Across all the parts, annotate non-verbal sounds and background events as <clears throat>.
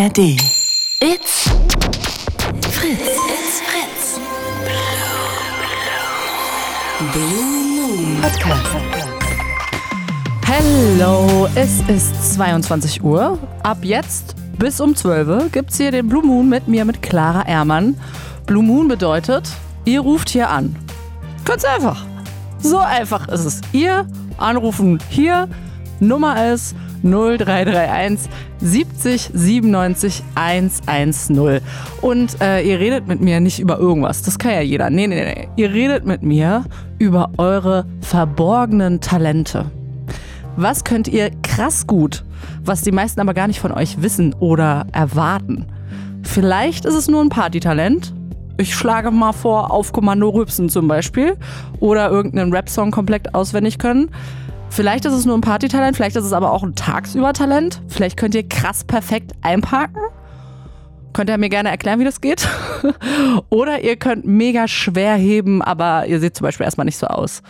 ARD. It's Fritz. It's Fritz. Blue Moon Podcast. Hello, es ist 22 Uhr. Ab jetzt bis um 12 Uhr gibt's hier den Blue Moon mit mir, mit Clara Ehrmann. Blue Moon bedeutet, ihr ruft hier an. Ganz einfach. So einfach ist es. Ihr anrufen hier. Nummer ist 0331 70 97 110. Und äh, ihr redet mit mir nicht über irgendwas. Das kann ja jeder. Nee, nee, nee. Ihr redet mit mir über eure verborgenen Talente. Was könnt ihr krass gut, was die meisten aber gar nicht von euch wissen oder erwarten? Vielleicht ist es nur ein Partytalent. Ich schlage mal vor, auf Kommando rübsen zum Beispiel. Oder irgendeinen Rap-Song komplett auswendig können. Vielleicht ist es nur ein Partytalent, vielleicht ist es aber auch ein Tagsübertalent. Vielleicht könnt ihr krass perfekt einparken. Könnt ihr mir gerne erklären, wie das geht? <laughs> Oder ihr könnt mega schwer heben, aber ihr seht zum Beispiel erstmal nicht so aus.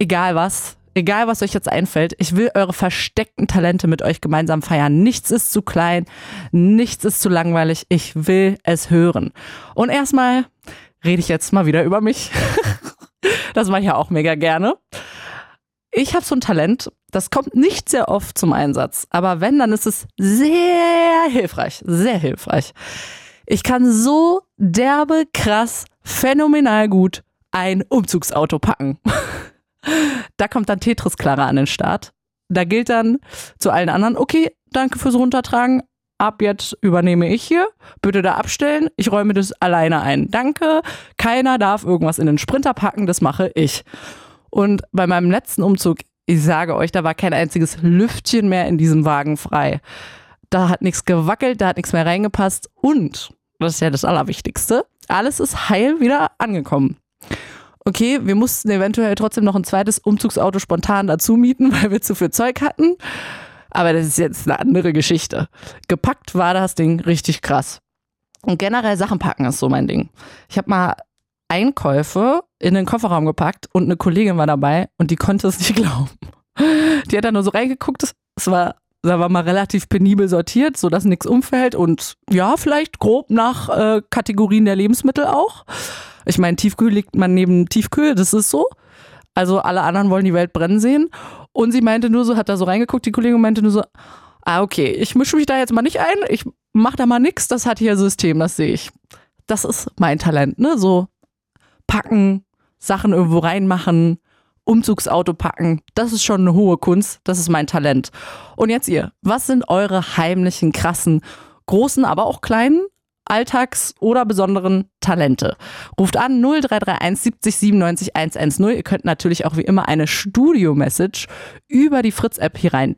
Egal was, egal was euch jetzt einfällt, ich will eure versteckten Talente mit euch gemeinsam feiern. Nichts ist zu klein, nichts ist zu langweilig. Ich will es hören. Und erstmal rede ich jetzt mal wieder über mich. <laughs> das mache ich ja auch mega gerne. Ich habe so ein Talent, das kommt nicht sehr oft zum Einsatz, aber wenn, dann ist es sehr hilfreich, sehr hilfreich. Ich kann so derbe, krass, phänomenal gut ein Umzugsauto packen. <laughs> da kommt dann Tetris Clara an den Start. Da gilt dann zu allen anderen, okay, danke fürs Runtertragen. Ab jetzt übernehme ich hier. Bitte da abstellen. Ich räume das alleine ein. Danke. Keiner darf irgendwas in den Sprinter packen. Das mache ich. Und bei meinem letzten Umzug, ich sage euch, da war kein einziges Lüftchen mehr in diesem Wagen frei. Da hat nichts gewackelt, da hat nichts mehr reingepasst. Und, das ist ja das Allerwichtigste, alles ist heil wieder angekommen. Okay, wir mussten eventuell trotzdem noch ein zweites Umzugsauto spontan dazu mieten, <laughs> weil wir zu viel Zeug hatten. Aber das ist jetzt eine andere Geschichte. Gepackt war das Ding richtig krass. Und generell Sachen packen ist so mein Ding. Ich habe mal Einkäufe in den Kofferraum gepackt und eine Kollegin war dabei und die konnte es nicht <laughs> glauben. Die hat da nur so reingeguckt, es war, da war mal relativ penibel sortiert, sodass nichts umfällt und ja, vielleicht grob nach äh, Kategorien der Lebensmittel auch. Ich meine, Tiefkühl liegt man neben Tiefkühl, das ist so. Also alle anderen wollen die Welt brennen sehen. Und sie meinte nur so, hat da so reingeguckt, die Kollegin meinte nur so, ah, okay, ich mische mich da jetzt mal nicht ein, ich mach da mal nix, das hat hier System, das sehe ich. Das ist mein Talent, ne? So packen, Sachen irgendwo reinmachen, Umzugsauto packen. Das ist schon eine hohe Kunst. Das ist mein Talent. Und jetzt ihr. Was sind eure heimlichen, krassen, großen, aber auch kleinen Alltags- oder besonderen Talente. Ruft an 0331 70 97 110. Ihr könnt natürlich auch wie immer eine Studio-Message über die Fritz-App hier rein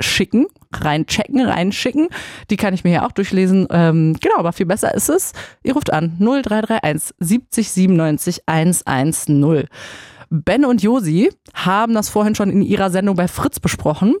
schicken, reinchecken, reinschicken. Die kann ich mir hier auch durchlesen. Ähm, genau, aber viel besser ist es. Ihr ruft an 0331 70 97 110. Ben und Josi haben das vorhin schon in ihrer Sendung bei Fritz besprochen.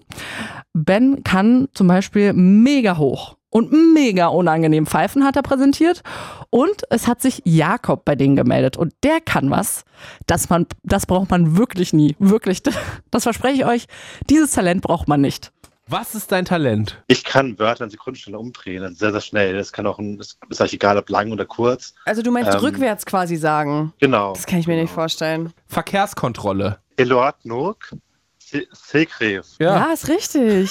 Ben kann zum Beispiel mega hoch und mega unangenehm pfeifen, hat er präsentiert. Und es hat sich Jakob bei denen gemeldet. Und der kann was. Das, man, das braucht man wirklich nie. Wirklich. <laughs> Das verspreche ich euch. Dieses Talent braucht man nicht. Was ist dein Talent? Ich kann Wörter in Sekundenschnelle umdrehen, also sehr, sehr schnell. Das kann auch, ein, ist eigentlich egal, ob lang oder kurz. Also du meinst Ähm, rückwärts quasi sagen. Genau. Das kann ich mir nicht vorstellen. Verkehrskontrolle. Eloat Nok, Sekref. Ja. ist richtig.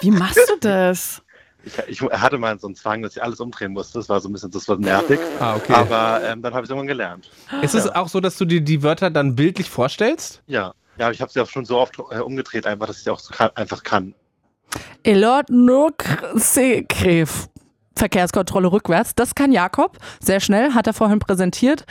Wie machst du das? Ich, ich hatte mal so einen Zwang, dass ich alles umdrehen musste. Das war so ein bisschen, das war nervig. Ah, okay. Aber ähm, dann habe ich es irgendwann gelernt. ist es auch so, dass du dir die Wörter dann bildlich vorstellst? Ja. Ja, ich habe sie auch schon so oft äh, umgedreht, einfach, dass ich sie auch so kann, einfach kann. Elord Nuk Sekref. Verkehrskontrolle rückwärts. Das kann Jakob. Sehr schnell, hat er vorhin präsentiert.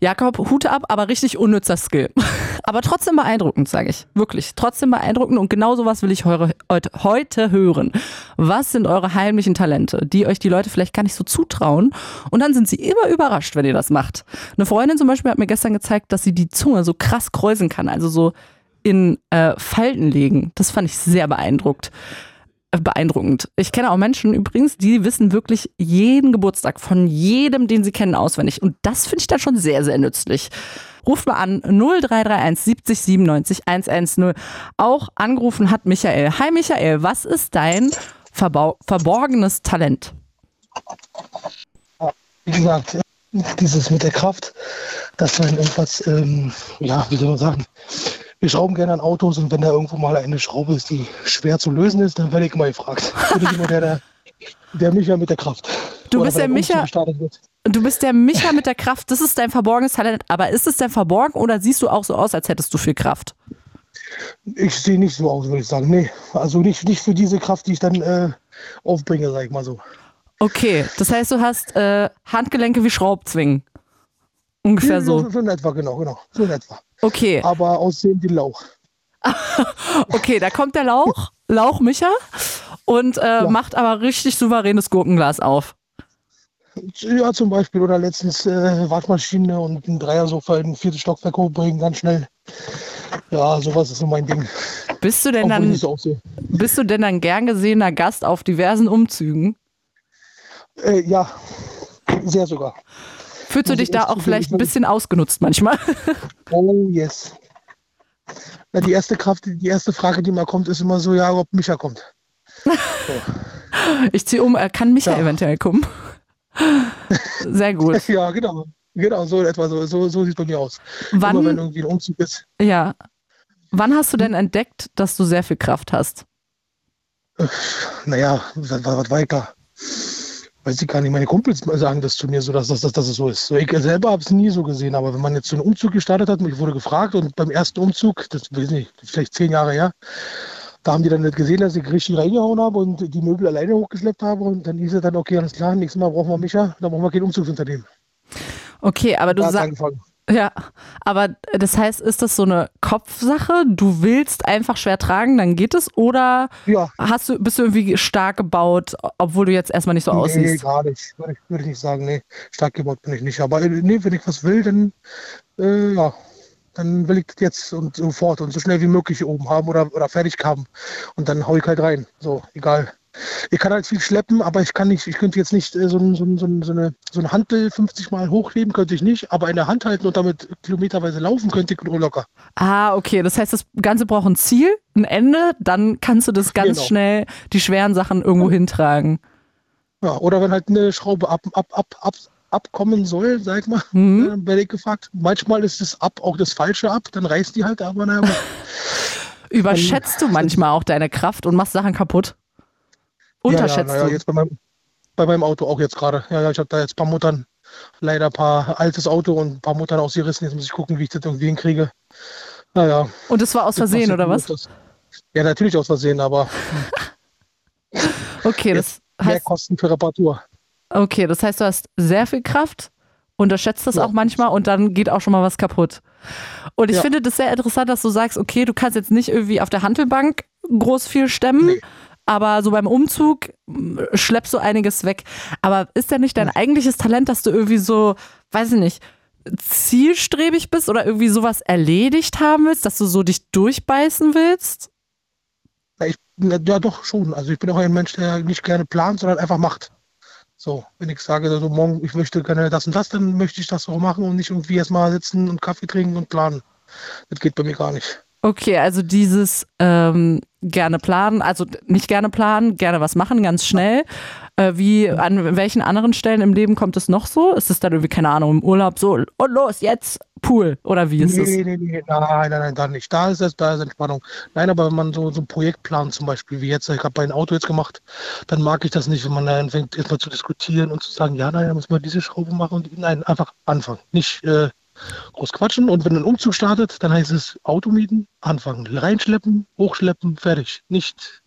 Jakob, Hute ab, aber richtig unnützer Skill. <laughs> Aber trotzdem beeindruckend, sage ich. Wirklich. Trotzdem beeindruckend und genau sowas will ich heure, heut- heute hören. Was sind eure heimlichen Talente, die euch die Leute vielleicht gar nicht so zutrauen? Und dann sind sie immer überrascht, wenn ihr das macht. Eine Freundin zum Beispiel hat mir gestern gezeigt, dass sie die Zunge so krass kräuseln kann, also so in äh, Falten legen. Das fand ich sehr beeindruckt äh, beeindruckend. Ich kenne auch Menschen übrigens, die wissen wirklich jeden Geburtstag von jedem, den sie kennen, auswendig. Und das finde ich dann schon sehr, sehr nützlich. Ruft mal an 0331 70 97 110. Auch angerufen hat Michael. Hi Michael, was ist dein verbau- verborgenes Talent? wie gesagt, dieses mit der Kraft, dass man irgendwas, ähm, ja, wie soll man sagen, wir schrauben gerne an Autos und wenn da irgendwo mal eine Schraube ist, die schwer zu lösen ist, dann werde ich immer gefragt. Bin ich immer der, der, der Micha mit der Kraft. Du Oder bist der Umzug Micha-. Du bist der Micha mit der Kraft, das ist dein verborgenes Talent. Aber ist es denn verborgen oder siehst du auch so aus, als hättest du viel Kraft? Ich sehe nicht so aus, würde ich sagen. Nee, also nicht, nicht für diese Kraft, die ich dann äh, aufbringe, sag ich mal so. Okay, das heißt, du hast äh, Handgelenke wie Schraubzwingen. Ungefähr so. So in etwa, genau, genau. So in etwa. Okay, Aber aussehen wie Lauch. <laughs> okay, da kommt der Lauch, Lauch Micha und äh, macht aber richtig souveränes Gurkenglas auf. Ja, zum Beispiel. Oder letztens äh, Waschmaschine und ein Dreiersofa in den vierten Stockwerk hochbringen, ganz schnell. Ja, sowas ist so mein Ding. Bist du denn Obwohl dann, so bist du denn dann gern gesehener Gast auf diversen Umzügen? Äh, ja, sehr sogar. Fühlst du dich ich da auch vielleicht ich ein bisschen ausgenutzt manchmal? Oh, yes. Na, die erste Kraft, die erste Frage, die mal kommt, ist immer so, ja, ob Micha kommt. <laughs> Ich ziehe um, äh, kann Micha Ja. eventuell kommen? <laughs> Sehr gut. Ja, genau. Genau, so etwa, so, so, so sieht es bei mir aus. Immer wenn Wann, irgendwie ein Umzug ist. ja, wann hast du denn entdeckt, dass du sehr viel Kraft hast? Naja, was, was, was da? Weiß ich gar nicht, meine Kumpels sagen das zu mir so, dass, dass, dass, dass es so ist. So, ich selber habe es nie so gesehen, aber wenn man jetzt so einen Umzug gestartet hat, ich wurde gefragt und beim ersten Umzug, das weiß ich nicht, vielleicht zehn Jahre her, da haben die dann nicht gesehen, dass ich richtig reingehauen habe und die Möbel alleine hochgeschleppt habe und dann hieß es dann, okay, alles klar, nächstes Mal brauchen wir Micha, dann brauchen wir kein Umzugsunternehmen. Okay, aber du sagst. Ja, aber das heißt, ist das so eine Kopfsache? Du willst einfach schwer tragen, dann geht es? Oder Ja, hast du, bist du irgendwie stark gebaut, obwohl du jetzt erstmal nicht so nee, aussiehst? gar nicht. Würde ich, würde ich nicht sagen, nee, stark gebaut bin ich nicht. Aber äh, nee, wenn ich was will, dann, äh, ja, dann will ich das jetzt und sofort und so schnell wie möglich oben haben oder, oder fertig haben. Und dann hau ich halt rein. So, egal. Ich kann halt viel schleppen, aber ich kann nicht, ich könnte jetzt nicht äh, so, so, so, so eine so ein Hantel 50 Mal hochheben, könnte ich nicht, aber in der Hand halten und damit kilometerweise laufen könnte ich nur locker. Ah, okay. Das heißt, das Ganze braucht ein Ziel, ein Ende, dann kannst du das ganz Genau. schnell, die schweren Sachen irgendwo hintragen. Ja, oder wenn halt eine Schraube ab, ab, ab, ab, abkommen soll, sag ich mal, Mhm. dann werde ich gefragt. Manchmal ist das ab auch das Falsche ab, dann reißt die halt, aber naja. <laughs> Überschätzt du manchmal auch deine Kraft und machst Sachen kaputt? Unterschätzt ja, ja, naja, jetzt bei meinem, bei meinem Auto auch jetzt gerade. Ja, ja, ich habe da jetzt ein paar Muttern, leider ein paar altes Auto und ein paar Muttern ausgerissen. Jetzt muss ich gucken, wie ich das irgendwie hinkriege. Naja. Und das war aus das Versehen, oder was? öfters. Ja, natürlich aus Versehen, aber <laughs> Okay, das mehr heißt, Kosten für Reparatur. okay, das heißt, du hast sehr viel Kraft, unterschätzt das Ja. auch manchmal und dann geht auch schon mal was kaputt. Und ich Ja. finde das sehr interessant, dass du sagst, okay, du kannst jetzt nicht irgendwie auf der Handelbank groß viel stemmen, Nee. Aber so beim Umzug mm, schleppst du einiges weg. Aber ist denn nicht dein eigentliches Talent, dass du irgendwie so, weiß ich nicht, zielstrebig bist oder irgendwie sowas erledigt haben willst, dass du so dich durchbeißen willst? Ja, ich, ja, doch schon. Also ich bin auch ein Mensch, der nicht gerne plant, sondern einfach macht. So, wenn ich sage, also morgen, ich möchte gerne das und das, dann möchte ich das so machen und nicht irgendwie erstmal sitzen und Kaffee trinken und planen. Das geht bei mir gar nicht. Okay, also dieses ähm, gerne planen, also nicht gerne planen, gerne was machen, ganz schnell. Äh, wie an welchen anderen Stellen im Leben kommt es noch so? Ist es dann irgendwie, keine Ahnung, im Urlaub so, und los, jetzt Pool? Oder wie ist es? Nee, nee, nee, nein, nein, nein, da nicht. Da ist es, da ist Entspannung. Nein, aber wenn man so, so ein Projekt plant, zum Beispiel, wie jetzt, ich habe bei einem Auto jetzt gemacht, dann mag ich das nicht, wenn man dann anfängt, erstmal zu diskutieren und zu sagen, ja, nein, da müssen wir diese Schraube machen. Und, nein, einfach anfangen. Nicht äh, groß quatschen. Und wenn ein Umzug startet, dann heißt es Auto mieten, anfangen. Reinschleppen, hochschleppen, fertig. Nicht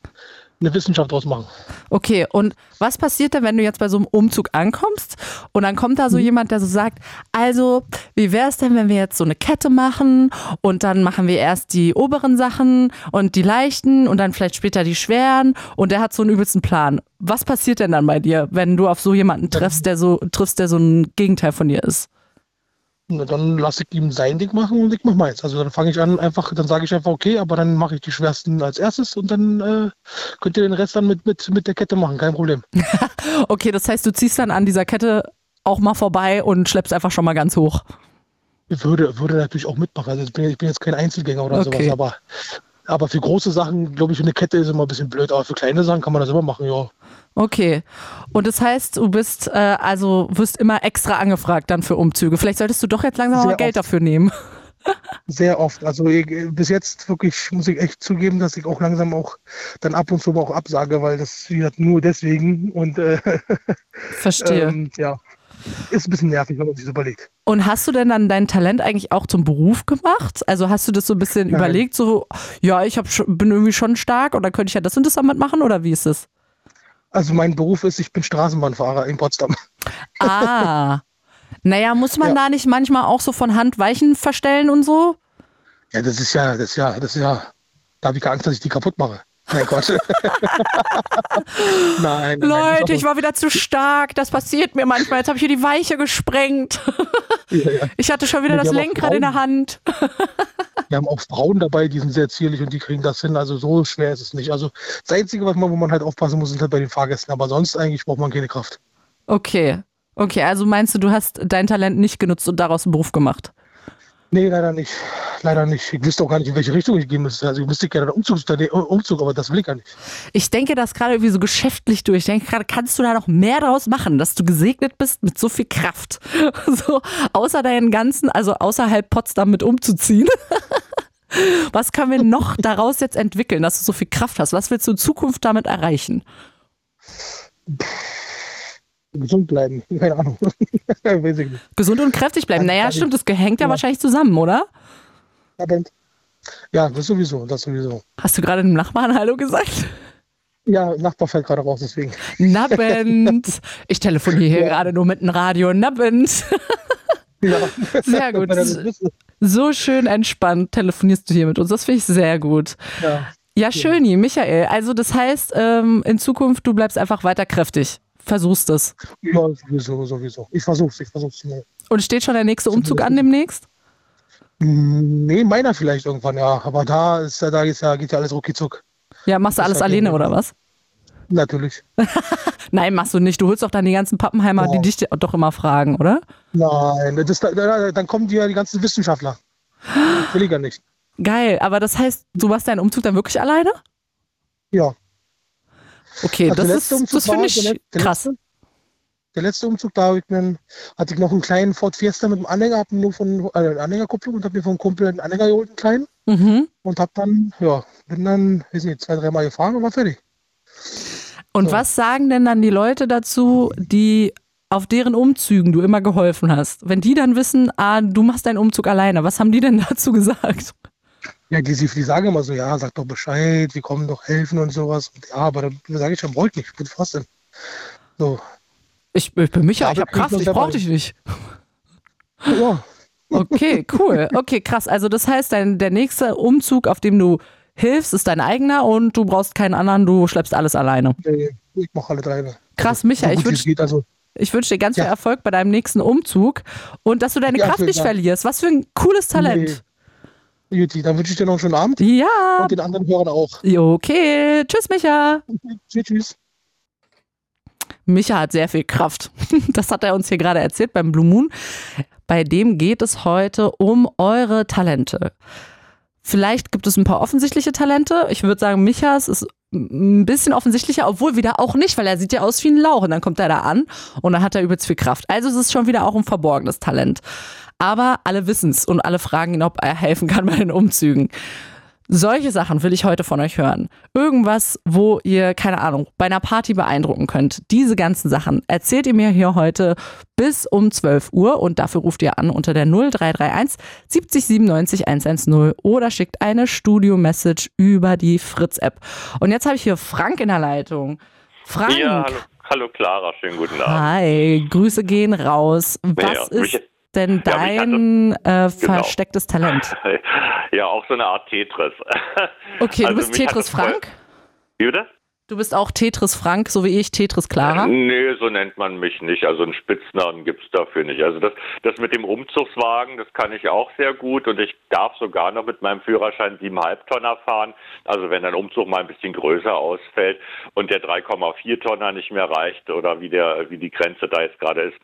eine Wissenschaft draus machen. Okay, und was passiert denn, wenn du jetzt bei so einem Umzug ankommst und dann kommt da so jemand, der so sagt, also, wie wäre es denn, wenn wir jetzt so eine Kette machen und dann machen wir erst die oberen Sachen und die leichten und dann vielleicht später die schweren und der hat so einen übelsten Plan. Was passiert denn dann bei dir, wenn du auf so jemanden triffst, der so triffst, der so ein Gegenteil von dir ist? Na, dann lasse ich ihm sein Ding machen und ich mache meins. Also dann fange ich an, einfach, dann sage ich einfach, okay, aber dann mache ich die schwersten als erstes und dann äh, könnt ihr den Rest dann mit, mit, mit der Kette machen, kein Problem. <laughs> Okay, das heißt, du ziehst dann an dieser Kette auch mal vorbei und schleppst einfach schon mal ganz hoch. Ich würde, würde natürlich auch mitmachen. Also ich bin, ich bin jetzt kein Einzelgänger oder Okay. sowas, aber Aber für große Sachen, glaube ich, eine Kette ist immer ein bisschen blöd. Aber für kleine Sachen kann man das immer machen, ja. Okay. Und das heißt, du bist, äh, also wirst immer extra angefragt dann für Umzüge. Vielleicht solltest du doch jetzt langsam Sehr mal Geld oft. dafür nehmen. <laughs> Sehr oft. Also ich, bis jetzt wirklich muss ich echt zugeben, dass ich auch langsam auch dann ab und zu mal auch absage, weil das wie gesagt, nur deswegen und äh, <laughs> Verstehe. ähm, ja, ist ein bisschen nervig, wenn man sich das überlegt. Und hast du denn dann dein Talent eigentlich auch zum Beruf gemacht? Also hast du das so ein bisschen Nein. überlegt, so, ja, ich hab bin irgendwie schon stark oder könnte ich ja das und das damit machen oder wie ist es? Also mein Beruf ist, ich bin Straßenbahnfahrer in Potsdam. Ah. <laughs> Naja, muss man Ja. da nicht manchmal auch so von Hand Weichen verstellen und so? Ja, das ist ja, das ist ja, das ist ja, da habe ich keine Angst, dass ich die kaputt mache. <laughs> Nein, Gott. nein, Leute, ich war wieder zu stark. Das passiert mir manchmal. Jetzt habe ich hier die Weiche gesprengt. ja, ja. Ich hatte schon wieder Ja, das Lenkrad in der. Hand. <laughs> Wir haben auch Frauen dabei, die sind sehr zierlich und die kriegen das hin. Also so schwer ist es nicht. Also das Einzige, was man, wo man halt aufpassen muss, sind halt bei den Fahrgästen. Aber sonst eigentlich braucht man keine Kraft. Okay. Okay, also meinst du, du hast dein Talent nicht genutzt und daraus einen Beruf gemacht? Nee, leider nicht. Leider nicht. Ich wüsste auch gar nicht, in welche Richtung ich gehen müsste. Also ich müsste gerne einen Umzug, aber das will ich gar nicht. Ich denke das gerade irgendwie so geschäftlich durch. Ich denke gerade, kannst du da noch mehr draus machen, dass du gesegnet bist mit so viel Kraft? <laughs> So, außer deinen ganzen, also außerhalb Potsdam mit umzuziehen. <laughs> Was können wir noch daraus jetzt entwickeln, dass du so viel Kraft hast? Was willst du in Zukunft damit erreichen? Gesund bleiben. <laughs> Keine Ahnung. <laughs> Gesund und kräftig bleiben. Naja, stimmt, das hängt ja Ja. wahrscheinlich zusammen, oder? Ja, das sowieso. Das sowieso. Hast du gerade dem Nachbarn Hallo gesagt? Ja, Nachbar fällt gerade raus, deswegen. Nabend. Ich telefoniere hier <laughs> gerade nur mit dem Radio. Nabend. Ja. Sehr gut. So schön entspannt telefonierst du hier mit uns. Das finde ich sehr gut. Ja. Ja, schöni, Michael. Also das heißt, ähm, in Zukunft, du bleibst einfach weiter kräftig. Versuchst es. ja, sowieso, sowieso. Ich versuch's, ich versuch's. Nee, Und steht schon der nächste Umzug an demnächst? nee meiner vielleicht irgendwann, ja. Aber da ist ja, da geht's ja, geht ja alles rucki zuck. Ja, machst du alles ja alleine oder was? Natürlich. <laughs> Nein, machst du nicht. Du holst doch dann die ganzen Pappenheimer, Ja. die dich doch immer fragen, oder? Nein, das, da, da, dann kommen die ja die ganzen Wissenschaftler. <gasps> Will ich ja nicht. Geil, aber das heißt, du machst deinen Umzug dann wirklich alleine? Ja. Okay, Also das ist, das finde ich der krass. Letzte, der letzte Umzug, da ich mir, hatte ich noch einen kleinen Ford Fiesta mit einem Anhänger, hab nur von äh, eine Anhängerkupplung und habe mir vom Kumpel einen Anhänger geholt, einen kleinen. Mhm. Und hab dann, ja, bin dann, weiß nicht, zwei, dreimal gefahren und war fertig. Und So. was sagen denn dann die Leute dazu, die auf deren Umzügen du immer geholfen hast? Wenn die dann wissen, ah, du machst deinen Umzug alleine, was haben die denn <laughs> dazu gesagt? Ja, die, die sagen immer so, ja, sag doch Bescheid, wir kommen doch helfen und sowas. Und ja, aber da sage ich schon, brauche ich nicht, ich bin fast denn. So, Ich, ich bin Micha, Ja, ich habe Kraft, ich selber- dich nicht. ja, <laughs> Okay, cool. Okay, krass. Also das heißt, dein, der nächste Umzug, auf dem du hilfst, ist dein eigener und du brauchst keinen anderen, du schleppst alles alleine. nee, ich mache alle drei. Krass, Micha, so ich wünsche also, ich wünsch dir ganz viel Ja. Erfolg bei deinem nächsten Umzug und dass du deine Ja, Kraft nicht Dank. verlierst. Was für ein cooles Talent. Juti, dann wünsche ich dir noch einen schönen Abend Ja. und den anderen Hörern auch. Okay, tschüss, Micha. Tschüss, tschüss. Micha hat sehr viel Kraft. <laughs> Das hat er uns hier gerade erzählt beim Blue Moon. Bei dem geht es heute um eure Talente. Vielleicht gibt es ein paar offensichtliche Talente. Ich würde sagen, Michas ist ein bisschen offensichtlicher, obwohl wieder auch nicht, weil er sieht ja aus wie ein Lauch und dann kommt er da an und dann hat er übelst viel Kraft. Also es ist schon wieder auch ein verborgenes Talent. Aber alle wissen es und alle fragen ihn, ob er helfen kann <laughs> bei den Umzügen. Solche Sachen will ich heute von euch hören. Irgendwas, wo ihr, keine Ahnung, bei einer Party beeindrucken könnt. Diese ganzen Sachen erzählt ihr mir hier heute bis um 12 Uhr und dafür ruft ihr an unter der 0331 70 97 110 oder schickt eine Studio-Message über die Fritz-App. Und jetzt habe ich hier Frank in der Leitung. Frank. Ja, hallo, hallo Clara, schönen guten Abend. Hi, Grüße gehen raus. Was Ja, ist denn Ja, mich dein äh, Genau. verstecktes Talent? <laughs> Ja, auch so eine Art Tetris. <laughs> Okay, du Also bist mich hat Tetris Frank? Wie bitte? Du bist auch Tetris Frank, so wie ich, Tetris Clara. Nee, so nennt man mich nicht. Also einen Spitznamen gibt's dafür nicht. Also das, das mit dem Umzugswagen, das kann ich auch sehr gut und ich darf sogar noch mit meinem Führerschein 7,5 Tonner fahren. Also wenn ein Umzug mal ein bisschen größer ausfällt und der 3,4 Tonner nicht mehr reicht oder wie der, wie die Grenze da jetzt gerade ist,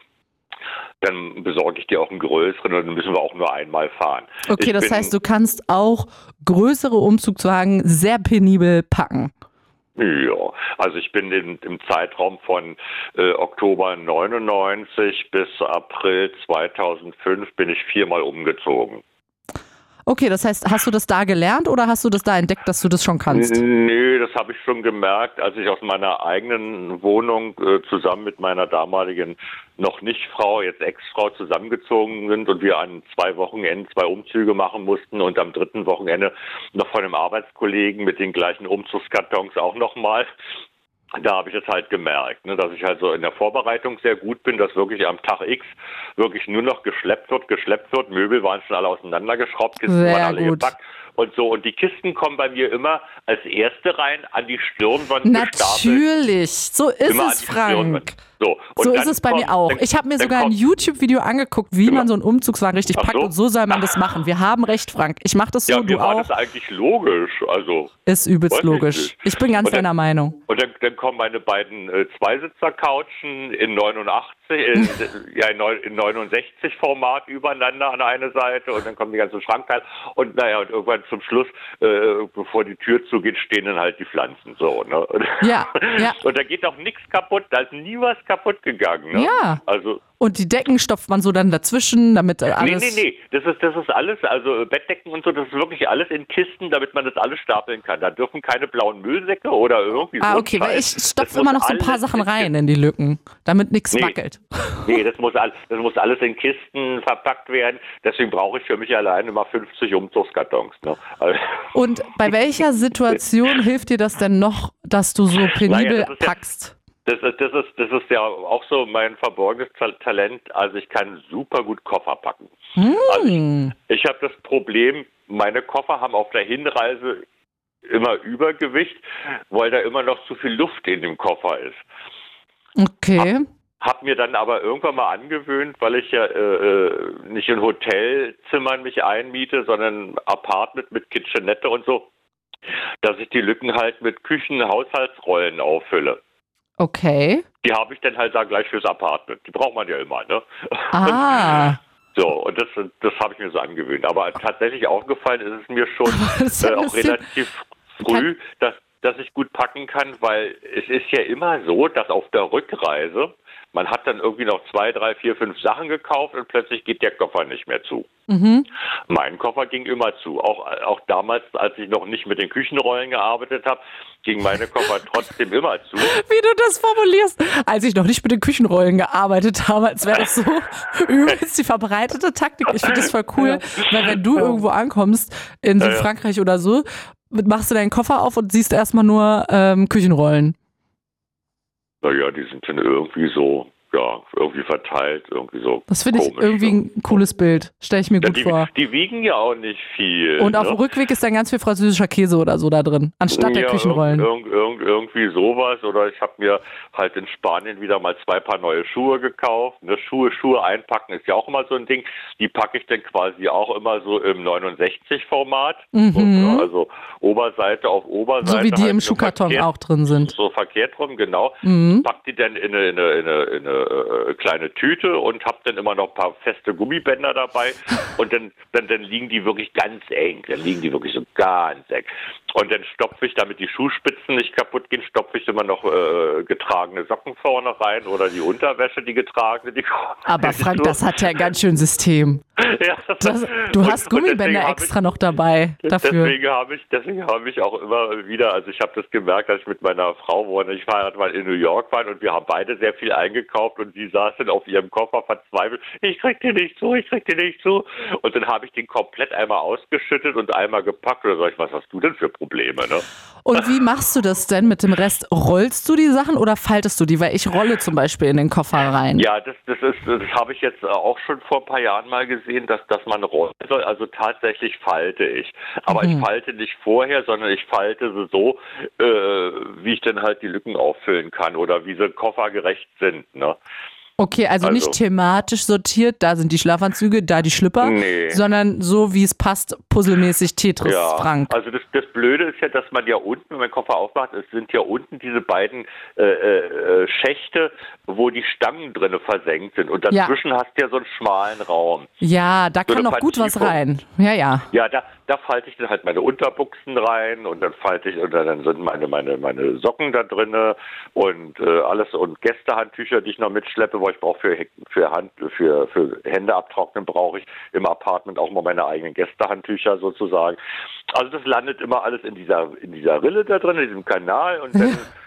dann besorge ich dir auch einen größeren und dann müssen wir auch nur einmal fahren. Okay, Ich das heißt, du kannst auch größere Umzugswagen sehr penibel packen. Ja, also ich bin in, im Zeitraum von äh, Oktober 99 bis April 2005 bin ich viermal umgezogen. Okay, das heißt, hast du das da gelernt oder hast du das da entdeckt, dass du das schon kannst? Nö, das habe ich schon gemerkt, als ich aus meiner eigenen Wohnung äh, zusammen mit meiner damaligen noch nicht Frau, jetzt Ex-Frau zusammengezogen sind und wir an zwei Wochenenden zwei Umzüge machen mussten und am dritten Wochenende noch von einem Arbeitskollegen mit den gleichen Umzugskartons auch nochmal. Da habe ich es halt gemerkt, ne, dass ich also in der Vorbereitung sehr gut bin, dass wirklich am Tag X wirklich nur noch geschleppt wird, geschleppt wird. Möbel waren schon alle auseinandergeschraubt, Kisten Sehr waren alle gut. gepackt und so. Und die Kisten kommen bei mir immer als erste rein an die Stirnwand gestapelt. Natürlich, so ist Immer an es, die Frank. Stirnwand. So, So ist es bei kommt- mir auch. dann- Ich habe mir sogar ein YouTube-Video angeguckt, wie Genau. man so einen Umzugswagen richtig packt so. und so soll man das machen. Wir haben recht, Frank. Ich mache das so, Ja, du auch. das eigentlich logisch. Also Ist übelst logisch. Ich bin ganz dann- deiner Meinung. Und dann, dann kommen meine beiden äh, Zweisitzer-Couchen in 89, äh, <laughs> ja, in, in 69 Format übereinander an eine Seite und dann kommen die ganzen Schrankteile und naja, und irgendwann zum Schluss, äh, bevor die Tür zugeht, stehen dann halt die Pflanzen so. Ne? Und, Ja, <laughs> ja. Und da geht auch nichts kaputt, da ist nie was kaputt gegangen. Ne? Ja. Also Und die Decken stopft man so dann dazwischen, damit äh, Nee, alles. nee, nee. Das ist, das ist alles, also Bettdecken und so, das ist wirklich alles in Kisten, damit man das alles stapeln kann. Da dürfen keine blauen Müllsäcke oder irgendwie so. Ah, okay, weil ich stopfe immer noch so ein paar alles Sachen in rein in die Lücken, damit nichts Nee. wackelt. <laughs> Nee, das muss, all, das muss alles in Kisten verpackt werden. Deswegen brauche ich für mich allein immer 50 Umzugskartons. Ne? Also, Und bei <laughs> welcher Situation hilft dir das denn noch, dass du so penibel das ist ja- packst? Das, ist, das, ist, das ist ja auch so mein verborgenes Ta- Talent. Also ich kann super gut Koffer packen. Also Hm. ich, ich habe das Problem, meine Koffer haben auf der Hinreise immer Übergewicht, weil da immer noch zu viel Luft in dem Koffer ist. Okay. Hab mir dann aber irgendwann mal angewöhnt, weil ich ja äh, äh, nicht in Hotelzimmern mich einmiete, sondern Apartment mit Kitchenette und so, dass ich die Lücken halt mit Küchen-Haushaltsrollen auffülle. Okay. Die habe ich dann halt da gleich fürs Apartment. Die braucht man ja immer, ne? Ah. <laughs> So, und das, das habe ich mir so angewöhnt. Aber tatsächlich aufgefallen ist es mir schon <laughs> äh, auch relativ früh, dass, dass ich gut packen kann, weil es ist ja immer so, dass auf der Rückreise man hat dann irgendwie noch zwei, drei, vier, fünf Sachen gekauft und plötzlich geht der Koffer nicht mehr zu. Mhm. Mein Koffer ging immer zu. Auch, auch damals, als ich noch nicht mit den Küchenrollen gearbeitet habe, ging meine Koffer <laughs> trotzdem immer zu. Wie du das formulierst. Als ich noch nicht mit den Küchenrollen gearbeitet habe, als wäre das so <laughs> übelst die verbreitete Taktik. Ich finde das voll cool, weil wenn du irgendwo ankommst, in. Südfrankreich oder so, machst du deinen Koffer auf und siehst erstmal nur ähm, Küchenrollen. Naja, die sind dann irgendwie so, ja, irgendwie verteilt, irgendwie so. Das finde ich irgendwie ne? ein cooles Bild. Stelle ich mir Ja, gut die, vor. die wiegen ja auch nicht viel. Und auf ne? dem Rückweg ist dann ganz viel französischer Käse oder so da drin, anstatt der ja, Küchenrollen. Irgend, irgend, irgendwie sowas. Oder ich habe mir halt in Spanien wieder mal zwei Paar neue Schuhe gekauft. Ne, Schuhe, Schuhe einpacken ist ja auch immer so ein Ding. Die packe ich dann quasi auch immer so im 69-Format. Mhm. also Oberseite auf Oberseite. So wie die halt im Schuhkarton verkehrt- auch drin sind. So verkehrt rum, genau. Mhm. Pack die dann in eine, in eine, in eine, in eine äh, kleine Tüte und hab dann immer noch ein paar feste Gummibänder dabei. <laughs> Und dann, dann, dann liegen die wirklich ganz eng. Dann liegen die wirklich so ganz eng. Und dann stopfe ich, damit die Schuhspitzen nicht kaputt gehen, stopfe ich immer noch äh, getragene Socken vorne rein oder die Unterwäsche, die getragene. Die Aber Frank, das hat ja ganz schön System. <laughs> ja, Das, du hast und Gummibänder hab ich- extra noch dabei dafür. Deswegen habe ich, deswegen habe ich auch immer wieder, also ich habe das gemerkt, als ich mit meiner Frau, wo wir nicht verheiratet waren, in New York waren und wir haben beide sehr viel eingekauft und sie saß dann auf ihrem Koffer verzweifelt, ich krieg den nicht zu, ich krieg den nicht zu. Und dann habe ich den komplett einmal ausgeschüttet und einmal gepackt dann sag ich, was hast du denn für Probleme, ne? Und wie machst du das denn mit dem Rest? Rollst du die Sachen oder faltest du die? Weil ich rolle zum Beispiel in den Koffer rein. Ja, das, das ist, das habe ich jetzt auch schon vor ein paar Jahren mal gesehen, dass, dass man rollen soll. Also tatsächlich falte ich. Aber ich falte nicht vorher, sondern ich falte sie so, äh, wie ich dann halt die Lücken auffüllen kann oder wie sie koffergerecht sind. Ne? Okay, also, Also- nicht thematisch sortiert, da sind die Schlafanzüge, da die Schlipper, Nee. sondern so wie es passt, puzzelmäßig Tetris, Ja, Frank. also das, das Blöde ist ja, dass man ja unten, wenn man den Koffer aufmacht, es sind ja unten diese beiden äh, äh, Schächte, wo die Stangen drinne versenkt sind. Und Ja. dazwischen hast du ja so einen schmalen Raum. Ja, da So kann noch gut was rein. Ja, ja. Ja, da, da falte ich dann halt meine Unterbuchsen rein und dann falte ich und dann sind meine meine meine Socken da drinne und äh, alles und Gästehandtücher, die ich noch mitschleppe, weil ich brauche für für Hand für für Hände abtrocknen brauche ich im Apartment auch mal meine eigenen Gästehandtücher sozusagen. Also das landet immer alles in dieser in dieser Rille da drin, in diesem Kanal und dann <laughs>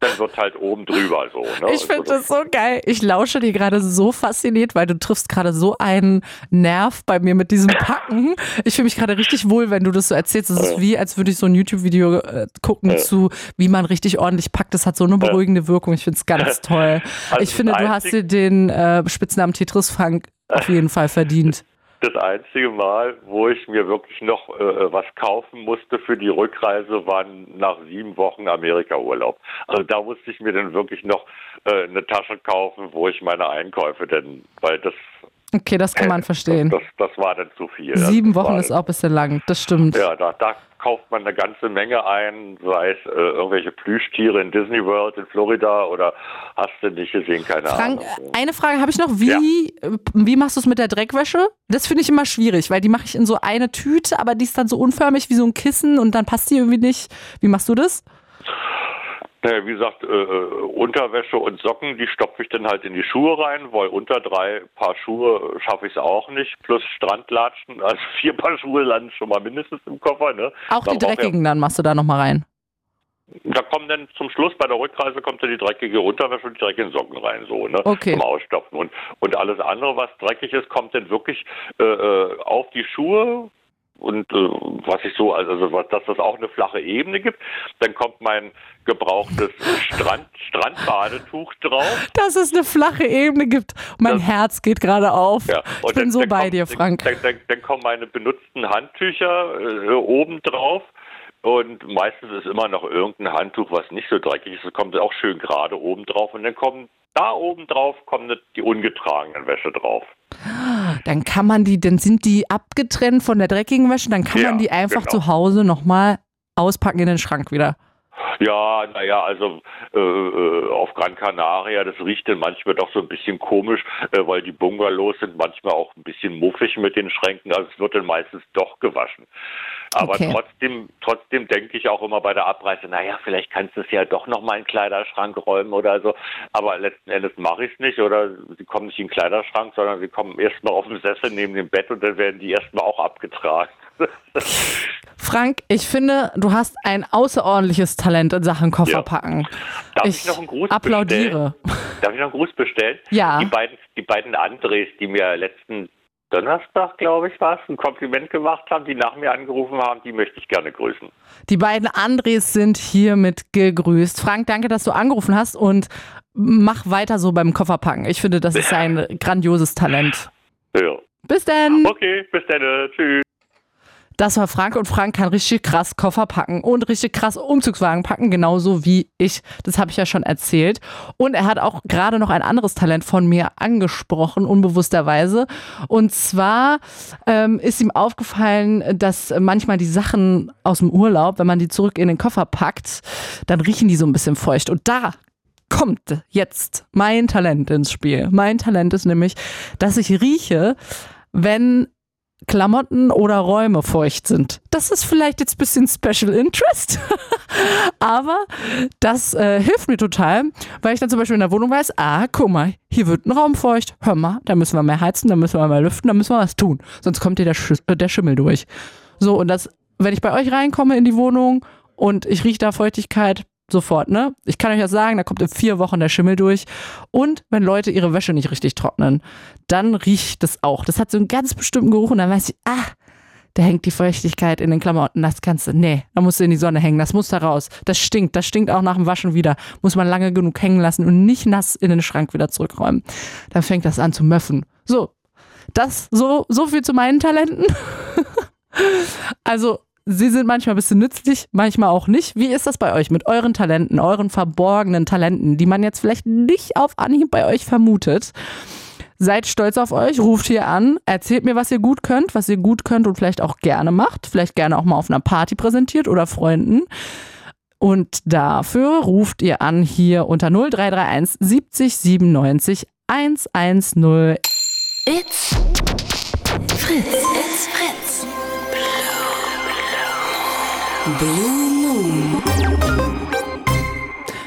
dann wird halt oben drüber so. Ne? Ich finde Also das so geil. Ich lausche dir gerade so fasziniert, weil du triffst gerade so einen Nerv bei mir mit diesem Packen. Ich fühle mich gerade richtig wohl, wenn du das so erzählst. Es ist wie, als würde ich so ein YouTube-Video äh, gucken zu, wie man richtig ordentlich packt. Das hat so eine beruhigende Wirkung. Ich finde es ganz <laughs> toll. Also ich finde, du hast dir den äh, Spitznamen Tetris Frank auf jeden Fall verdient. Das einzige Mal, wo ich mir wirklich noch äh, was kaufen musste für die Rückreise, war nach sieben Wochen Amerika-Urlaub. Also da musste ich mir dann wirklich noch äh, eine Tasche kaufen, wo ich meine Einkäufe denn, weil das Okay, das kann man verstehen. Das, das, das war dann zu viel. Sieben Das Wochen ist auch ein bisschen lang. Das stimmt. Ja, da, da kauft man eine ganze Menge ein, sei es äh, irgendwelche Plüschtiere in Disney World in Florida oder hast du nicht gesehen, keine Frank, Ahnung. eine Frage habe ich noch. Wie, äh, wie machst du es mit der Dreckwäsche? Das finde ich immer schwierig, weil die mache ich in so eine Tüte, aber die ist dann so unförmig wie so ein Kissen und dann passt die irgendwie nicht. Wie machst du das? Naja, wie gesagt, äh, äh, Unterwäsche und Socken, die stopfe ich dann halt in die Schuhe rein, weil unter drei Paar Schuhe schaffe ich es auch nicht, plus Strandlatschen, <laughs> also vier Paar Schuhe landen schon mal mindestens im Koffer. Ne? Auch Da die dreckigen dann machst du da nochmal rein. Ja, da kommen dann zum Schluss bei der Rückreise kommt dann die dreckige Unterwäsche und die dreckigen Socken rein, so, ne? Okay. Zum Ausstopfen. Und, und alles andere, was dreckig ist, kommt dann wirklich äh, äh, auf die Schuhe. Und äh, was ich so, also was, dass das auch eine flache Ebene gibt, dann kommt mein gebrauchtes Strand, Strandbadetuch drauf. Dass es eine flache Ebene gibt. Mein Das- Herz geht gerade auf. Ja. Ich bin dann- so dann bei kommt- dir, Frank. Dann, dann, dann kommen meine benutzten Handtücher äh, oben drauf. Und meistens ist immer noch irgendein Handtuch, was nicht so dreckig ist. Das kommt auch schön gerade oben drauf. Und dann kommen da oben drauf kommen die ungetragenen Wäsche drauf. Dann kann man die, dann sind die abgetrennt von der dreckigen Wäsche, dann kann Ja, man die einfach genau. zu Hause nochmal auspacken in den Schrank wieder. Ja, naja, also äh, äh, auf Gran Canaria, das riecht dann manchmal doch so ein bisschen komisch, äh, weil die Bungalows sind manchmal auch ein bisschen muffig mit den Schränken, also es wird dann meistens doch gewaschen. Aber Okay. trotzdem, trotzdem denke ich auch immer bei der Abreise, naja, vielleicht kannst du es ja doch noch mal in den Kleiderschrank räumen oder so. Aber letzten Endes mache ich es nicht oder sie kommen nicht in den Kleiderschrank, sondern sie kommen erstmal auf dem Sessel neben dem Bett und dann werden die erstmal auch abgetragen. <laughs> Frank, ich finde, du hast ein außerordentliches Talent in Sachen Kofferpacken. Darf Ich ich, noch einen Gruß applaudiere. bestellen? Darf ich noch einen Gruß bestellen? Ja. Die beiden, die beiden Andres, die mir letzten Donnerstag, glaube ich, war es, ein Kompliment gemacht haben, die nach mir angerufen haben, die möchte ich gerne grüßen. Die beiden Andres sind hiermit gegrüßt. Frank, danke, dass du angerufen hast und mach weiter so beim Kofferpacken. Ich finde, das ist <laughs> ein grandioses Talent. Ja. Bis dann. Okay, bis dann. Tschüss. Das war Frank und Frank kann richtig krass Koffer packen und richtig krass Umzugswagen packen, genauso wie ich. Das habe ich ja schon erzählt. Und er hat auch gerade noch ein anderes Talent von mir angesprochen, unbewussterweise. Und zwar ähm, ist ihm aufgefallen, dass manchmal die Sachen aus dem Urlaub, wenn man die zurück in den Koffer packt, dann riechen die so ein bisschen feucht. Und da kommt jetzt mein Talent ins Spiel. Mein Talent ist nämlich, dass ich rieche, wenn Klamotten oder Räume feucht sind. Das ist vielleicht jetzt ein bisschen Special Interest, <laughs> aber das äh, hilft mir total, weil ich dann zum Beispiel in der Wohnung weiß, ah, guck mal, hier wird ein Raum feucht, hör mal, da müssen wir mehr heizen, da müssen wir mehr lüften, da müssen wir was tun, sonst kommt dir der, Sch äh, der Schimmel durch. So, und das, wenn ich bei euch reinkomme in die Wohnung und ich rieche da Feuchtigkeit, sofort, ne? Ich kann euch das sagen, da kommt in vier Wochen der Schimmel durch. Und wenn Leute ihre Wäsche nicht richtig trocknen, dann riecht das auch. Das hat so einen ganz bestimmten Geruch und dann weiß ich, ah, da hängt die Feuchtigkeit in den Klamotten. Das kannst du, nee, da musst du in die Sonne hängen. Das muss da raus. Das stinkt. Das stinkt auch nach dem Waschen wieder. Muss man lange genug hängen lassen und nicht nass in den Schrank wieder zurückräumen. Dann fängt das an zu möffen. So. Das, so, so viel zu meinen Talenten. <laughs> Also Sie sind manchmal ein bisschen nützlich, manchmal auch nicht. Wie ist das bei euch mit euren Talenten, euren verborgenen Talenten, die man jetzt vielleicht nicht auf Anhieb bei euch vermutet? Seid stolz auf euch, ruft hier an, erzählt mir, was ihr gut könnt, was ihr gut könnt und vielleicht auch gerne macht, vielleicht gerne auch mal auf einer Party präsentiert oder Freunden. Und dafür ruft ihr an hier unter 0331 70 97 110. It's Fritz. Blue Moon.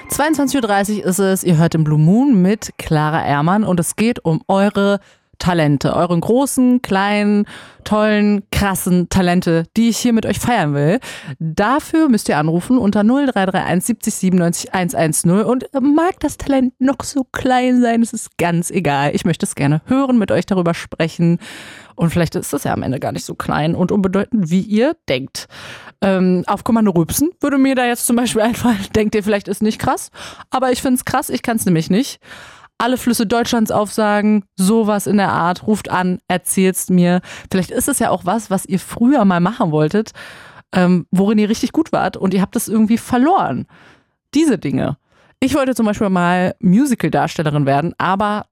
22.30 Uhr ist es, ihr hört den Blue Moon mit Clara Ehrmann und es geht um eure Talente, euren großen, kleinen, tollen, krassen Talente, die ich hier mit euch feiern will. Dafür müsst ihr anrufen unter 0331 70 97 110 und mag das Talent noch so klein sein, es ist ganz egal. Ich möchte es gerne hören, mit euch darüber sprechen und vielleicht ist es ja am Ende gar nicht so klein und unbedeutend, wie ihr denkt. Ähm, auf Kommando rübsen würde mir da jetzt zum Beispiel <laughs> einfallen. Denkt ihr vielleicht ist nicht krass, aber ich finde es krass, ich kann es nämlich nicht alle Flüsse Deutschlands aufsagen, sowas in der Art, ruft an, erzählt's mir. Vielleicht ist es ja auch was, was ihr früher mal machen wolltet, ähm, worin ihr richtig gut wart und ihr habt es irgendwie verloren. Diese Dinge. Ich wollte zum Beispiel mal Musical-Darstellerin werden, aber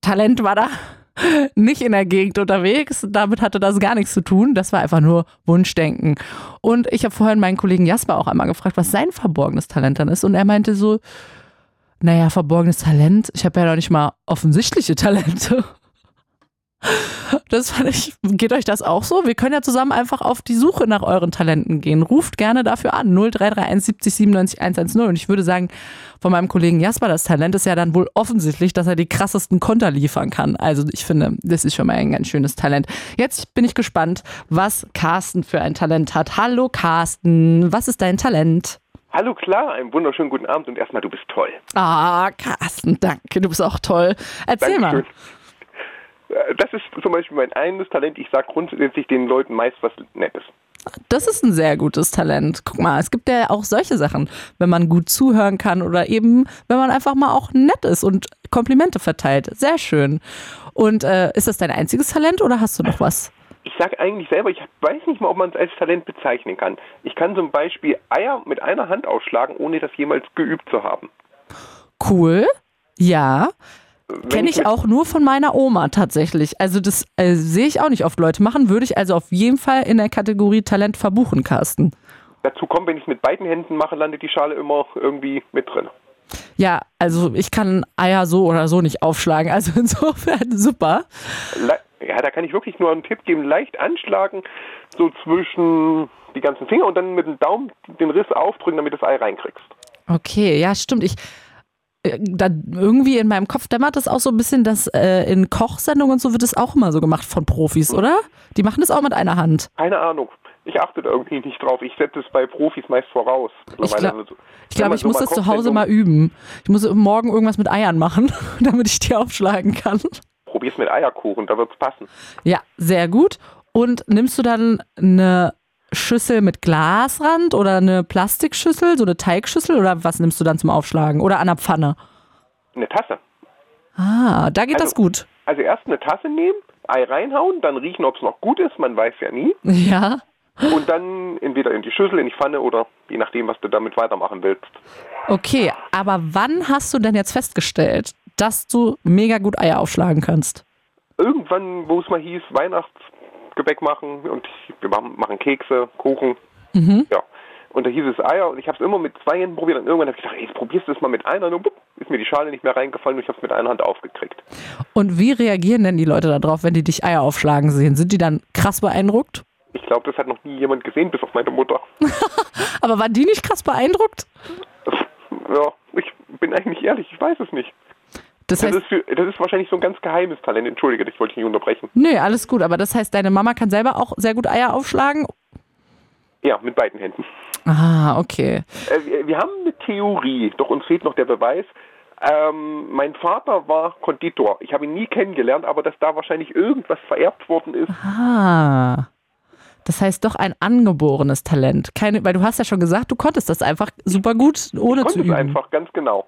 Talent war da <laughs> nicht in der Gegend unterwegs. Damit hatte das gar nichts zu tun. Das war einfach nur Wunschdenken. Und ich habe vorhin meinen Kollegen Jasper auch einmal gefragt, was sein verborgenes Talent dann ist. Und er meinte so, naja, verborgenes Talent. Ich habe ja noch nicht mal offensichtliche Talente. Das fand ich, geht euch das auch so? Wir können ja zusammen einfach auf die Suche nach euren Talenten gehen. Ruft gerne dafür an. 0331 70 97 110. Und ich würde sagen, von meinem Kollegen Jasper, das Talent ist ja dann wohl offensichtlich, dass er die krassesten Konter liefern kann. Also ich finde, das ist schon mal ein ganz schönes Talent. Jetzt bin ich gespannt, was Carsten für ein Talent hat. Hallo Carsten, was ist dein Talent? Hallo Clara, einen wunderschönen guten Abend und erstmal, du bist toll. Ah, Carsten, danke, du bist auch toll. Erzähl mal. Dankeschön. Äh, Das ist zum Beispiel mein eines Talent. Ich sage grundsätzlich den Leuten meist was Nettes. Das ist ein sehr gutes Talent. Guck mal, es gibt ja auch solche Sachen, wenn man gut zuhören kann oder eben, wenn man einfach mal auch nett ist und Komplimente verteilt. Sehr schön. Und äh, ist das dein einziges Talent oder hast du noch was? Ich sage eigentlich selber, ich weiß nicht mal, ob man es als Talent bezeichnen kann. Ich kann zum Beispiel Eier mit einer Hand aufschlagen, ohne das jemals geübt zu haben. Cool. Ja. Kenne ich mit- auch nur von meiner Oma tatsächlich. Also das äh, sehe ich auch nicht oft Leute machen, würde ich also auf jeden Fall in der Kategorie Talent verbuchen, Carsten. Dazu kommt, wenn ich es mit beiden Händen mache, landet die Schale immer irgendwie mit drin. Ja, also ich kann Eier so oder so nicht aufschlagen. Also <laughs> insofern super. Ja, da kann ich wirklich nur einen Tipp geben. Leicht anschlagen, so zwischen die ganzen Finger und dann mit dem Daumen den Riss aufdrücken, damit du das Ei reinkriegst. Okay, ja, stimmt. Ich äh, da irgendwie in meinem Kopf dämmert es auch so ein bisschen, dass äh, in Kochsendungen und so wird es auch immer so gemacht von Profis, oder? Die machen das auch mit einer Hand. Keine Ahnung. Ich achte da irgendwie nicht drauf. Ich setze es bei Profis meist voraus. Glaub- Also, Ich glaube, man ich so muss das zu Hause mal üben. Ich muss morgen irgendwas mit Eiern machen, <laughs> damit ich die aufschlagen kann. Probier's mit Eierkuchen, da wird's passen. Ja, sehr gut. Und nimmst du dann eine Schüssel mit Glasrand oder eine Plastikschüssel, so eine Teigschüssel oder was nimmst du dann zum Aufschlagen? Oder an der Pfanne? Eine Tasse. Ah, da geht das Also- gut. Also erst eine Tasse nehmen, Ei reinhauen, dann riechen, ob es noch gut ist. Man weiß ja nie. <laughs> Ja. Und dann entweder in die Schüssel, in die Pfanne oder je nachdem, was du damit weitermachen willst. Okay, aber wann hast du denn jetzt festgestellt, dass du mega gut Eier aufschlagen kannst? Irgendwann, wo es mal hieß, Weihnachtsgebäck machen und wir machen Kekse, Kuchen. Mhm. Ja. Und da hieß es Eier und ich habe es immer mit zwei Händen probiert und irgendwann habe ich gedacht, ey, jetzt probierst du es mal mit einer und ist mir die Schale nicht mehr reingefallen und ich habe es mit einer Hand aufgekriegt. Und wie reagieren denn die Leute darauf, wenn die dich Eier aufschlagen sehen? Sind die dann krass beeindruckt? Ich glaube, das hat noch nie jemand gesehen, bis auf meine Mutter. <laughs> Aber waren die nicht krass beeindruckt? Ja, ich bin eigentlich ehrlich, ich weiß es nicht. Das Das heißt, ist, für, das ist wahrscheinlich so ein ganz geheimes Talent. Entschuldige, ich wollte dich nicht unterbrechen. nö, alles gut. Aber das heißt, deine Mama kann selber auch sehr gut Eier aufschlagen? Ja, mit beiden Händen. Ah, okay. Äh, wir- haben eine Theorie, doch uns fehlt noch der Beweis. Ähm, mein Vater war Konditor. Ich habe ihn nie kennengelernt, aber dass da wahrscheinlich irgendwas vererbt worden ist. Ah. Das heißt doch ein angeborenes Talent. Keine, weil du hast ja schon gesagt, du konntest das einfach super gut, ohne Ich zu üben. einfach, ganz genau.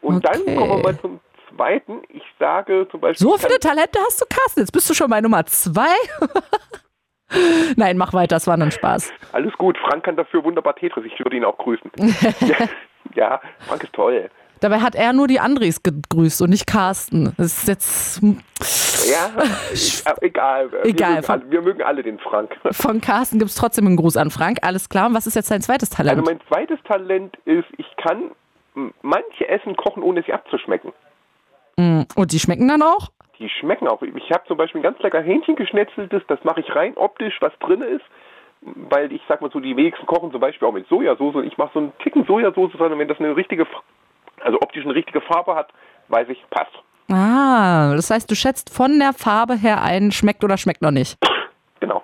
Und Okay. dann kommen wir mal zum zweiten. Ich sage zum Beispiel. So viele Talente hast du, Carsten. Jetzt bist du schon bei Nummer zwei. <laughs> Nein, mach weiter, das war nur ein Spaß. Alles gut, Frank kann dafür wunderbar Tetris. Ich würde ihn auch grüßen. <laughs> ja, ja, Frank ist toll. Dabei hat er nur die Andres gegrüßt und nicht Carsten. Das ist jetzt Ja, äh, egal. Wir Egal, mögen, von- alle, wir mögen alle den Frank. von Carsten gibt es trotzdem einen Gruß an Frank. Alles klar. Und was ist jetzt dein zweites Talent? Also mein zweites Talent ist, ich kann manche Essen kochen, ohne sie abzuschmecken. Und die schmecken dann auch? Die schmecken auch. Ich habe zum Beispiel ein ganz lecker Hähnchen geschnetzeltes, das mache ich rein optisch, was drin ist. Weil ich sag mal so, die wenigsten kochen zum Beispiel auch mit Sojasauce. Ich mache so einen Ticken Sojasauce, sondern wenn das eine richtige, also optisch eine richtige Farbe hat, weiß ich, passt. Ah, das heißt, du schätzt von der Farbe her ein, schmeckt oder schmeckt noch nicht. <clears throat> Genau.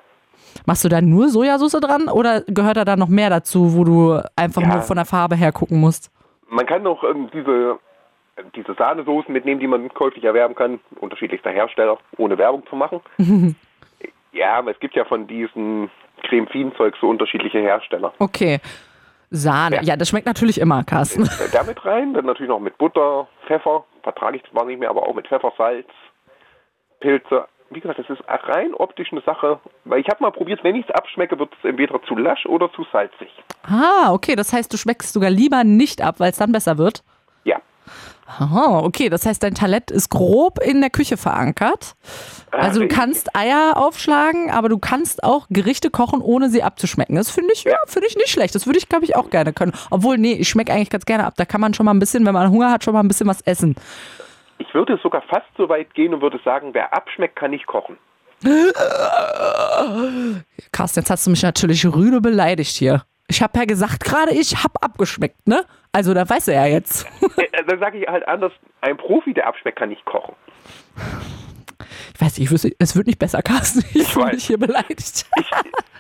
Machst du da nur Sojasauce dran oder gehört da dann noch mehr dazu, wo du einfach Ja. nur von der Farbe her gucken musst? Man kann noch ähm, diese, diese Sahnesoßen mitnehmen, die man käuflich erwerben kann, unterschiedlichster Hersteller, ohne Werbung zu machen. <laughs> ja, aber es gibt ja von diesen Creme Fin-Zeug so unterschiedliche Hersteller. Okay. Sahne. Ja, Ja. das schmeckt natürlich immer, Carsten. Äh, Damit rein, dann natürlich noch mit Butter, Pfeffer, vertrage ich zwar nicht mehr, aber auch mit Pfeffer, Salz, Pilze. Wie gesagt, das ist rein optisch eine Sache, weil ich habe mal probiert, wenn ich es abschmecke, wird es entweder zu lasch oder zu salzig. Ah, okay. Das heißt, du schmeckst sogar lieber nicht ab, weil es dann besser wird. Ja, Aha, okay. Das heißt, dein Talent ist grob in der Küche verankert. Also du ich- kannst Eier aufschlagen, aber du kannst auch Gerichte kochen, ohne sie abzuschmecken. Das finde ich, ja, finde ich nicht schlecht. Das würde ich, glaube ich, auch gerne können. Obwohl, nee, ich schmecke eigentlich ganz gerne ab. Da kann man schon mal ein bisschen, wenn man Hunger hat, schon mal ein bisschen was essen. ich würde sogar fast so weit gehen und würde sagen, wer abschmeckt, kann nicht kochen. Carsten, jetzt hast du mich natürlich rüde beleidigt hier. Ich habe ja gesagt gerade, ich habe abgeschmeckt, ne? Also da weiß er ja jetzt. Äh, Dann sage ich halt anders, ein Profi, der abschmeckt, kann nicht kochen. Ich weiß nicht, ich wüsste, es wird nicht besser, Carsten. Ich, weiß. mich hier beleidigt.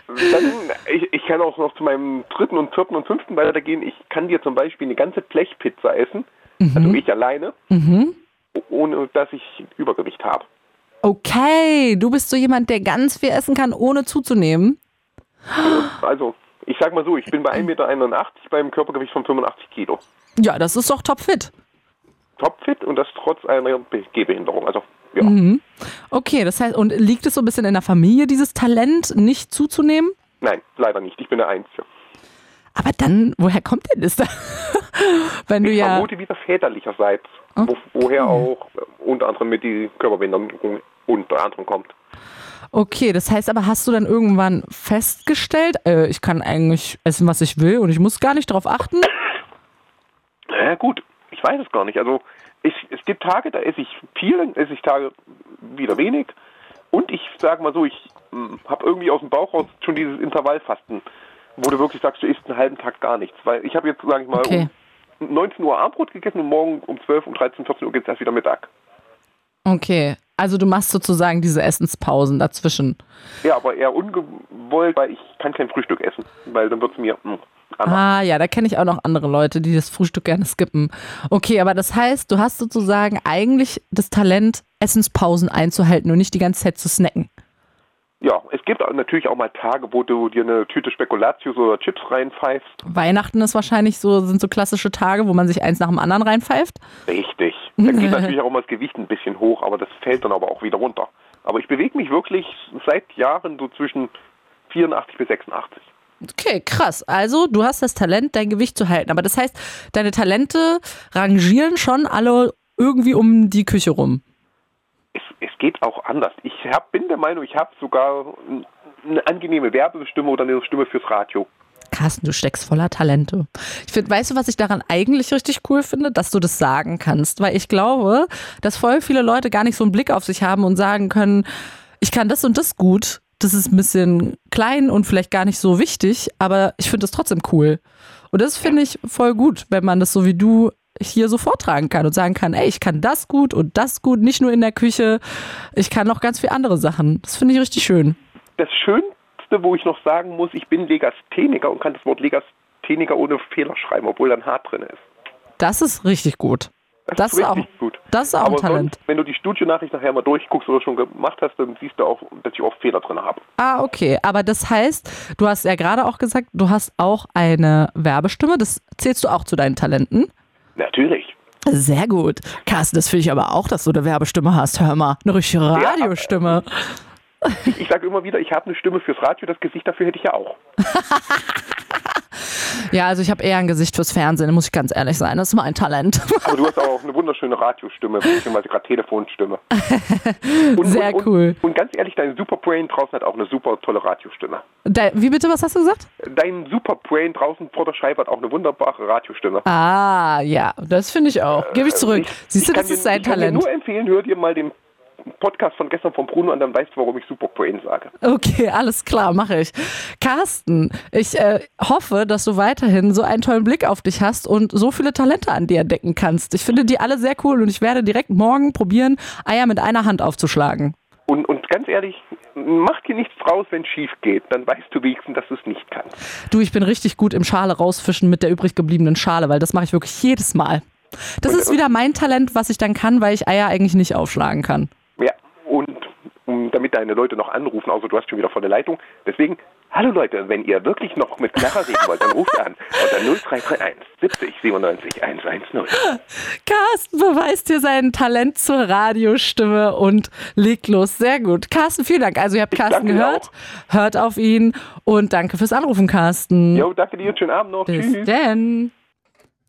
Dann, ich, ich kann auch noch zu meinem dritten und vierten und fünften weitergehen. Ich kann dir zum Beispiel eine ganze Blechpizza essen, also ich alleine, ohne dass ich Übergewicht habe. Okay, du bist so jemand, der ganz viel essen kann, ohne zuzunehmen. Also, ich sag mal so, ich bin bei <clears throat> 1,81 Meter beim Körpergewicht von 85 Kilo. Ja, das ist doch topfit. Topfit und das trotz einer Be- Gehbehinderung. Also, ja. Okay, das heißt, und liegt es so ein bisschen in der Familie, dieses Talent, nicht zuzunehmen? Nein, leider nicht. Ich bin der Einzige. Aber dann, woher kommt denn das da? <laughs> Wenn du Ich ja. vermute wieder väterlicherseits, wo, woher auch äh, unter anderem mit die Körperbehinderung unter anderem kommt. Okay, das heißt aber, hast du dann irgendwann festgestellt, äh, ich kann eigentlich essen, was ich will und ich muss gar nicht drauf achten? Ja, gut, ich weiß es gar nicht. Also ich, es gibt Tage, da esse ich viel, dann esse ich Tage wieder wenig. Und ich sage mal so, ich habe irgendwie aus dem Bauch raus schon dieses Intervallfasten, wo du wirklich sagst, du isst einen halben Tag gar nichts. Weil ich habe jetzt, sage ich mal, Okay. um 19 Uhr Abendbrot gegessen und morgen um 12, um 13, 14 Uhr geht es erst wieder Mittag. Okay, also du machst sozusagen diese Essenspausen dazwischen. Ja, aber eher ungewollt, weil ich kann kein Frühstück essen, weil dann wird es mir mh, anders. Ah ja, da kenne ich auch noch andere Leute, die das Frühstück gerne skippen. Okay, aber das heißt, du hast sozusagen eigentlich das Talent, Essenspausen einzuhalten und nicht die ganze Zeit zu snacken. Ja, es gibt natürlich auch mal Tage, wo du dir eine Tüte Spekulatius oder Chips reinpfeifst. Weihnachten ist wahrscheinlich so, sind so klassische Tage, wo man sich eins nach dem anderen reinpfeift. Richtig. <laughs> Dann geht natürlich auch mal das Gewicht ein bisschen hoch, aber das fällt dann aber auch wieder runter. Aber ich bewege mich wirklich seit Jahren so zwischen 84 bis 86. Okay, krass. Also du hast das Talent, dein Gewicht zu halten. Aber das heißt, deine Talente rangieren schon alle irgendwie um die Küche rum. Es, es geht auch anders. Ich hab, bin der Meinung, ich habe sogar eine angenehme Werbestimme oder eine Stimme fürs Radio. Carsten, du steckst voller Talente. Ich finde, weißt du, was ich daran eigentlich richtig cool finde? Dass du das sagen kannst. Weil ich glaube, dass voll viele Leute gar nicht so einen Blick auf sich haben und sagen können, ich kann das und das gut. Das ist ein bisschen klein und vielleicht gar nicht so wichtig, aber ich finde das trotzdem cool. Und das finde ich voll gut, wenn man das so wie du hier so vortragen kann und sagen kann, ey, ich kann das gut und das gut, nicht nur in der Küche, ich kann noch ganz viele andere Sachen. Das finde ich richtig schön. Das Schönste, wo ich noch sagen muss, ich bin Legastheniker und kann das Wort Legastheniker ohne Fehler schreiben, obwohl da ein H drin ist. Das ist richtig gut. Das ist ist auch, gut. das ist auch ein Aber Talent. sonst, wenn du die Studionachricht nachher mal durchguckst oder schon gemacht hast, dann siehst du auch, dass ich oft Fehler drin habe. Ah, okay. Aber das heißt, du hast ja gerade auch gesagt, du hast auch eine Werbestimme. Das zählst du auch zu deinen Talenten. Natürlich. Sehr gut. Carsten, das finde ich aber auch, dass du eine Werbestimme hast. Hör mal, eine richtige Radiostimme. Ich, ich sage immer wieder, ich habe eine Stimme fürs Radio, das Gesicht dafür hätte ich ja auch. <laughs> Ja, also ich habe eher ein Gesicht fürs Fernsehen, muss ich ganz ehrlich sein. Das ist mein Talent. Aber du hast auch eine wunderschöne Radiostimme, beziehungsweise gerade Telefonstimme. <laughs> Und, Sehr und, cool. Und, und ganz ehrlich, dein Superbrain draußen hat auch eine super tolle Radiostimme. Da, wie bitte, was hast du gesagt? Dein Superbrain draußen vor der Scheibe hat auch eine wunderbare Radiostimme. Ah, ja, das finde ich auch. Gebe ich zurück. Siehst du, Ich kann das dir- ist sein ich kann Talent. dir nur empfehlen, hör dir mal den Podcast von gestern von Bruno an, dann weißt du, warum ich Superbrain sage. Okay, alles klar, mache ich. Carsten, ich äh, hoffe, dass du weiterhin so einen tollen Blick auf dich hast und so viele Talente an dir entdecken kannst. Ich finde die alle sehr cool und ich werde direkt morgen probieren, Eier mit einer Hand aufzuschlagen. Und, und ganz ehrlich, mach dir nichts draus, wenn es schief geht. Dann weißt du wenigstens, dass du es nicht kannst. Du, ich bin richtig gut im Schale rausfischen mit der übrig gebliebenen Schale, weil das mache ich wirklich jedes Mal. Das ist wieder mein Talent, was ich dann kann, weil ich Eier eigentlich nicht aufschlagen kann. Und damit deine Leute noch anrufen, also du hast schon wieder volle Leitung. Deswegen, hallo Leute, wenn ihr wirklich noch mit Clara reden wollt, dann ruft an unter 0331 70 97 110. Carsten beweist hier sein Talent zur Radiostimme und legt los. Sehr gut. Carsten, vielen Dank. Also ihr habt Carsten gehört, hört auf ihn und danke fürs Anrufen, Carsten. Jo, danke dir, schönen Abend noch. Bis Tschüss. denn.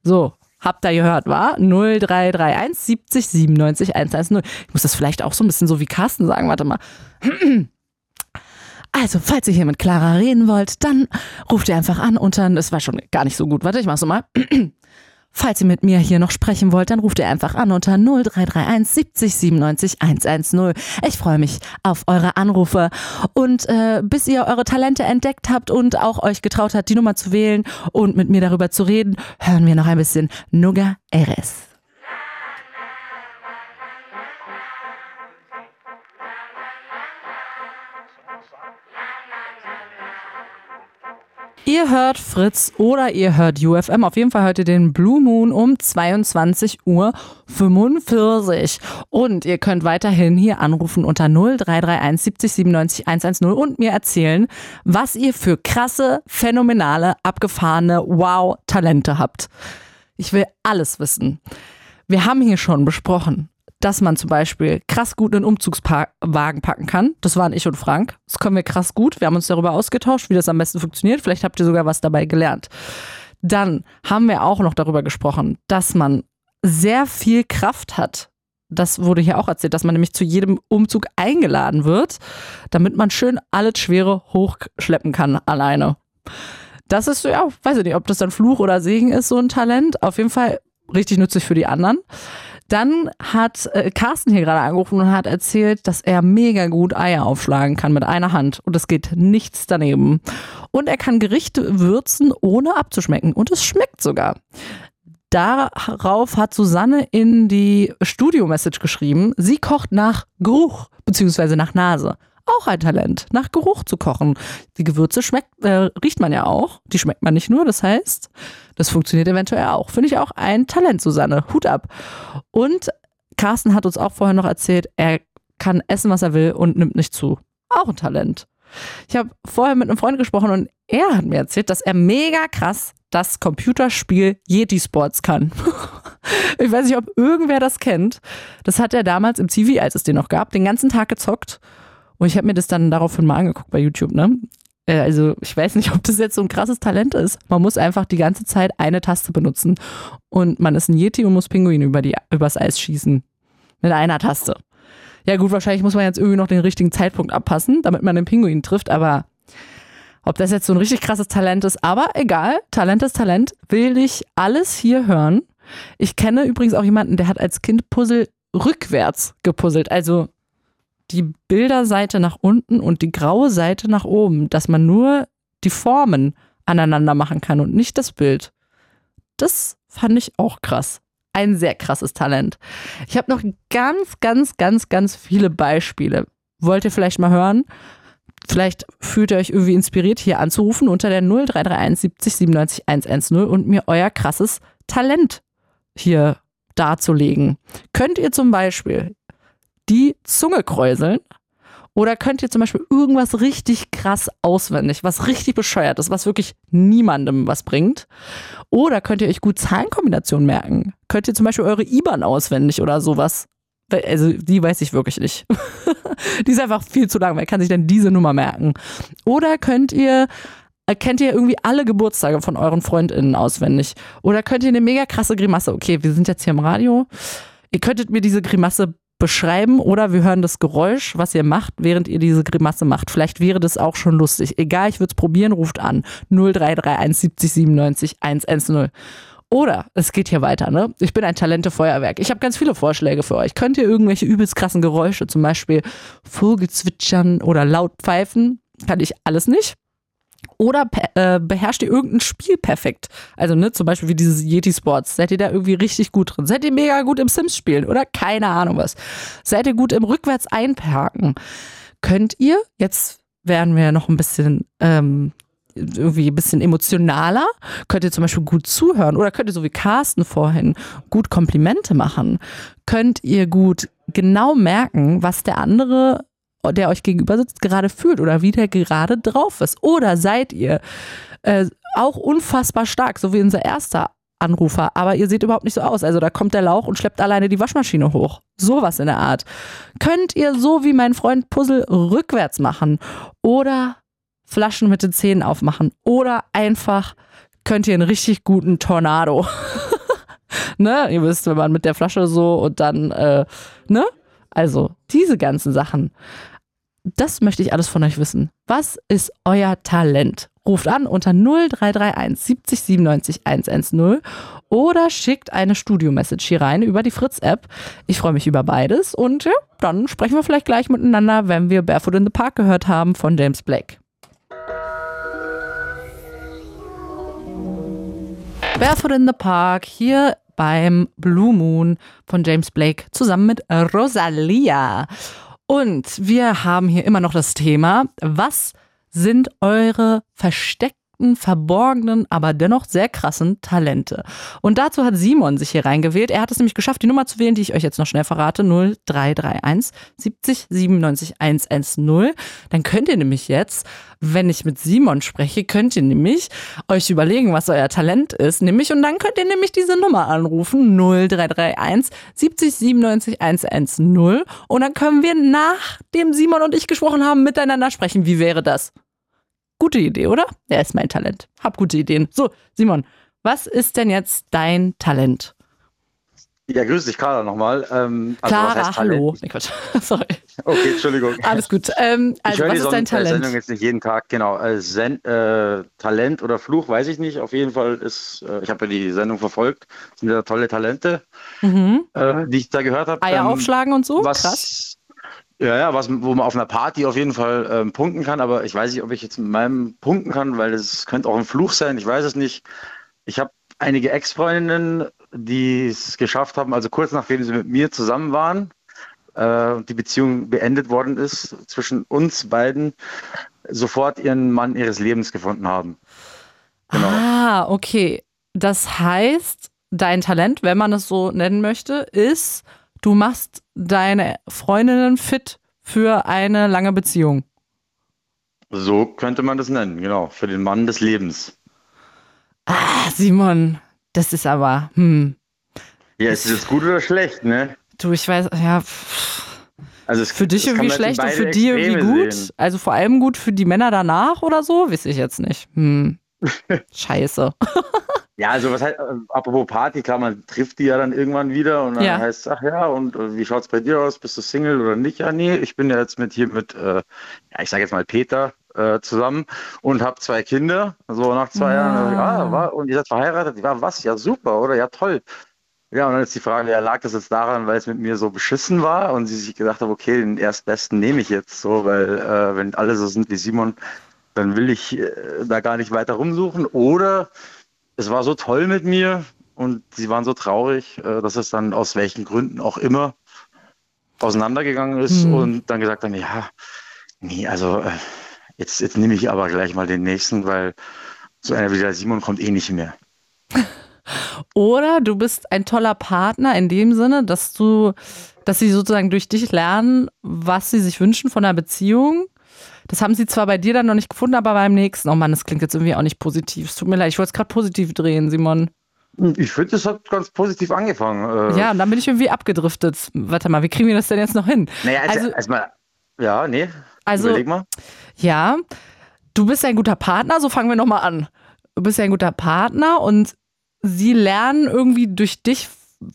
So, habt ihr gehört, war? 0331 70 97 110. Ich muss das vielleicht auch so ein bisschen so wie Carsten sagen. Warte mal. <clears throat> Also, falls ihr hier mit Clara reden wollt, dann ruft ihr einfach an unter, das war schon gar nicht so gut. Warte, ich mach's nochmal. <clears throat> Falls ihr mit mir hier noch sprechen wollt, dann ruft ihr einfach an unter 0331 70 97 110. Ich freue mich auf eure Anrufe und äh, bis ihr eure Talente entdeckt habt und auch euch getraut habt, die Nummer zu wählen und mit mir darüber zu reden, hören wir noch ein bisschen Nuga Eres. Ihr hört Fritz oder ihr hört UFM. Auf jeden Fall heute den Blue Moon um 22 Uhr 45. Und ihr könnt weiterhin hier anrufen unter 0331 70 97 110 und mir erzählen, was ihr für krasse, phänomenale, abgefahrene Wow-Talente habt. Ich will alles wissen. Wir haben hier schon besprochen, dass man zum Beispiel krass gut einen Umzugswagen packen kann. Das waren ich und Frank. Das können wir krass gut. Wir haben uns darüber ausgetauscht, wie das am besten funktioniert. Vielleicht habt ihr sogar was dabei gelernt. Dann haben wir auch noch darüber gesprochen, dass man sehr viel Kraft hat. Das wurde hier auch erzählt, dass man nämlich zu jedem Umzug eingeladen wird, damit man schön alles Schwere hochschleppen kann alleine. Das ist so, ja, weiß ich nicht, ob das dann Fluch oder Segen ist, so ein Talent. Auf jeden Fall richtig nützlich für die anderen. Dann hat äh, Carsten hier gerade angerufen und hat erzählt, dass er mega gut Eier aufschlagen kann mit einer Hand und es geht nichts daneben. Und er kann Gerichte würzen, ohne abzuschmecken und es schmeckt sogar. Darauf hat Susanne in die Studio-Message geschrieben, sie kocht nach Geruch beziehungsweise nach Nase. Auch ein Talent, nach Geruch zu kochen. Die Gewürze schmeckt, äh, riecht man ja auch. Die schmeckt man nicht nur. Das heißt, das funktioniert eventuell auch. Finde ich auch ein Talent, Susanne. Hut ab. Und Carsten hat uns auch vorher noch erzählt, er kann essen, was er will und nimmt nicht zu. Auch ein Talent. Ich habe vorher mit einem Freund gesprochen und er hat mir erzählt, dass er mega krass das Computerspiel Yeti Sports kann. <laughs> ich weiß nicht, ob irgendwer das kennt. Das hat er damals im TV, als es den noch gab, den ganzen Tag gezockt. Und ich habe mir das dann daraufhin mal angeguckt bei YouTube, ne? Äh, Also ich weiß nicht, <laughs> ob das jetzt so ein krasses Talent ist. Man muss einfach die ganze Zeit eine Taste benutzen. Und man ist ein Yeti und muss Pinguine über die, übers Eis schießen. Mit einer Taste. Ja gut, wahrscheinlich muss man jetzt irgendwie noch den richtigen Zeitpunkt abpassen, damit man den Pinguin trifft, aber ob das jetzt so ein richtig krasses Talent ist, aber egal, Talent ist Talent, will ich alles hier hören. Ich kenne übrigens auch jemanden, der hat als Kind Puzzle rückwärts gepuzzelt, also die Bilderseite nach unten und die graue Seite nach oben, dass man nur die Formen aneinander machen kann und nicht das Bild. Das fand ich auch krass. Ein sehr krasses Talent. Ich habe noch ganz, ganz, ganz, ganz viele Beispiele. Wollt ihr vielleicht mal hören? Vielleicht fühlt ihr euch irgendwie inspiriert, hier anzurufen unter der 0331 70 97 110 und mir euer krasses Talent hier darzulegen. Könnt ihr zum Beispiel die Zunge kräuseln? Oder könnt ihr zum Beispiel irgendwas richtig krass auswendig, was richtig bescheuert ist, was wirklich niemandem was bringt? Oder könnt ihr euch gut Zahlenkombinationen merken? Könnt ihr zum Beispiel eure IBAN auswendig oder sowas? Also die weiß ich wirklich nicht. <laughs> die ist einfach viel zu lang. Wer kann sich denn diese Nummer merken? Oder könnt ihr äh, kennt ihr irgendwie alle Geburtstage von euren FreundInnen auswendig? Oder könnt ihr eine mega krasse Grimasse, okay, wir sind jetzt hier im Radio, ihr könntet mir diese Grimasse beschreiben oder wir hören das Geräusch, was ihr macht, während ihr diese Grimasse macht. Vielleicht wäre das auch schon lustig. Egal, ich würde es probieren, ruft an. 0331 70 97 110. Oder es geht hier weiter, ne? Ich bin ein Talente-Feuerwerk. Ich habe ganz viele Vorschläge für euch. Könnt ihr irgendwelche übelst krassen Geräusche, zum Beispiel Vogelzwitschern oder laut pfeifen? Kann ich alles nicht. Oder äh, beherrscht ihr irgendein Spiel perfekt? Also, ne, zum Beispiel wie dieses Yeti Sports. Seid ihr da irgendwie richtig gut drin? Seid ihr mega gut im Sims spielen oder keine Ahnung was? Seid ihr gut im Rückwärts einparken? Könnt ihr, jetzt werden wir noch ein bisschen ähm, irgendwie ein bisschen emotionaler, könnt ihr zum Beispiel gut zuhören oder könnt ihr so wie Carsten vorhin gut Komplimente machen, könnt ihr gut genau merken, was der andere der euch gegenüber sitzt, gerade fühlt oder wie der gerade drauf ist. Oder seid ihr äh, auch unfassbar stark, so wie unser erster Anrufer, aber ihr seht überhaupt nicht so aus. Also da kommt der Lauch und schleppt alleine die Waschmaschine hoch. Sowas in der Art. Könnt ihr so wie mein Freund Puzzle rückwärts machen oder Flaschen mit den Zähnen aufmachen oder einfach könnt ihr einen richtig guten Tornado. <laughs> ne, ihr wisst, wenn man mit der Flasche so und dann, äh, ne? Also, diese ganzen Sachen. Das möchte ich alles von euch wissen. Was ist euer Talent? Ruft an unter 0331 70 97 110 oder schickt eine Studio-Message hier rein über die Fritz-App. Ich freue mich über beides und ja, dann sprechen wir vielleicht gleich miteinander, wenn wir Barefoot in the Park gehört haben von James Blake. Barefoot in the Park hier beim Blue Moon von James Blake zusammen mit Rosalia. Und wir haben hier immer noch das Thema, was sind eure versteckten verborgenen, aber dennoch sehr krassen Talente. Und dazu hat Simon sich hier reingewählt. Er hat es nämlich geschafft, die Nummer zu wählen, die ich euch jetzt noch schnell verrate. 0331 70 97 110. Dann könnt ihr nämlich jetzt, wenn ich mit Simon spreche, könnt ihr nämlich euch überlegen, was euer Talent ist. Nämlich, und dann könnt ihr nämlich diese Nummer anrufen. 0331 70 97 110. Und dann können wir, nachdem Simon und ich gesprochen haben, miteinander sprechen. Wie wäre das? Gute Idee, oder? Er ist mein Talent. Hab gute Ideen. So, Simon, was ist denn jetzt dein Talent? Ja, grüß dich, Clara, nochmal. Ähm, also Clara, hallo. Nee, Quatsch. <laughs> Sorry. Okay, Entschuldigung. Alles gut. Ähm, also, was ist dein Talent? Sendung jetzt nicht jeden Tag, genau. Äh, Sen äh, Talent oder Fluch, weiß ich nicht. Auf jeden Fall ist, äh, ich habe ja die Sendung verfolgt, sind ja tolle Talente, Mhm. äh, die ich da gehört habe. Eier aufschlagen und so? was, Krass. Ja, ja, was, wo man auf einer Party auf jeden Fall ähm, punkten kann, aber ich weiß nicht, ob ich jetzt mit meinem punkten kann, weil es könnte auch ein Fluch sein, ich weiß es nicht. Ich habe einige Ex-Freundinnen, die es geschafft haben, also kurz nachdem sie mit mir zusammen waren, äh, die Beziehung beendet worden ist, zwischen uns beiden, sofort ihren Mann ihres Lebens gefunden haben. Genau. Ah, okay. Das heißt, dein Talent, wenn man es so nennen möchte, ist, du machst deine Freundinnen fit für eine lange Beziehung. So könnte man das nennen, genau, für den Mann des Lebens. Ah, Simon, das ist aber, hm. Ja, ist das gut oder schlecht, ne? Du, ich weiß, ja. pff. Also es, Für dich irgendwie schlecht und für die irgendwie gut? sehen. Also vor allem gut für die Männer danach oder so? Weiß ich jetzt nicht. Hm. <laughs> Scheiße. <laughs> Ja, also was heißt, äh, apropos Party, klar, man trifft die ja dann irgendwann wieder und dann Ja. heißt es, ach ja, und äh, wie schaut's bei dir aus? Bist du Single oder nicht? Ja, nee, ich bin ja jetzt mit hier mit, äh, ja, ich sage jetzt mal Peter äh, zusammen und habe zwei Kinder. So nach zwei Jahren, dann sag ich, ah, wa- und ihr seid verheiratet? Ja, was? Ja, super, oder? Ja, toll. Ja, und dann ist die Frage, ja, lag das jetzt daran, weil es mit mir so beschissen war und sie sich gedacht haben, okay, den erstbesten nehme ich jetzt so, weil äh, wenn alle so sind wie Simon, dann will ich äh, da gar nicht weiter rumsuchen. Oder es war so toll mit mir und sie waren so traurig, äh, dass es dann aus welchen Gründen auch immer auseinandergegangen ist Hm. und dann gesagt haben, ja, nee, also äh, jetzt, jetzt nehme ich aber gleich mal den nächsten, weil so einer wie der Simon kommt eh nicht mehr. <laughs> Oder du bist ein toller Partner in dem Sinne, dass du, dass sie sozusagen durch dich lernen, was sie sich wünschen von einer Beziehung. Das haben sie zwar bei dir dann noch nicht gefunden, aber beim nächsten. Oh Mann, das klingt jetzt irgendwie auch nicht positiv. Es tut mir leid, ich wollte es gerade positiv drehen, Simon. Ich finde, das hat ganz positiv angefangen. Äh, Ja, und dann bin ich irgendwie abgedriftet. Warte mal, wie kriegen wir das denn jetzt noch hin? Naja, also, Also- erstmal, ja, nee. Also- Überleg mal. Ja, du bist ein guter Partner, so fangen wir nochmal an. Du bist ein guter Partner und sie lernen irgendwie durch dich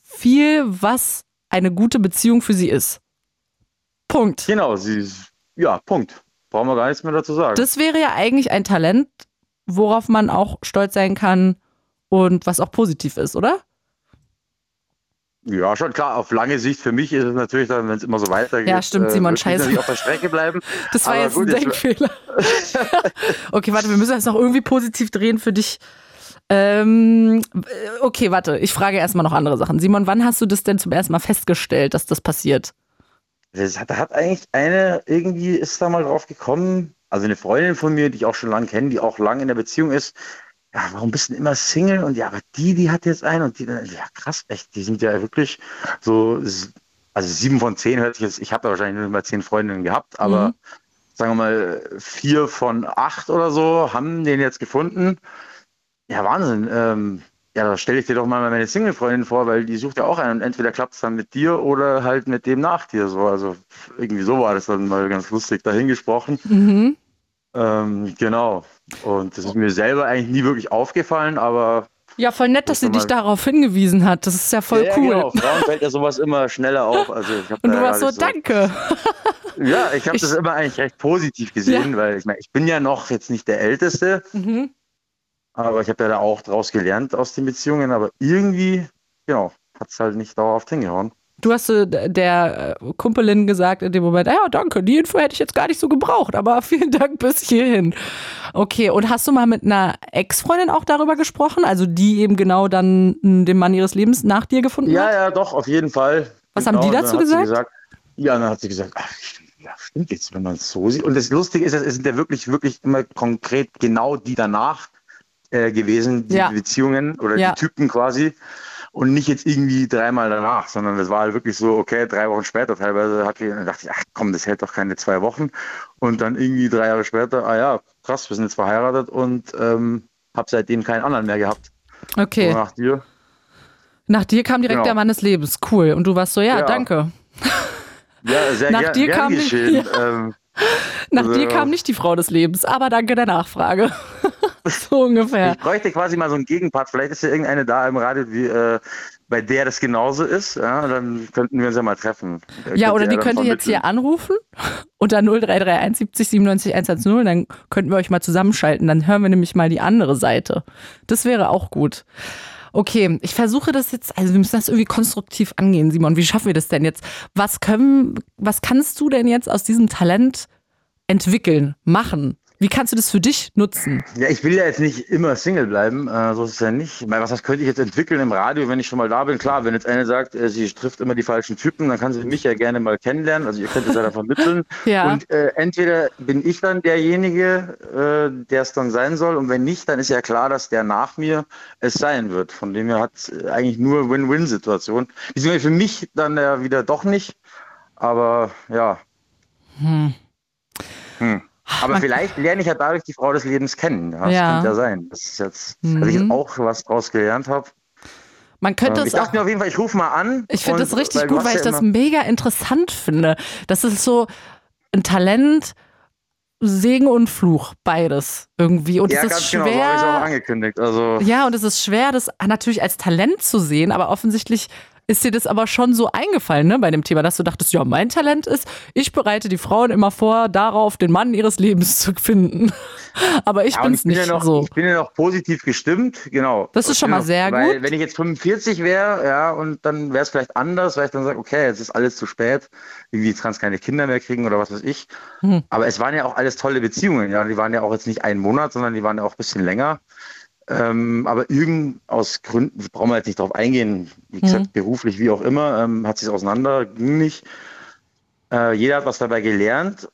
viel, was eine gute Beziehung für sie ist. Punkt. Genau, sie, ja, Punkt. Brauchen wir gar nichts mehr dazu sagen. Das wäre ja eigentlich ein Talent, worauf man auch stolz sein kann und was auch positiv ist, oder? Ja, schon klar. Auf lange Sicht für mich ist es natürlich dann, wenn es immer so weitergeht. Ja, stimmt, Simon, wird es scheiße. auf der Strecke bleiben. <laughs> Das war Aber jetzt gut, ein Denkfehler. <laughs> okay, warte, wir müssen das noch irgendwie positiv drehen für dich. Ähm, okay, warte, ich frage erstmal noch andere Sachen. Simon, wann hast du das denn zum ersten Mal festgestellt, dass das passiert? Das hat, da hat eigentlich eine, irgendwie ist da mal drauf gekommen, also eine Freundin von mir, die ich auch schon lange kenne, die auch lange in der Beziehung ist. Ja, warum bist du denn immer Single? Und ja, aber die, die hat jetzt einen und die, ja krass, echt, die sind ja wirklich so, also sieben von zehn hört sich jetzt, ich habe da wahrscheinlich nur mal zehn Freundinnen gehabt, aber Mhm. sagen wir mal, vier von acht oder so haben den jetzt gefunden. Ja, Wahnsinn. Ähm, ja, da stelle ich dir doch mal meine Single-Freundin vor, weil die sucht ja auch einen und entweder klappt es dann mit dir oder halt mit dem nach dir. So. Also irgendwie so war das dann mal ganz lustig dahingesprochen. Mhm. Ähm, genau. Und das ist mir selber eigentlich nie wirklich aufgefallen, aber Ja, voll nett, dass sie dich darauf hingewiesen hat. Das ist ja voll ja, cool. Genau. Frauen fällt ja sowas immer schneller auf. <laughs> Also Und du warst so, nicht danke. Ja, ich habe das immer eigentlich recht positiv gesehen, weil ich meine, ich bin ja noch jetzt nicht der Älteste, Mhm. Aber ich habe ja da auch draus gelernt aus den Beziehungen, aber irgendwie, genau, hat es halt nicht dauerhaft hingehauen. Du hast äh, der äh, Kumpelin gesagt in dem Moment, "Ah ja, danke, die Info hätte ich jetzt gar nicht so gebraucht, aber <laughs> vielen Dank bis hierhin. Okay, und hast du mal mit einer Ex-Freundin auch darüber gesprochen? Also die eben genau dann mh, den Mann ihres Lebens nach dir gefunden Ja, hat? ja, doch, auf jeden Fall. Was haben die dann dazu sie gesagt? Ja, dann hat sie gesagt, ach, ja, stimmt jetzt, wenn man es so sieht. Und das Lustige ist, es sind ja wirklich, wirklich immer konkret genau die danach äh, gewesen, die Ja. Beziehungen oder Ja. die Typen quasi. Und nicht jetzt irgendwie dreimal danach, sondern das war halt wirklich so, okay, drei Wochen später teilweise hat die, dann dachte ich, ach komm, das hält doch keine zwei Wochen. Und dann irgendwie drei Jahre später, ah ja, krass, wir sind jetzt verheiratet und ähm, habe seitdem keinen anderen mehr gehabt. Okay, So nach dir. nach dir kam direkt Genau. der Mann des Lebens. Cool. Und du warst so, ja, Ja. danke. Ja, sehr <laughs> Nach ger dir kam nicht- geschehen. <laughs> Ähm, Nach Also- dir kam nicht die Frau des Lebens, aber danke der Nachfrage. <laughs> <laughs> so ungefähr. Ich bräuchte quasi mal so einen Gegenpart. Vielleicht ist ja irgendeine da im Radio, die, äh, bei der das genauso ist. Ja, dann könnten wir uns ja mal treffen. Äh, Ja, oder die dann könnt ihr jetzt hier anrufen <laughs> unter 0331 70 97 110. Dann könnten wir euch mal zusammenschalten. Dann hören wir nämlich mal die andere Seite. Das wäre auch gut. Okay, ich versuche das jetzt, also wir müssen das irgendwie konstruktiv angehen, Simon. Wie schaffen wir das denn jetzt? Was können, was kannst du denn jetzt aus diesem Talent entwickeln, machen? Wie kannst du das für dich nutzen? Ja, ich will ja jetzt nicht immer Single bleiben, äh, so ist es ja nicht. Ich meine, was, was könnte ich jetzt entwickeln im Radio, wenn ich schon mal da bin? Klar, wenn jetzt eine sagt, äh, sie trifft immer die falschen Typen, dann kann sie mich ja gerne mal kennenlernen. Also ihr könnt es ja dann vermitteln. <laughs> Ja. Und äh, entweder bin ich dann derjenige, äh, der es dann sein soll, und wenn nicht, dann ist ja klar, dass der nach mir es sein wird. Von dem her hat es äh, eigentlich nur Win-Win-Situation. Beziehungsweise für mich dann ja wieder doch nicht. Aber ja. Hm. Aber man- vielleicht lerne ich ja dadurch die Frau des Lebens kennen. Ja, das Ja. könnte ja sein. Das ist jetzt, dass ich Mhm. jetzt auch was draus gelernt habe. Man könnte Ähm, es ich auch dachte mir auf jeden Fall, ich rufe mal an. Ich finde das richtig gut, weil ja ich das mega interessant finde. Das ist so ein Talent, Segen und Fluch, beides irgendwie. Und Ja, es ist ganz genau, so habe ich auch schwer. angekündigt. Also, ja, und es ist schwer, das natürlich als Talent zu sehen, aber offensichtlich ist dir das aber schon so eingefallen, ne, bei dem Thema, dass du dachtest, ja, mein Talent ist, ich bereite die Frauen immer vor, darauf den Mann ihres Lebens zu finden. <laughs> Aber ich ja, bin's ich bin nicht ja noch, so. Ich bin ja noch positiv gestimmt, genau. Das ist Ich schon mal noch, sehr weil, gut. Wenn ich jetzt 45 wäre, ja, und dann wäre es vielleicht anders, weil ich dann sage, okay, jetzt ist alles zu spät, irgendwie kannst keine Kinder mehr kriegen oder was weiß ich. Hm. Aber es waren ja auch alles tolle Beziehungen, ja. Die waren ja auch jetzt nicht einen Monat, sondern die waren ja auch ein bisschen länger. Ähm, aber irgend aus Gründen, brauchen wir jetzt nicht drauf eingehen, wie gesagt, Mhm. beruflich, wie auch immer, ähm, hat sich auseinander, ging nicht. Äh, jeder hat was dabei gelernt.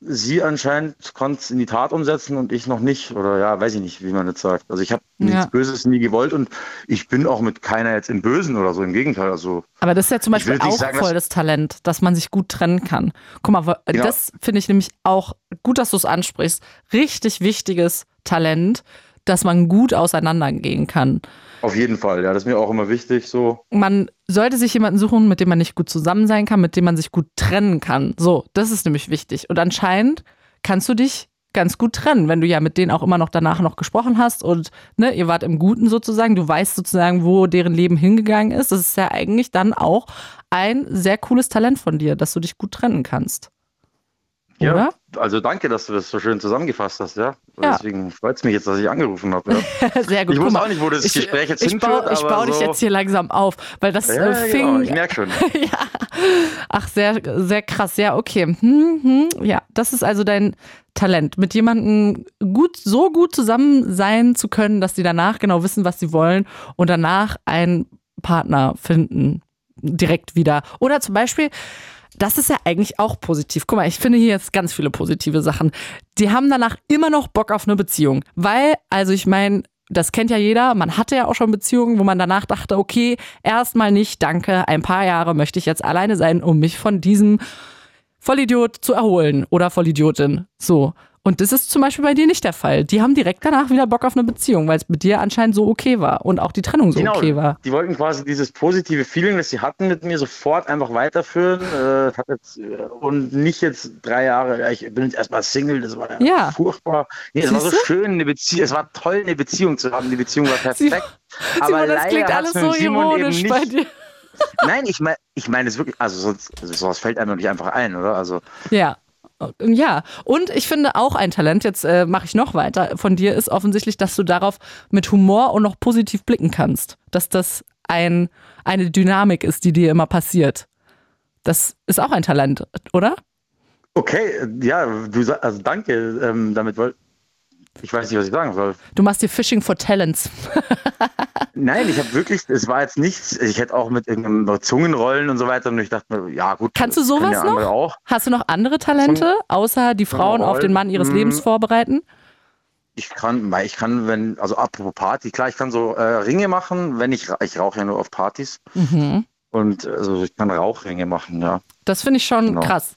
Sie anscheinend konnte es in die Tat umsetzen und ich noch nicht. Oder ja, weiß ich nicht, wie man das sagt. Also ich habe Ja. nichts Böses nie gewollt und ich bin auch mit keiner jetzt im Bösen oder so. Im Gegenteil. Also Aber das ist ja zum Beispiel auch sagen, voll das Talent, dass man sich gut trennen kann. Guck mal, Genau. das finde ich nämlich auch gut, dass du es ansprichst. Richtig wichtiges Talent, dass man gut auseinandergehen kann. Auf jeden Fall, ja, das ist mir auch immer wichtig. So, Man sollte sich jemanden suchen, mit dem man nicht gut zusammen sein kann, mit dem man sich gut trennen kann. So, das ist nämlich wichtig. Und anscheinend kannst du dich ganz gut trennen, wenn du ja mit denen auch immer noch danach noch gesprochen hast und ne, ihr wart im Guten sozusagen, du weißt sozusagen, wo deren Leben hingegangen ist. Das ist ja eigentlich dann auch ein sehr cooles Talent von dir, dass du dich gut trennen kannst. ja, Oder? Also danke, dass du das so schön zusammengefasst hast, ja. Ja. Deswegen freut es mich jetzt, dass ich angerufen habe. Ja. <laughs> Sehr gut. Ich wusste auch nicht, wo das Gespräch jetzt ich hinführt, baue, ich baue dich so- jetzt hier langsam auf, weil das Ja, äh, fing. genau, ich merke schon. <laughs> ja. Ach, sehr, sehr krass. Ja, okay. Hm, hm. Ja, das ist also dein Talent, mit jemandem gut, so gut zusammen sein zu können, dass sie danach genau wissen, was sie wollen und danach einen Partner finden. Direkt wieder. Oder zum Beispiel, das ist ja eigentlich auch positiv. Guck mal, ich finde hier jetzt ganz viele positive Sachen. Die haben danach immer noch Bock auf eine Beziehung. Weil, also ich meine, das kennt ja jeder, man hatte ja auch schon Beziehungen, wo man danach dachte, okay, erstmal nicht, danke, ein paar Jahre möchte ich jetzt alleine sein, um mich von diesem Vollidiot zu erholen oder Vollidiotin. So. Und das ist zum Beispiel bei dir nicht der Fall. Die haben direkt danach wieder Bock auf eine Beziehung, weil es mit dir anscheinend so okay war und auch die Trennung so Genau, okay war. die wollten quasi dieses positive Feeling, das sie hatten mit mir, sofort einfach weiterführen. Äh, jetzt, äh, und nicht jetzt drei Jahre, ja, ich bin jetzt erstmal Single, das war Ja. furchtbar. Nee, es war so schön, eine Beziehung, es war toll, eine Beziehung zu haben. Die Beziehung war perfekt. aber Simon, das leider klingt alles so ironisch nicht, bei dir. <laughs> Nein, ich meine ich mein es wirklich, also sonst, also sowas fällt einem nicht einfach ein, oder? Also, Ja. Ja, und ich finde auch ein Talent, jetzt äh, mache ich noch weiter, von dir ist offensichtlich, dass du darauf mit Humor und noch positiv blicken kannst. Dass das ein, eine Dynamik ist, die dir immer passiert. Das ist auch ein Talent, oder? okay, ja, du also danke, ähm, damit wollte ich weiß nicht, was ich sagen soll. Du machst dir Fishing for Talents. Nein, ich habe wirklich, es war jetzt nichts, ich hätte auch mit irgendeinem Zungenrollen und so weiter und ich dachte mir, ja gut. Kannst du sowas ja noch? Auch. Hast du noch andere Talente, außer die Frauen auf den Mann ihres Mhm. Lebens vorbereiten? Ich kann, weil ich kann, wenn, also apropos Party, klar, ich kann so äh, Ringe machen, wenn ich, ich rauche ja nur auf Partys Mhm. und also ich kann Rauchringe machen, ja. Das finde ich schon Genau. krass.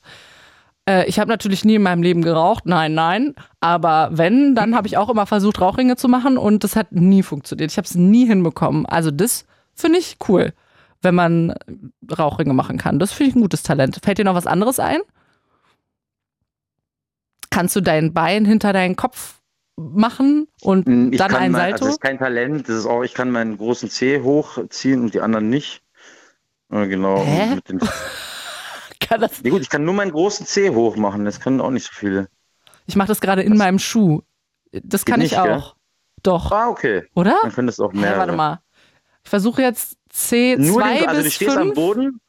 Äh, ich habe natürlich nie in meinem Leben geraucht, nein, nein. Aber wenn, dann habe ich auch immer versucht, Rauchringe zu machen und das hat nie funktioniert. Ich habe es nie hinbekommen. Also das finde ich cool, wenn man Rauchringe machen kann. Das finde ich ein gutes Talent. Fällt dir noch was anderes ein? Kannst du dein Bein hinter deinen Kopf machen und Ich dann ein mein, Salto? Also das ist kein Talent, das ist auch, ich kann meinen großen Zeh hochziehen und die anderen nicht. Genau. Hä? <laughs> Kann das, ja, gut, ich kann nur meinen großen Zeh hoch machen, das können auch nicht so viele. ich mache das gerade in meinem Schuh. Das kann ich nicht, gell? auch. Doch, Ah, okay. oder? Dann können das auch mehr. warte mal. Ich versuche jetzt C2 Nur den, also du bis stehst am 5. Boden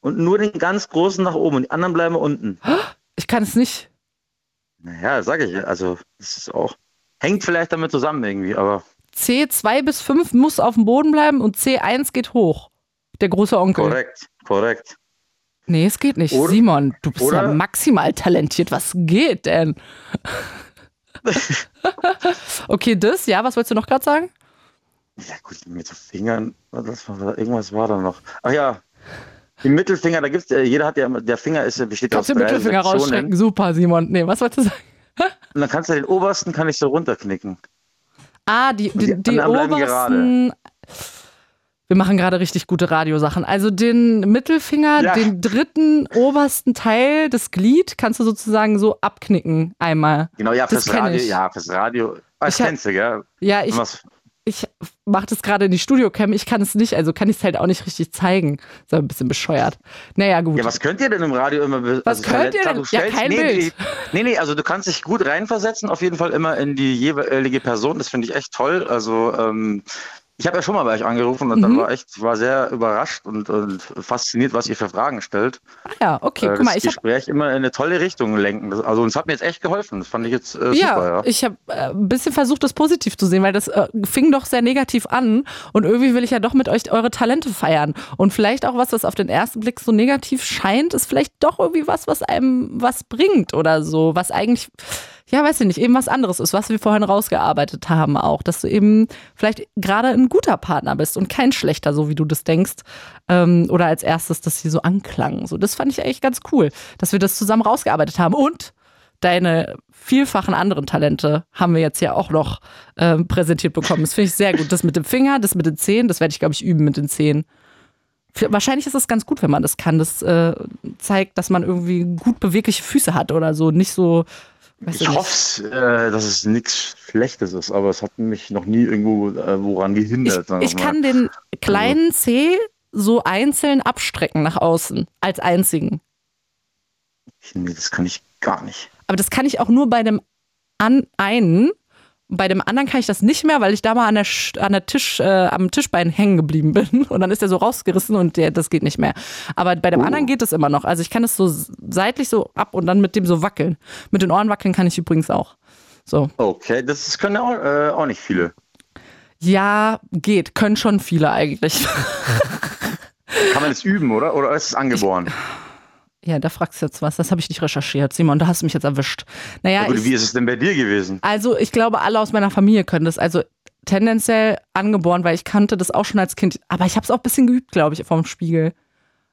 und nur den ganz großen nach oben und die anderen bleiben unten. Ich kann es nicht. Naja, sag ich, also das ist auch. Hängt vielleicht damit zusammen irgendwie, aber C2 bis 5 muss auf dem Boden bleiben und C1 geht hoch. Der große Onkel. korrekt, korrekt. Nee, es geht nicht. Oder- Simon, du bist ja oder- maximal talentiert. Was geht denn? <laughs> okay, das, ja, was wolltest du noch gerade sagen? Ja gut, mit so Fingern, das war, irgendwas war da noch. Ach ja, die Mittelfinger, da gibt's, ja- jeder hat ja, der Finger ist, besteht ja aus Kannst du den drei Mittelfinger Sektionen. rausstrecken? Super, Simon. Nee, was wolltest du sagen? Und dann kannst du den obersten, kann ich so runterknicken. Ah, die, die, die die obersten. Wir machen gerade richtig gute Radiosachen. Also den Mittelfinger, Ja. den dritten obersten Teil des Glied kannst du sozusagen so abknicken einmal. Genau, ja, Das fürs Radio, ich. ja, fürs Radio. Ah, das Ich kennst du, gell? Ja, ich, ich mache das gerade in die Studiocam. Ich kann es nicht, also kann ich es halt auch nicht richtig zeigen. Ist aber ein bisschen bescheuert. Naja, gut. ja, was könnt ihr denn im Radio immer? Was könnt ihr denn? du Ja, kein nee, Bild. Nee, nee, also du kannst dich gut reinversetzen, auf jeden Fall immer in die jeweilige Person. Das finde ich echt toll. Also, ähm, ich habe ja schon mal bei euch angerufen und dann Mhm. war echt, ich war sehr überrascht und, und fasziniert, was ihr für Fragen stellt. ah, ja, okay. äh, Guck mal, ich habe Gespräch immer in eine tolle Richtung lenken. Das, also, uns hat mir jetzt echt geholfen. Das fand ich jetzt äh, ja, super, ja. ich habe äh, ein bisschen versucht, das positiv zu sehen, weil das äh, fing doch sehr negativ an und irgendwie will ich ja doch mit euch eure Talente feiern und vielleicht auch was, was auf den ersten Blick so negativ scheint, ist vielleicht doch irgendwie was, was einem was bringt oder so, was eigentlich ja, weiß ich nicht, eben was anderes ist, was wir vorhin rausgearbeitet haben auch, dass du eben vielleicht gerade ein guter Partner bist und kein schlechter, so wie du das denkst. Ähm, oder als erstes, dass sie so anklang. So, das fand ich eigentlich ganz cool, dass wir das zusammen rausgearbeitet haben. Und deine vielfachen anderen Talente haben wir jetzt ja auch noch ähm, präsentiert bekommen. Das finde ich sehr gut. Das mit dem Finger, das mit den Zehen, das werde ich, glaube ich, üben mit den Zehen. Wahrscheinlich ist es ganz gut, wenn man das kann. Das äh, zeigt, dass man irgendwie gut bewegliche Füße hat oder so. Nicht so. Weißt du Ich hoffe, äh, dass es nichts Schlechtes ist, aber es hat mich noch nie irgendwo äh, woran gehindert. Ich, ich kann den kleinen Zeh so einzeln abstrecken nach außen, als einzigen. Nee, das kann ich gar nicht. Aber das kann ich auch nur bei dem an einen. Bei dem anderen kann ich das nicht mehr, weil ich da mal an der, an der Tisch, äh, am Tischbein hängen geblieben bin. <laughs> Und dann ist der so rausgerissen und der, das geht nicht mehr. Aber bei dem Oh. anderen geht es immer noch. Also ich kann es so seitlich so ab und dann mit dem so wackeln. Mit den Ohren wackeln kann ich übrigens auch. So. Okay, das können auch, äh, auch nicht viele. Ja, geht. Können schon viele eigentlich. <laughs> Kann man das üben, oder? Oder ist es angeboren? Ja, da fragst du jetzt was. Das habe ich nicht recherchiert. Simon, da hast du mich jetzt erwischt. Naja, Ja, gut, ich, wie ist es denn bei dir gewesen? Also ich glaube, alle aus meiner Familie können das. Also tendenziell angeboren, weil ich kannte das auch schon als Kind. Aber ich habe es auch ein bisschen geübt, glaube ich, vom Spiegel.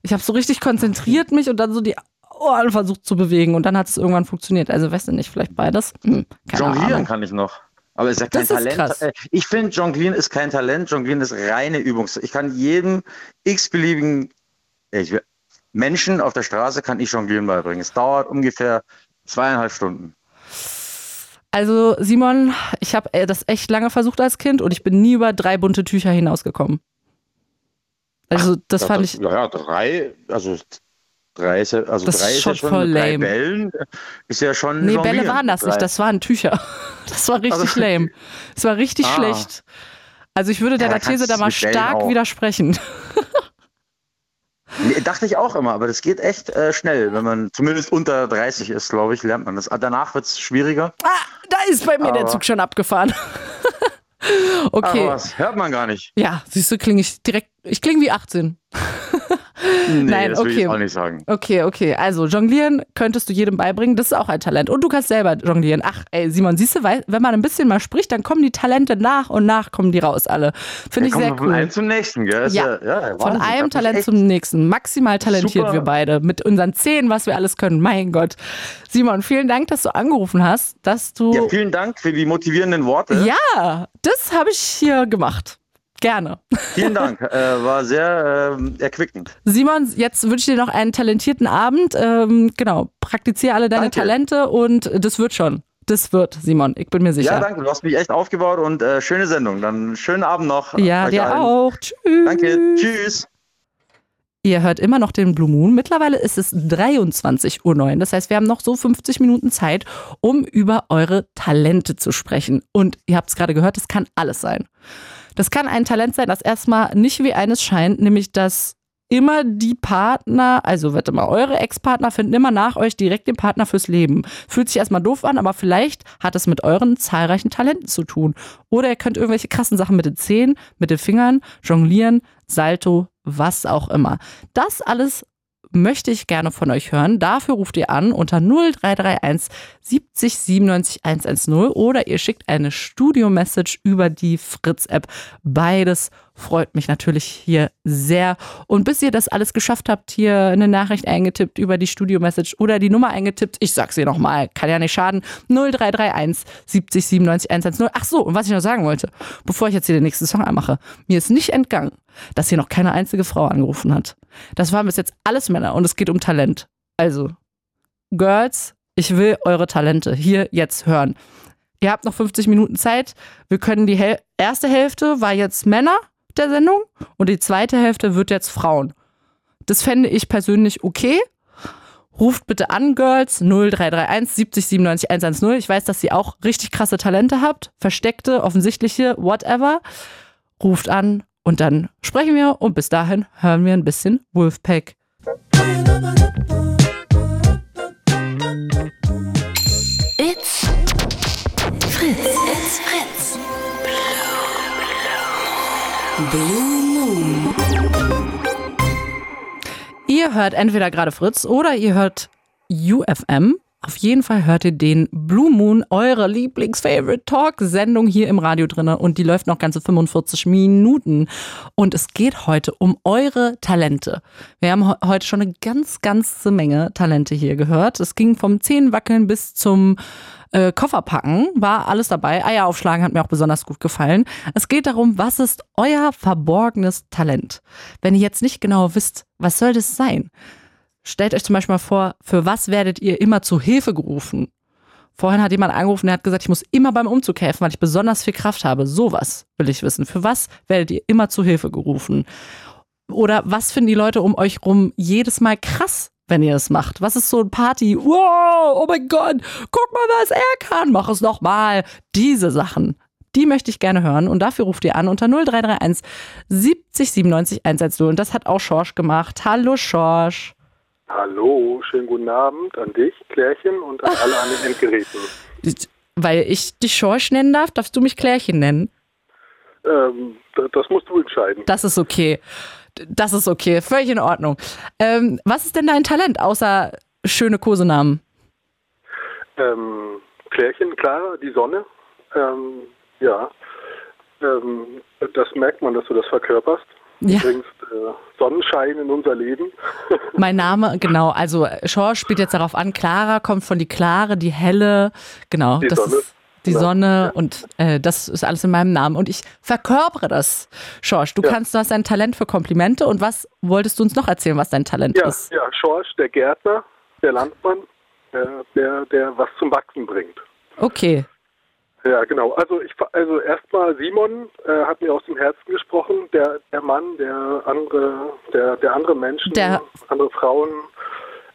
Ich habe so richtig konzentriert mich und dann so die Ohren versucht zu bewegen und dann hat es irgendwann funktioniert. Also weißt du nicht, vielleicht beides? Hm, Jonglieren Ahnung. kann ich noch. Aber es ist ja kein Das ist Talent. krass. Äh, Ich finde, Jonglieren ist kein Talent. Jonglieren ist reine Übung. Ich kann jedem x-beliebigen ich will- Menschen auf der Straße kann ich Jonglieren beibringen. Es dauert ungefähr zweieinhalb Stunden. Also Simon, ich habe äh, das echt lange versucht als Kind und ich bin nie über drei bunte Tücher hinausgekommen. Also das Ja, fand ich, Ja, ja, drei, also drei ist ja, also Das ist drei ist schon ja schon voll lame. Bällen. Ist ja schon. Nee, Jonglieren. Bälle waren das nicht, das waren Tücher. <laughs> Das war richtig Also- lame. <laughs> Das war richtig Ah. schlecht. Also ich würde Ja, deiner kannst These da mal stark widersprechen. <laughs> Dachte ich auch immer, aber das geht echt äh, schnell. Wenn man zumindest unter 30 ist, glaube ich, lernt man das. Danach wird es schwieriger. Ah, da ist bei mir der Aber- Zug schon abgefahren. <laughs> okay. Aber was hört man gar nicht. Ja, siehst du, klinge ich direkt, ich klinge wie 18. Nee, Nein, das will okay. ich auch nicht sagen. Okay, okay. Also jonglieren könntest du jedem beibringen. Das ist auch ein Talent. Und du kannst selber jonglieren. Ach, ey, Simon, siehst du, wenn man ein bisschen mal spricht, dann kommen die Talente nach und nach kommen die raus alle. Finde ich Ja, sehr kommt von cool. einem zum nächsten, gell? Ja, ja, ja, Von einem Talent zum nächsten. Maximal talentiert Super. wir beide. Mit unseren Zehen, was wir alles können. Mein Gott. Simon, vielen Dank, dass du angerufen hast, dass du. Ja, vielen Dank für die motivierenden Worte. Ja, das habe ich hier gemacht. Gerne. Vielen Dank. <laughs> äh, war sehr ähm, erquickend. Simon, jetzt wünsche ich dir noch einen talentierten Abend. Ähm, genau, praktiziere alle deine Danke. Talente und das wird schon. Das wird, Simon, ich bin mir sicher. Ja, danke. Du hast mich echt aufgebaut und äh, schöne Sendung. Dann schönen Abend noch. Ja, dir allen. auch. Tschüss. Danke. Tschüss. Ihr hört immer noch den Blue Moon. Mittlerweile ist es 23.09 Uhr. Das heißt, wir haben noch so 50 Minuten Zeit, um über eure Talente zu sprechen. Und ihr habt es gerade gehört, das kann alles sein. Das kann ein Talent sein, das erstmal nicht wie eines scheint, nämlich dass immer die Partner, also warte mal, eure Ex-Partner finden immer nach euch direkt den Partner fürs Leben. Fühlt sich erstmal doof an, aber vielleicht hat es mit euren zahlreichen Talenten zu tun. Oder ihr könnt irgendwelche krassen Sachen mit den Zehen, mit den Fingern, jonglieren, Salto, was auch immer. Das alles möchte ich gerne von euch hören. Dafür ruft ihr an unter 0331 70 97 110 oder ihr schickt eine Studio-Message über die Fritz-App. Beides freut mich natürlich hier sehr. Und bis ihr das alles geschafft habt, hier eine Nachricht eingetippt über die Studio-Message oder die Nummer eingetippt, ich sag's ihr nochmal, kann ja nicht schaden, 0331 70 97 110. Ach so, und was ich noch sagen wollte, bevor ich jetzt hier den nächsten Song anmache, mir ist nicht entgangen, dass hier noch keine einzige Frau angerufen hat. Das waren bis jetzt alles Männer und es geht um Talent. Also, Girls, ich will eure Talente hier jetzt hören. Ihr habt noch 50 Minuten Zeit. Wir können die Hel erste Hälfte war jetzt Männer der Sendung und die zweite Hälfte wird jetzt Frauen. Das fände ich persönlich okay. Ruft bitte an, Girls, 0331 70 97 110. Ich weiß, dass ihr auch richtig krasse Talente habt. Versteckte, offensichtliche, whatever. Ruft an und dann sprechen wir und bis dahin hören wir ein bisschen Wolfpack. Ihr hört entweder gerade Fritz oder ihr hört UFM. Auf jeden Fall hört ihr den Blue Moon, eure Lieblings-Favorite-Talk-Sendung hier im Radio drinne und die läuft noch ganze 45 Minuten. Und es geht heute um eure Talente. Wir haben heute schon eine ganz, ganze Menge Talente hier gehört. Es ging vom Zehenwackeln bis zum äh, Kofferpacken, war alles dabei. Eier aufschlagen hat mir auch besonders gut gefallen. Es geht darum, was ist euer verborgenes Talent? Wenn ihr jetzt nicht genau wisst, was soll das sein? Stellt euch zum Beispiel mal vor, für was werdet ihr immer zu Hilfe gerufen? Vorhin hat jemand angerufen, der hat gesagt, ich muss immer beim Umzug helfen, weil ich besonders viel Kraft habe. Sowas will ich wissen. Für was werdet ihr immer zu Hilfe gerufen? Oder was finden die Leute um euch rum jedes Mal krass, wenn ihr es macht? Was ist so ein Party? Wow, oh mein Gott, guck mal, was er kann, mach es noch mal. Diese Sachen. Die möchte ich gerne hören und dafür ruft ihr an unter 0331 70 97 110 und das hat auch Schorsch gemacht. Hallo Schorsch. Hallo, schönen guten Abend an dich, Klärchen, und an alle an den Endgeräten. <laughs> Weil ich dich Schorsch nennen darf, darfst du mich Klärchen nennen. Ähm, das musst du entscheiden. Das ist okay. Das ist okay, völlig in Ordnung. Ähm, was ist denn dein Talent, außer schöne Kosenamen? Ähm, Klärchen, Clara, die Sonne. Ähm, ja, ähm, das merkt man, dass du das verkörperst. Ja. Du bringst äh, Sonnenschein in unser Leben. <laughs> Mein Name, genau, also Schorsch spielt jetzt darauf an, Clara kommt von die Klare, die Helle, genau, Die das Sonne. ist die Ja. Sonne und äh, das ist alles in meinem Namen und ich verkörpere das. Schorsch, du Ja. kannst, du hast ein Talent für Komplimente und was wolltest du uns noch erzählen, was dein Talent Ja, ist? ja, Schorsch, der Gärtner, der Landmann, der, der, der was zum Wachsen bringt. Okay, Ja, genau. Also ich also erstmal Simon äh, hat mir aus dem Herzen gesprochen, der der Mann, der andere, der der andere Menschen, Der- andere Frauen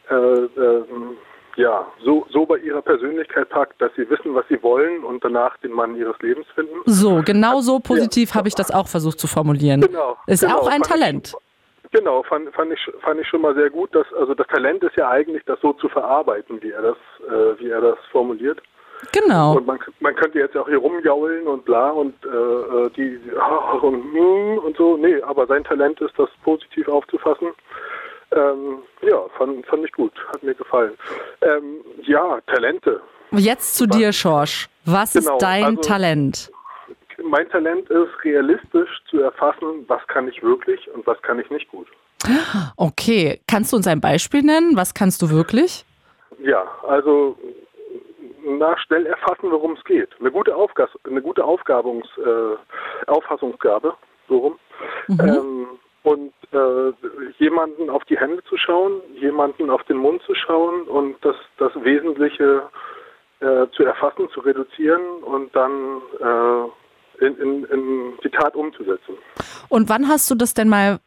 äh, ähm, ja, so so bei ihrer Persönlichkeit packt, dass sie wissen, was sie wollen und danach den Mann ihres Lebens finden. so, genau so positiv habe ich das auch versucht zu formulieren. Genau. Ist genau, auch ein fand ich- Talent. Genau, fand, fand, ich, fand ich schon mal sehr gut. Dass, also das Talent ist ja eigentlich, das so zu verarbeiten, wie er das, äh, wie er das formuliert. Genau. Und man, man könnte jetzt auch hier rumjaulen und bla und äh, äh, die ah, und, hm und so. Nee, aber sein Talent ist, das positiv aufzufassen. Ähm, ja, fand, fand ich gut, hat mir gefallen. Ähm, ja, Talente. Jetzt zu dir, Schorsch. Was Genau, ist dein also- Talent? Mein Talent ist, realistisch zu erfassen, was kann ich wirklich und was kann ich nicht gut. Okay, kannst du uns ein Beispiel nennen? Was kannst du wirklich? Ja, also na, schnell erfassen, worum es geht. Eine gute, Aufgas eine gute Aufgabungs äh, Auffassungsgabe, so rum. Ähm, und äh, jemanden auf die Hände zu schauen, jemanden auf den Mund zu schauen und das, das Wesentliche äh, zu erfassen, zu reduzieren und dann äh, in, in, in die Tat umzusetzen. Und wann hast du das denn mal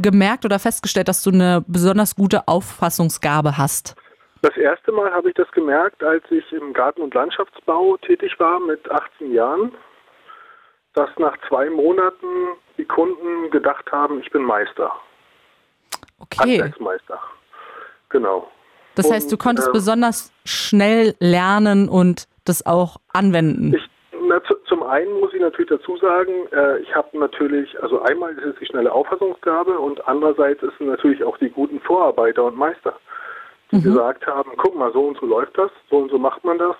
gemerkt oder festgestellt, dass du eine besonders gute Auffassungsgabe hast? Das erste Mal habe ich das gemerkt, als ich im Garten- und Landschaftsbau tätig war mit 18 Jahren, dass nach zwei Monaten die Kunden gedacht haben, ich bin Meister, Okay. Handwerksmeister. Genau. Das heißt, du Und, konntest ähm, besonders schnell lernen und das auch anwenden. Ich, na, zu, zum einen muss ich natürlich dazu sagen, äh, ich habe natürlich, also einmal ist es die schnelle Auffassungsgabe und andererseits ist es natürlich auch die guten Vorarbeiter und Meister, die gesagt haben, guck mal, so und so läuft das, so und so macht man das,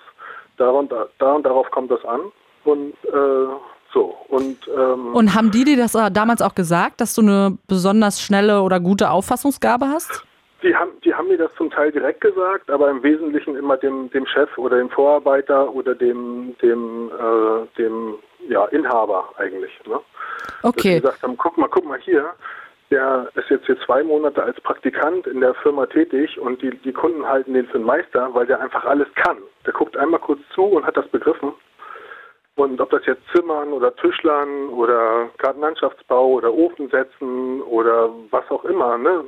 da und, da, da und darauf kommt das an und äh, so. Und, ähm, Und haben die dir das äh, damals auch gesagt, dass du eine besonders schnelle oder gute Auffassungsgabe hast? Die haben, die haben mir das zum Teil direkt gesagt, aber im Wesentlichen immer dem, dem Chef oder dem Vorarbeiter oder dem, dem, äh, dem ja, Inhaber eigentlich. Ne? Dass Okay. die gesagt haben, guck mal, guck mal hier, der ist jetzt hier zwei Monate als Praktikant in der Firma tätig und die, die Kunden halten den für einen Meister, weil der einfach alles kann. Der guckt einmal kurz zu und hat das begriffen. Und ob das jetzt Zimmern oder Tischlern oder Gartenlandschaftsbau oder Ofen setzen oder was auch immer, ne?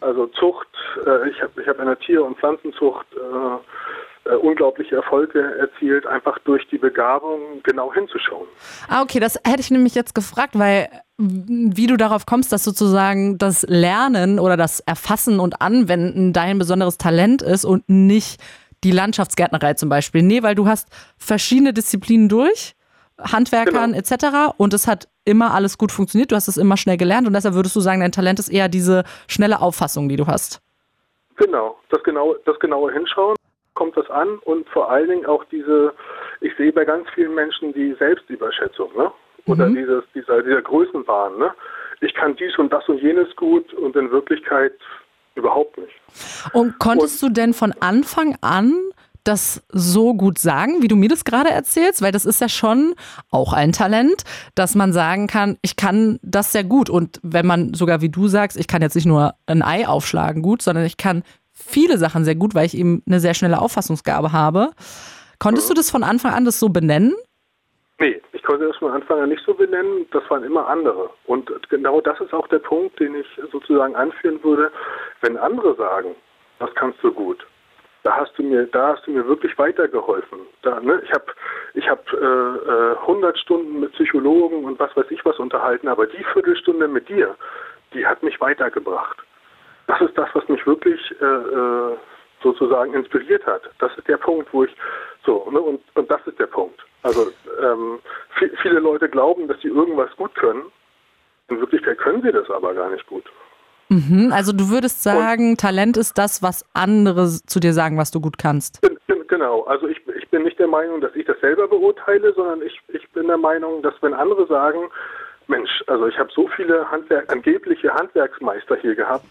Also Zucht, äh, ich habe ich hab in der Tier- und Pflanzenzucht äh, äh, unglaubliche Erfolge erzielt, einfach durch die Begabung genau hinzuschauen. Ah, okay, das hätte ich nämlich jetzt gefragt, weil wie du darauf kommst, dass sozusagen das Lernen oder das Erfassen und Anwenden dein besonderes Talent ist und nicht die Landschaftsgärtnerei zum Beispiel. Nee, weil du hast verschiedene Disziplinen durch, Handwerkern Genau. etc. und es hat immer alles gut funktioniert, du hast es immer schnell gelernt und deshalb würdest du sagen, dein Talent ist eher diese schnelle Auffassung, die du hast. Genau, das genaue, das genaue Hinschauen. kommt das an und vor allen Dingen auch diese, ich sehe bei ganz vielen Menschen die Selbstüberschätzung, ne? Oder Mhm. dieses, dieser, dieser Größenwahn, ne? Ich kann dies und das und jenes gut und in Wirklichkeit überhaupt nicht. Und konntest du denn von Anfang an das so gut sagen, wie du mir das gerade erzählst? Weil das ist ja schon auch ein Talent, dass man sagen kann, ich kann das sehr gut. Und wenn man sogar wie du sagst, ich kann jetzt nicht nur ein Ei aufschlagen gut, sondern ich kann viele Sachen sehr gut, weil ich eben eine sehr schnelle Auffassungsgabe habe. Konntest du das von Anfang an das so benennen? Nee, ich konnte das von Anfang an nicht so benennen, das waren immer andere. Und genau das ist auch der Punkt, den ich sozusagen anführen würde. Wenn andere sagen, das kannst du gut, da hast du mir, da hast du mir wirklich weitergeholfen. Da, ne, ich habe ich hab, äh, äh, 100 Stunden mit Psychologen und was weiß ich was unterhalten, aber die Viertelstunde mit dir, die hat mich weitergebracht. Das ist das, was mich wirklich äh, äh, sozusagen inspiriert hat. Das ist der Punkt, wo ich so, ne, und, und das ist der Punkt. Also ähm, vi- viele Leute glauben, dass sie irgendwas gut können. In Wirklichkeit können sie das aber gar nicht gut. Mhm, also du würdest sagen, Talent ist das, was andere zu dir sagen, was du gut kannst. Gen- gen- Genau, also ich, ich bin nicht der Meinung, dass ich das selber beurteile, sondern ich, ich bin der Meinung, dass wenn andere sagen, Mensch, also ich habe so viele Handwerk, angebliche Handwerksmeister hier gehabt,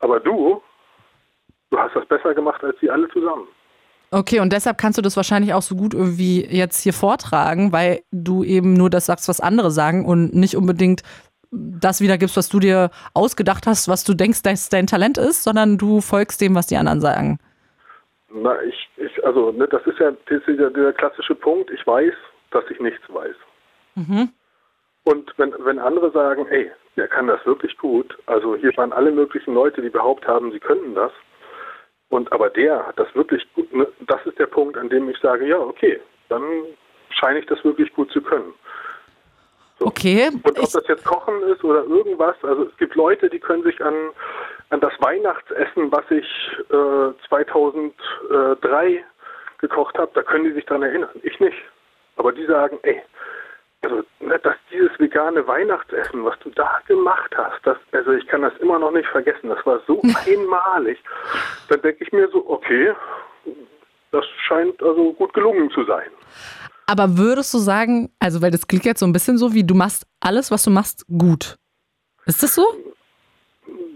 aber du, du hast das besser gemacht als sie alle zusammen. Okay, und deshalb kannst du das wahrscheinlich auch so gut irgendwie jetzt hier vortragen, weil du eben nur das sagst, was andere sagen und nicht unbedingt das wiedergibst, was du dir ausgedacht hast, was du denkst, dass dein Talent ist, sondern du folgst dem, was die anderen sagen. Na, ich, ich also ne, das ist ja das ist ja der klassische Punkt, ich weiß, dass ich nichts weiß. Mhm. Und wenn, wenn andere sagen, ey, der kann das wirklich gut, also hier waren alle möglichen Leute, die behauptet haben, sie könnten das, und aber der hat das wirklich gut, ne, das ist der Punkt, an dem ich sage, ja, okay, dann scheine ich das wirklich gut zu können. Okay. Und ob das jetzt Kochen ist oder irgendwas, also es gibt Leute, die können sich an, an das Weihnachtsessen, was ich äh, 2003 gekocht habe, da können die sich dran erinnern. Ich nicht. Aber die sagen, ey, also ne, dass dieses vegane Weihnachtsessen, was du da gemacht hast, das, also ich kann das immer noch nicht vergessen. Das war so <laughs> einmalig. Dann denke ich mir so, okay, das scheint also gut gelungen zu sein. Aber würdest du sagen, also weil das klingt jetzt so ein bisschen so, wie du machst alles, was du machst, gut. Ist das so?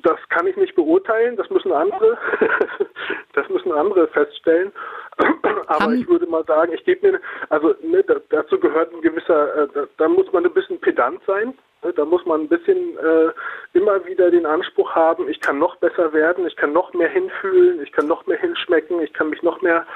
Das kann ich nicht beurteilen, das müssen andere, <laughs> das müssen andere feststellen. <clears throat> Aber ich würde mal sagen, ich gebe mir, also ne, da, dazu gehört ein gewisser, äh, da, da muss man ein bisschen pedant sein. Ne, da muss man ein bisschen äh, immer wieder den Anspruch haben, ich kann noch besser werden, ich kann noch mehr hinfühlen, ich kann noch mehr hinschmecken, ich kann mich noch mehr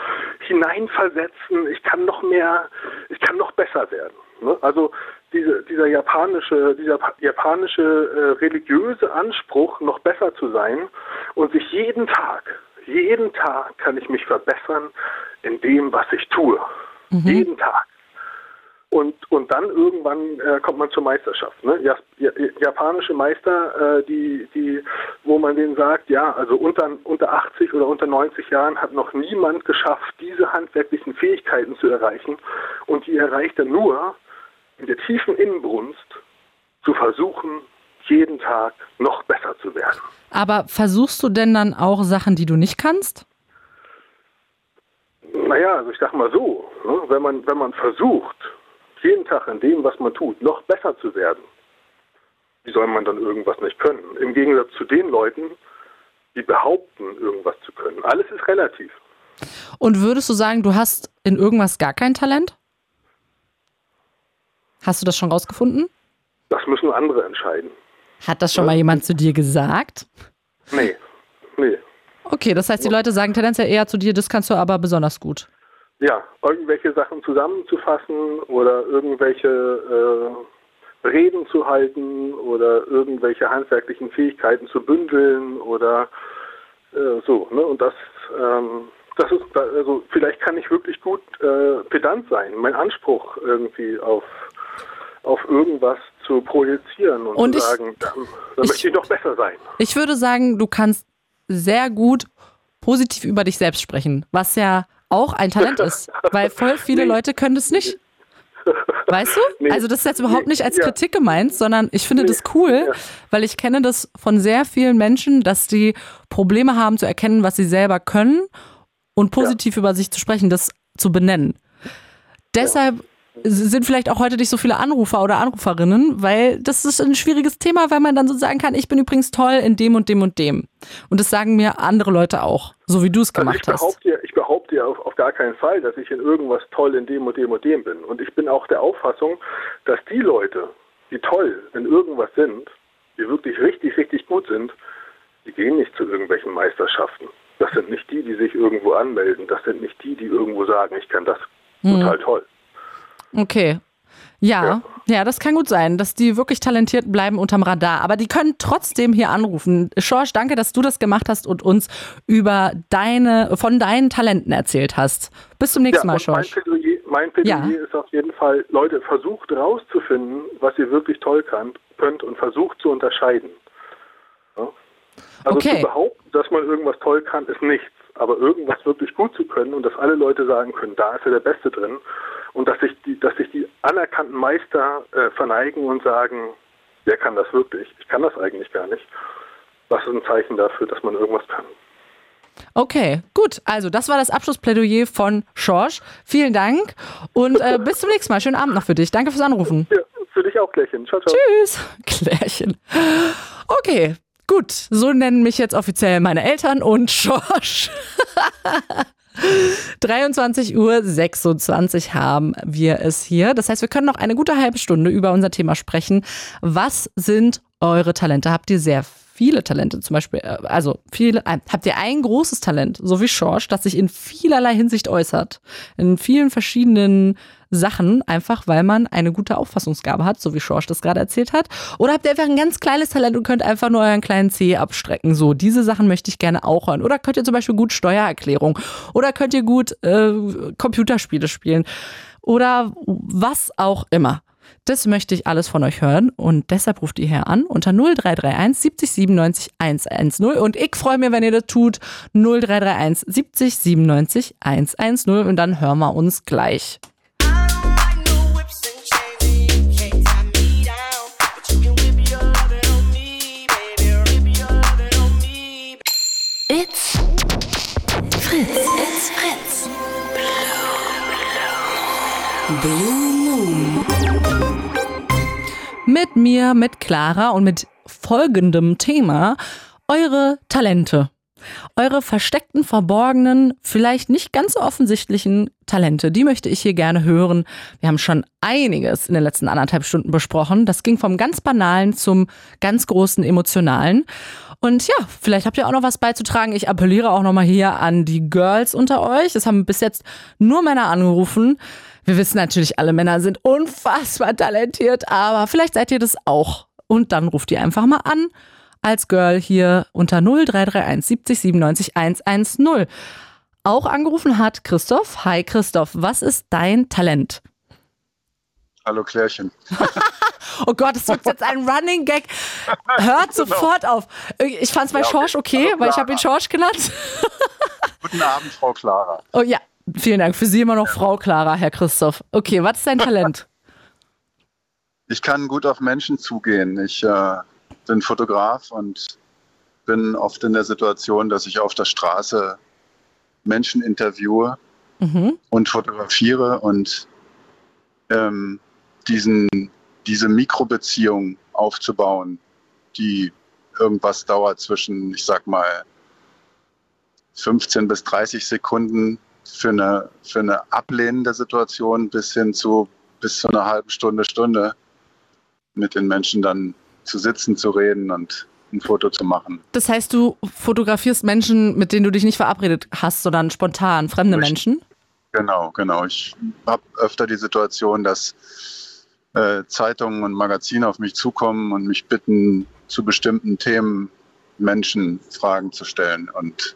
hineinversetzen, ich kann noch mehr, ich kann noch besser werden. Ne? Also diese, dieser japanische, dieser pa- japanische äh, religiöse Anspruch, noch besser zu sein und sich jeden Tag, jeden Tag kann ich mich verbessern in dem, was ich tue. Jeden Tag. Und, und dann irgendwann äh, kommt man zur Meisterschaft. Ne? Ja, ja, japanische Meister, äh, die, die, wo man denen sagt, ja, also unter, unter 80 oder unter 90 Jahren hat noch niemand geschafft, diese handwerklichen Fähigkeiten zu erreichen. Und die erreicht er nur in der tiefen Inbrunst zu versuchen, jeden Tag noch besser zu werden. Aber versuchst du denn dann auch Sachen, die du nicht kannst? Naja, also ich sag mal so, ne, wenn man, wenn man versucht, jeden Tag in dem, was man tut, noch besser zu werden, wie soll man dann irgendwas nicht können? Im Gegensatz zu den Leuten, die behaupten, irgendwas zu können. Alles ist relativ. Und würdest du sagen, du hast in irgendwas gar kein Talent? Hast du das schon rausgefunden? Das müssen andere entscheiden. Hat das schon mal jemand zu dir gesagt? Nee, nee. Okay, das heißt, die Leute sagen tendenziell eher zu dir, das kannst du aber besonders gut. Ja, irgendwelche Sachen zusammenzufassen oder irgendwelche äh, Reden zu halten oder irgendwelche handwerklichen Fähigkeiten zu bündeln oder äh, so. Ne? Und das, ähm, das ist, also vielleicht kann ich wirklich gut äh, pedant sein, mein Anspruch irgendwie auf auf irgendwas zu projizieren und, Und zu ich- sagen, da, da möchte ich doch besser sein. Ich würde sagen, du kannst sehr gut positiv über dich selbst sprechen, was ja auch ein Talent ist, weil voll viele Leute können das nicht. Weißt du? Nee. Also das ist jetzt überhaupt nicht als Ja. Kritik gemeint, sondern ich finde das cool, weil ich kenne das von sehr vielen Menschen, dass die Probleme haben zu erkennen, was sie selber können und positiv über sich zu sprechen, das zu benennen. Deshalb sind vielleicht auch heute nicht so viele Anrufer oder Anruferinnen, weil das ist ein schwieriges Thema, weil man dann so sagen kann, ich bin übrigens toll in dem und dem und dem. Und das sagen mir andere Leute auch, so wie du es gemacht also ich hast. behaupte, ja- Ich behaupte ja auf, auf gar keinen Fall, dass ich in irgendwas toll in dem und dem und dem bin. Und ich bin auch der Auffassung, dass die Leute, die toll in irgendwas sind, die wirklich richtig, richtig gut sind, die gehen nicht zu irgendwelchen Meisterschaften. Das sind nicht die, die sich irgendwo anmelden. Das sind nicht die, die irgendwo sagen, ich kann das Hm. total toll. Okay. Ja, ja, das kann gut sein, dass die wirklich talentiert bleiben unterm Radar. Aber die können trotzdem hier anrufen. Schorsch, danke, dass du das gemacht hast und uns über deine, von deinen Talenten erzählt hast. Bis zum nächsten ja, Mal, und mein Schorsch. Plädoyer, mein Plädoyer Ja. ist auf jeden Fall, Leute, versucht rauszufinden, was ihr wirklich toll kann, könnt und versucht zu unterscheiden. Ja? Also Okay. zu behaupten, dass man irgendwas toll kann, ist nichts. Aber irgendwas wirklich gut zu können und dass alle Leute sagen können, da ist er der Beste drin und dass sich die, dass sich die anerkannten Meister äh, verneigen und sagen, wer kann das wirklich? Ich kann das eigentlich gar nicht. Das ist ein Zeichen dafür, dass man irgendwas kann. Okay, gut. Also, das war das Abschlussplädoyer von Schorsch. Vielen Dank und äh, <laughs> bis zum nächsten Mal. Schönen Abend noch für dich. Danke fürs Anrufen. Ja, für dich auch, Klärchen. Ciao, ciao. Tschüss. <laughs> Klärchen. Okay, gut. So nennen mich jetzt offiziell meine Eltern und Schorsch. <laughs> 23 Uhr 26 haben wir es hier. Das heißt, wir können noch eine gute halbe Stunde über unser Thema sprechen. Was sind eure Talente? Habt ihr sehr viele Talente zum Beispiel? äh, Also viele, äh, habt ihr ein großes Talent, so wie Schorsch, das sich in vielerlei Hinsicht äußert? In vielen verschiedenen Sachen, einfach weil man eine gute Auffassungsgabe hat, so wie Schorsch das gerade erzählt hat? Oder habt ihr einfach ein ganz kleines Talent und könnt einfach nur euren kleinen Zeh abstrecken? So, diese Sachen möchte ich gerne auch hören. Oder könnt ihr zum Beispiel gut Steuererklärung? Oder könnt ihr gut äh, Computerspiele spielen? Oder was auch immer. Das möchte ich alles von euch hören und deshalb ruft ihr her an unter 0331 70 97 110 und ich freue mich, wenn ihr das tut 0331 70 97 110 und dann hören wir uns gleich. It's Fritz. It's Fritz. Blue Moon. Mit mir, mit Clara und mit folgendem Thema eure Talente. Eure versteckten, verborgenen, vielleicht nicht ganz so offensichtlichen Talente, die möchte ich hier gerne hören. Wir haben schon einiges in den letzten anderthalb Stunden besprochen. Das ging vom ganz banalen zum ganz großen emotionalen. Und ja, vielleicht habt ihr auch noch was beizutragen. Ich appelliere auch nochmal hier an die Girls unter euch. Es haben bis jetzt nur Männer angerufen. Wir wissen natürlich, alle Männer sind unfassbar talentiert, aber vielleicht seid ihr das auch. Und dann ruft ihr einfach mal an als Girl hier unter 0331 70 97 110. Auch angerufen hat Christoph. Hi Christoph, was ist dein Talent? Hallo Klärchen. <laughs> Oh Gott, es wird jetzt ein Running Gag. Hört sofort auf. Ich fand es bei Ja, okay. Schorsch okay, Hallo, weil ich habe ihn. Schorsch genannt. Guten Abend, Frau Clara. Oh ja, vielen Dank. Für Sie immer noch Frau Clara, Herr Christoph. Okay, was ist dein Talent? <laughs> Ich kann gut auf Menschen zugehen. Ich äh, bin Fotograf und bin oft in der Situation, dass ich auf der Straße Menschen interviewe Mhm. und fotografiere und ähm, diesen, diese Mikrobeziehung aufzubauen, die irgendwas dauert zwischen, ich sag mal, 15 bis 30 Sekunden für eine, für eine ablehnende Situation bis hin zu bis zu einer halben Stunde, Stunde mit den Menschen dann zu sitzen, zu reden und ein Foto zu machen. Das heißt, du fotografierst Menschen, mit denen du dich nicht verabredet hast, sondern spontan fremde Menschen? Genau, genau. Ich habe öfter die Situation, dass äh, Zeitungen und Magazine auf mich zukommen und mich bitten, zu bestimmten Themen Menschen Fragen zu stellen. Und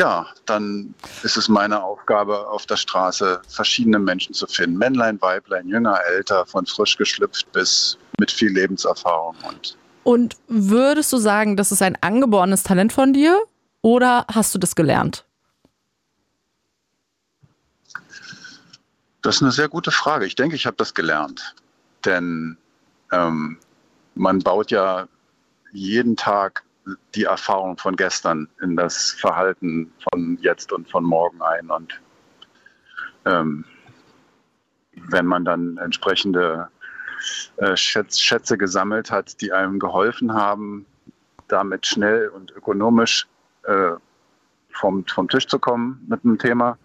ja, dann ist es meine Aufgabe, auf der Straße verschiedene Menschen zu finden. Männlein, Weiblein, jünger, älter, von frisch geschlüpft bis mit viel Lebenserfahrung. Und Und würdest du sagen, das ist ein angeborenes Talent von dir oder hast du das gelernt? Das ist eine sehr gute Frage. Ich denke, ich habe das gelernt. Denn ähm, man baut ja jeden Tag die Erfahrung von gestern in das Verhalten von jetzt und von morgen ein. Und ähm, wenn man dann entsprechende äh, Schätz, Schätze gesammelt hat, die einem geholfen haben, damit schnell und ökonomisch äh, vom, vom Tisch zu kommen mit einem Thema,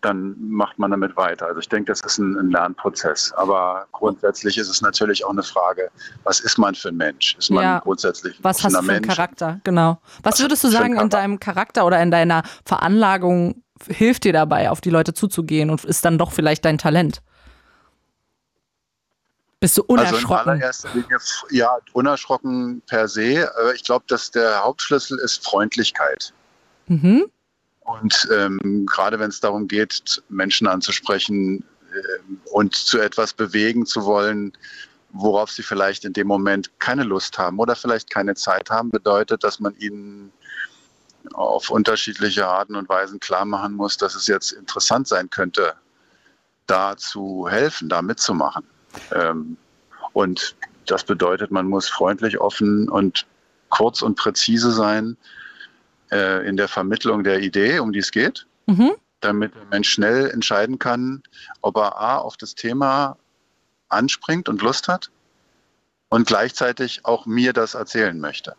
dann macht man damit weiter. Also ich denke, das ist ein, ein, Lernprozess. Aber grundsätzlich ist es natürlich auch eine Frage, was ist man für ein Mensch? Ist man Ja. grundsätzlich ein Was hast du für einen Mensch? Charakter? Genau. Was, Was würdest du sagen, in deinem Charakter oder in deiner Veranlagung hilft dir dabei, auf die Leute zuzugehen und ist dann doch vielleicht dein Talent? Bist du Also in unerschrocken? allererster Linie, ja, unerschrocken per se. Aber ich glaube, dass der Hauptschlüssel ist Freundlichkeit. mhm. Und ähm, gerade wenn es darum geht, Menschen anzusprechen ähm, und zu etwas bewegen zu wollen, worauf sie vielleicht in dem Moment keine Lust haben oder vielleicht keine Zeit haben, bedeutet, dass man ihnen auf unterschiedliche Arten und Weisen klar machen muss, dass es jetzt interessant sein könnte, da zu helfen, da mitzumachen. Ähm, und das bedeutet, man muss freundlich, offen und kurz und präzise sein äh, in der Vermittlung der Idee, um die es geht, Mhm. damit der Mensch schnell entscheiden kann, ob er A auf das Thema anspringt und Lust hat und gleichzeitig auch mir das erzählen möchte.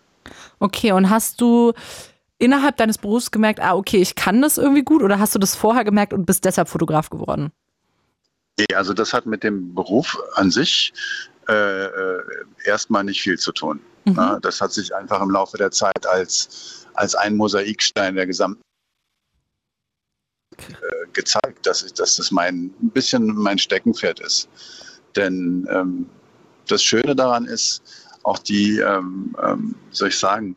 Okay, und hast du innerhalb deines Berufs gemerkt, ah, okay, ich kann das irgendwie gut oder hast du das vorher gemerkt und bist deshalb Fotograf geworden? Nee, Also das hat mit dem Beruf an sich äh, äh, erstmal nicht viel zu tun. Mhm. Ja, das hat sich einfach im Laufe der Zeit als, als ein Mosaikstein der gesamten äh, gezeigt, dass, ich, dass das mein, ein bisschen mein Steckenpferd ist. Denn ähm, das Schöne daran ist, auch die, ähm, ähm, soll ich sagen,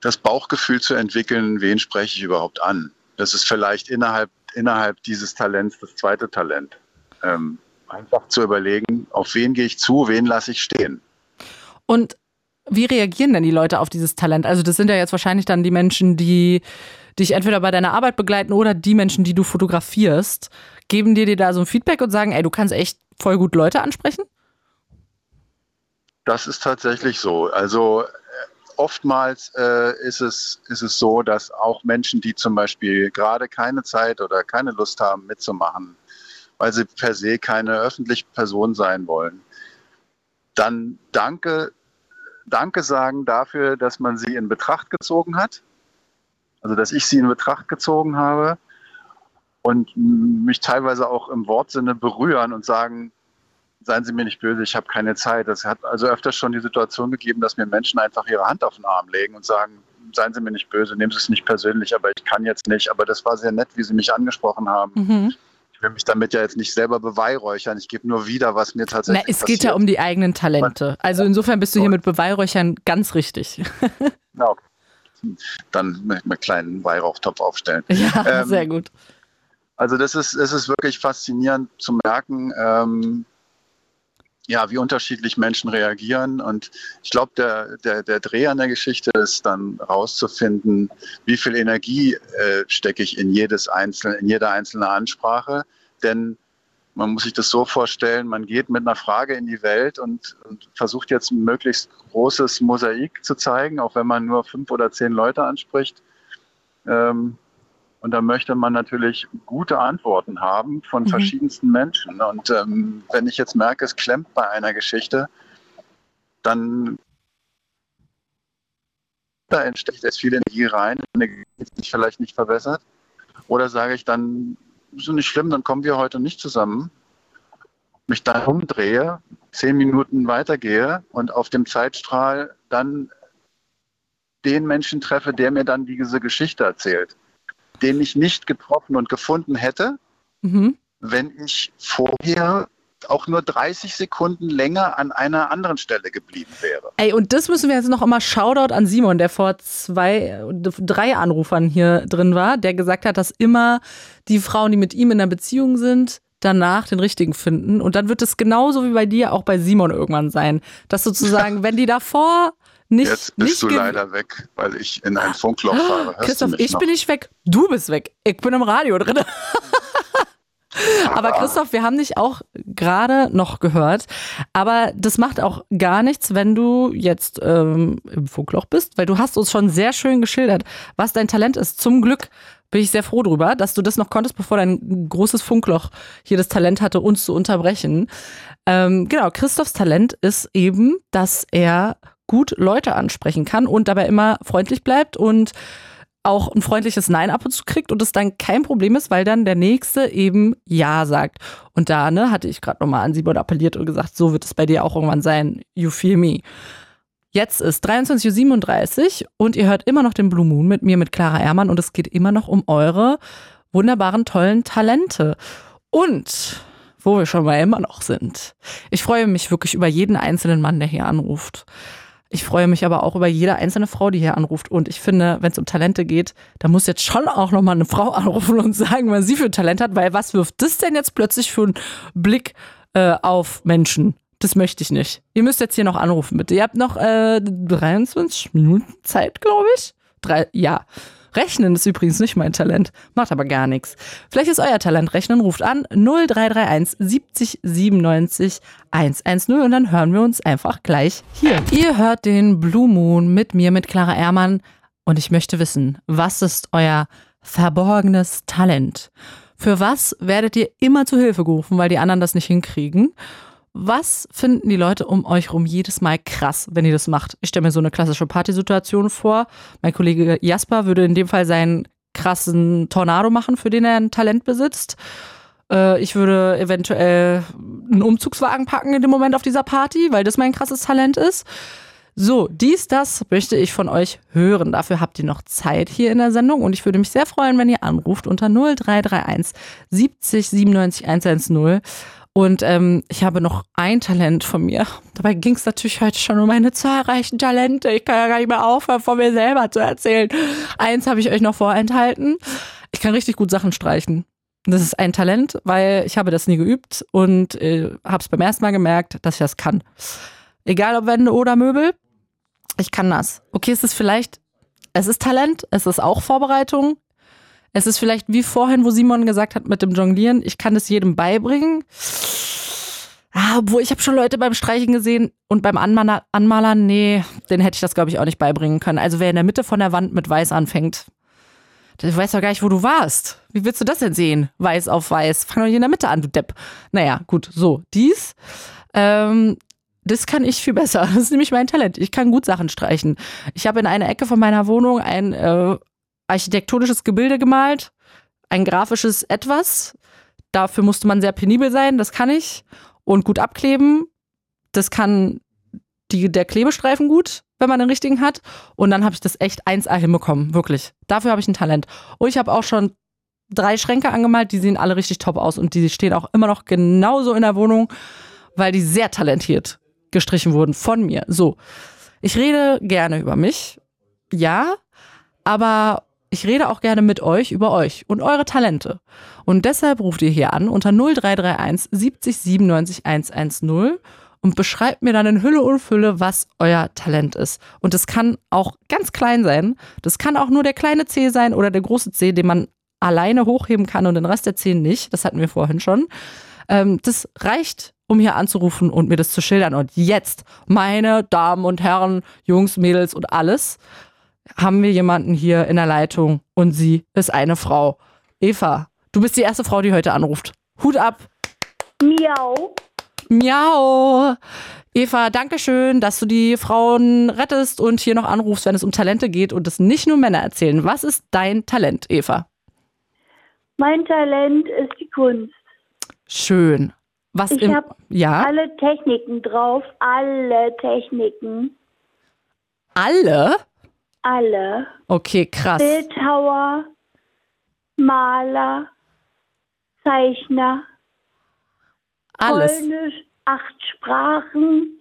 das Bauchgefühl zu entwickeln, wen spreche ich überhaupt an. Das ist vielleicht innerhalb, innerhalb dieses Talents das zweite Talent. Ähm, einfach zu überlegen, auf wen gehe ich zu, wen lasse ich stehen. Und wie reagieren denn die Leute auf dieses Talent? Also das sind ja jetzt wahrscheinlich dann die Menschen, die dich entweder bei deiner Arbeit begleiten oder die Menschen, die du fotografierst. Geben dir die da so ein Feedback und sagen, ey, du kannst echt voll gut Leute ansprechen? Das ist tatsächlich so. Also äh, oftmals äh, ist, es, ist es so, dass auch Menschen, die zum Beispiel gerade keine Zeit oder keine Lust haben mitzumachen, weil sie per se keine öffentliche Person sein wollen, dann danke, danke sagen dafür, dass man sie in Betracht gezogen hat. Also dass ich sie in Betracht gezogen habe und mich teilweise auch im Wortsinne berühren und sagen, seien Sie mir nicht böse, ich habe keine Zeit. Es hat also öfters schon die Situation gegeben, dass mir Menschen einfach ihre Hand auf den Arm legen und sagen, seien Sie mir nicht böse, nehmen Sie es nicht persönlich, aber ich kann jetzt nicht. Aber das war sehr nett, wie Sie mich angesprochen haben. Mhm. Ich will mich damit ja jetzt nicht selber beweihräuchern. Ich gebe nur wieder, was mir Na, tatsächlich es passiert. geht ja um die eigenen Talente. Also insofern bist du hier mit Beweihräuchern ganz richtig. <laughs> Na, okay. Dann mit einem kleinen Weihrauchtopf aufstellen. Ja, Ähm, sehr gut. Also das ist, es ist wirklich faszinierend zu merken, ähm, ja, wie unterschiedlich Menschen reagieren. Und ich glaube, der, der, der Dreh an der Geschichte ist dann rauszufinden, wie viel Energie äh, stecke ich in jedes einzelne, in jede einzelne Ansprache. Denn man muss sich das so vorstellen, man geht mit einer Frage in die Welt und, und versucht jetzt ein möglichst großes Mosaik zu zeigen, auch wenn man nur fünf oder zehn Leute anspricht. Ähm, und da möchte man natürlich gute Antworten haben von Mhm. verschiedensten Menschen. Und ähm, wenn ich jetzt merke, es klemmt bei einer Geschichte, dann da entsteht jetzt viel Energie rein, eine Geschichte sich vielleicht nicht verbessert. Oder sage ich dann, ist nicht schlimm, dann kommen wir heute nicht zusammen. Mich dann umdrehe, zehn Minuten weitergehe und auf dem Zeitstrahl dann den Menschen treffe, der mir dann diese Geschichte erzählt den ich nicht getroffen und gefunden hätte, Mhm. wenn ich vorher auch nur 30 Sekunden länger an einer anderen Stelle geblieben wäre. Ey, und das müssen wir jetzt noch immer Shoutout an Simon, der vor zwei, drei Anrufern hier drin war, der gesagt hat, dass immer die Frauen, die mit ihm in einer Beziehung sind, danach den richtigen finden. Und dann wird es genauso wie bei dir auch bei Simon irgendwann sein. Dass sozusagen, <laughs> wenn die davor nicht. Jetzt bist nicht du leider weg, weil ich in ein Funkloch fahre. Hörst Christoph, ich noch? bin nicht weg. Du bist weg. Ich bin im Radio drin. <laughs> Aber Christoph, wir haben dich auch gerade noch gehört. Aber das macht auch gar nichts, wenn du jetzt ähm, im Funkloch bist, weil du hast uns schon sehr schön geschildert, was dein Talent ist. Zum Glück bin ich sehr froh drüber, dass du das noch konntest, bevor dein großes Funkloch hier das Talent hatte, uns zu unterbrechen. Ähm, genau, Christophs Talent ist eben, dass er gut Leute ansprechen kann und dabei immer freundlich bleibt und auch ein freundliches Nein ab und zu kriegt und es dann kein Problem ist, weil dann der Nächste eben Ja sagt. Und da ne, hatte ich gerade nochmal an Simon appelliert und gesagt, so wird es bei dir auch irgendwann sein. You feel me. Jetzt ist 23.37 Uhr und ihr hört immer noch den Blue Moon mit mir, mit Clara Ehrmann und es geht immer noch um eure wunderbaren, tollen Talente. Und wo wir schon mal immer noch sind. Ich freue mich wirklich über jeden einzelnen Mann, der hier anruft. Ich freue mich aber auch über jede einzelne Frau, die hier anruft. Und ich finde, wenn es um Talente geht, da muss jetzt schon auch nochmal eine Frau <laughs> anrufen und sagen, was sie für Talent hat, weil was wirft das denn jetzt plötzlich für einen Blick äh, auf Menschen? Das möchte ich nicht. Ihr müsst jetzt hier noch anrufen, bitte. Ihr habt noch äh, 23 Minuten Zeit, glaube ich. Drei, ja. Rechnen ist übrigens nicht mein Talent, macht aber gar nichts. Vielleicht ist euer Talent Rechnen, ruft an 0331 70 97 110 und dann hören wir uns einfach gleich hier. Ihr hört den Blue Moon mit mir, mit Clara Ehrmann und ich möchte wissen, was ist euer verborgenes Talent? Für was werdet ihr immer zu Hilfe gerufen, weil die anderen das nicht hinkriegen? Was finden die Leute um euch rum jedes Mal krass, wenn ihr das macht? Ich stelle mir so eine klassische Partysituation vor. Mein Kollege Jasper würde in dem Fall seinen krassen Tornado machen, für den er ein Talent besitzt. Äh, ich würde eventuell einen Umzugswagen packen in dem Moment auf dieser Party, weil das mein krasses Talent ist. So, dies, das möchte ich von euch hören. Dafür habt ihr noch Zeit hier in der Sendung und ich würde mich sehr freuen, wenn ihr anruft unter 0331 70 97 110 und ähm, ich habe noch ein Talent von mir. Dabei ging es natürlich heute schon um meine zahlreichen Talente. Ich kann ja gar nicht mehr aufhören, von mir selber zu erzählen. Eins habe ich euch noch vorenthalten. Ich kann richtig gut Sachen streichen. Das ist ein Talent, weil ich habe das nie geübt und äh, habe es beim ersten Mal gemerkt, dass ich das kann. Egal ob Wände oder Möbel, ich kann das. Okay, es ist vielleicht, es ist Talent, es ist auch Vorbereitung, es ist vielleicht wie vorhin, wo Simon gesagt hat mit dem Jonglieren, ich kann es jedem beibringen. Ah, obwohl, ich habe schon Leute beim Streichen gesehen und beim Anmaler, Anmalern, nee, den hätte ich das, glaube ich, auch nicht beibringen können. Also wer in der Mitte von der Wand mit Weiß anfängt, der weiß doch gar nicht, wo du warst. Wie willst du das denn sehen? Weiß auf Weiß. Fang doch hier in der Mitte an, du Depp. Naja, gut, so, dies. Ähm, das kann ich viel besser. <laughs> Das ist nämlich mein Talent. Ich kann gut Sachen streichen. Ich habe in einer Ecke von meiner Wohnung ein äh, architektonisches Gebilde gemalt, ein grafisches Etwas. Dafür musste man sehr penibel sein, das kann ich. Und gut abkleben. Das kann die, der Klebestreifen gut, wenn man den richtigen hat. Und dann habe ich das echt 1A hinbekommen, wirklich. Dafür habe ich ein Talent. Und ich habe auch schon drei Schränke angemalt, die sehen alle richtig top aus und die stehen auch immer noch genauso in der Wohnung, weil die sehr talentiert gestrichen wurden von mir. So, ich rede gerne über mich, ja, aber ich rede auch gerne mit euch über euch und eure Talente. Und deshalb ruft ihr hier an unter 0331 70 97 110 und beschreibt mir dann in Hülle und Fülle, was euer Talent ist. Und das kann auch ganz klein sein. Das kann auch nur der kleine C sein oder der große C, den man alleine hochheben kann und den Rest der C nicht. Das hatten wir vorhin schon. Ähm, das reicht, um hier anzurufen und mir das zu schildern. Und jetzt, meine Damen und Herren, Jungs, Mädels und alles, haben wir jemanden hier in der Leitung und sie ist eine Frau. Eva, du bist die erste Frau, die heute anruft. Hut ab. Miau. Miau. Eva, danke schön, dass du die Frauen rettest und hier noch anrufst, wenn es um Talente geht und es nicht nur Männer erzählen. Was ist dein Talent, Eva? Mein Talent ist die Kunst. Schön. Was ich habe ja? alle Techniken drauf, alle Techniken, Alle? Alle. Okay, krass. Bildhauer, Maler, Zeichner, Alles. Polnisch, acht Sprachen.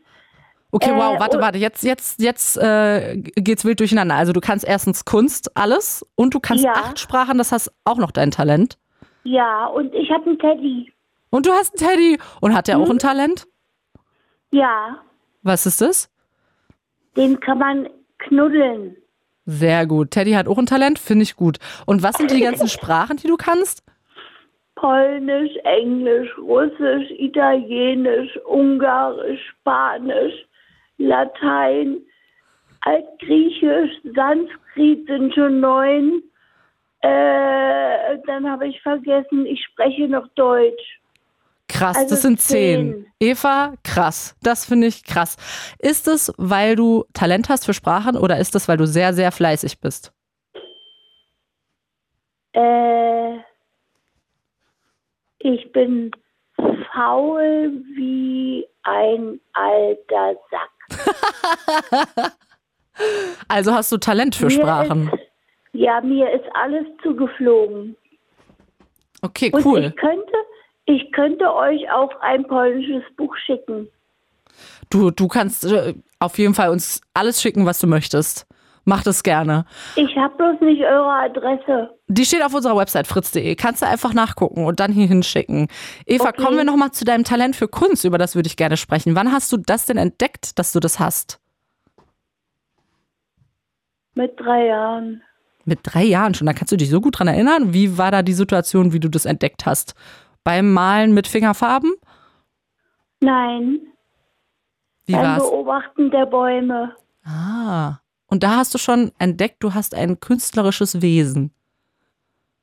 Okay, Äh, wow, warte, und- warte, jetzt, jetzt, jetzt äh, geht's wild durcheinander. Also du kannst erstens Kunst, alles und du kannst Ja. acht Sprachen, das hast auch noch dein Talent. Ja, und ich habe einen Teddy. Und du hast einen Teddy. Und hat der auch ein Talent? Ja, Was ist das? den kann man knuddeln. Sehr gut. Teddy hat auch ein Talent, finde ich gut. Und was sind die ganzen Sprachen, die du kannst? Polnisch, Englisch, Russisch, Italienisch, Ungarisch, Spanisch, Latein, Altgriechisch, Sanskrit sind schon neun. Äh, dann habe ich vergessen, ich spreche noch Deutsch. Krass, Also das sind zehn. Eva, krass. Das finde ich krass. Ist es, weil du Talent hast für Sprachen oder ist es, weil du sehr, sehr fleißig bist? Äh, ich bin faul wie ein alter Sack. <laughs> Also hast du Talent für Mir Sprachen. Ist, ja, mir ist alles zugeflogen. Okay, Und cool. ich könnte, ich könnte euch auch ein polnisches Buch schicken. Du, du kannst äh, auf jeden Fall uns alles schicken, was du möchtest. Mach das gerne. Ich habe bloß nicht eure Adresse. Die steht auf unserer Website fritz.de. Kannst du einfach nachgucken und dann hier hinschicken. Eva, Okay. kommen wir nochmal zu deinem Talent für Kunst, über das würde ich gerne sprechen. Wann hast du das denn entdeckt, dass du das hast? Mit drei Jahren. Mit drei Jahren schon. Da kannst du dich so gut dran erinnern. Wie war da die Situation, wie du das entdeckt hast? Beim Malen mit Fingerfarben? Nein, Wie beim war's? Beobachten der Bäume. Ah. Und da hast du schon entdeckt, du hast ein künstlerisches Wesen.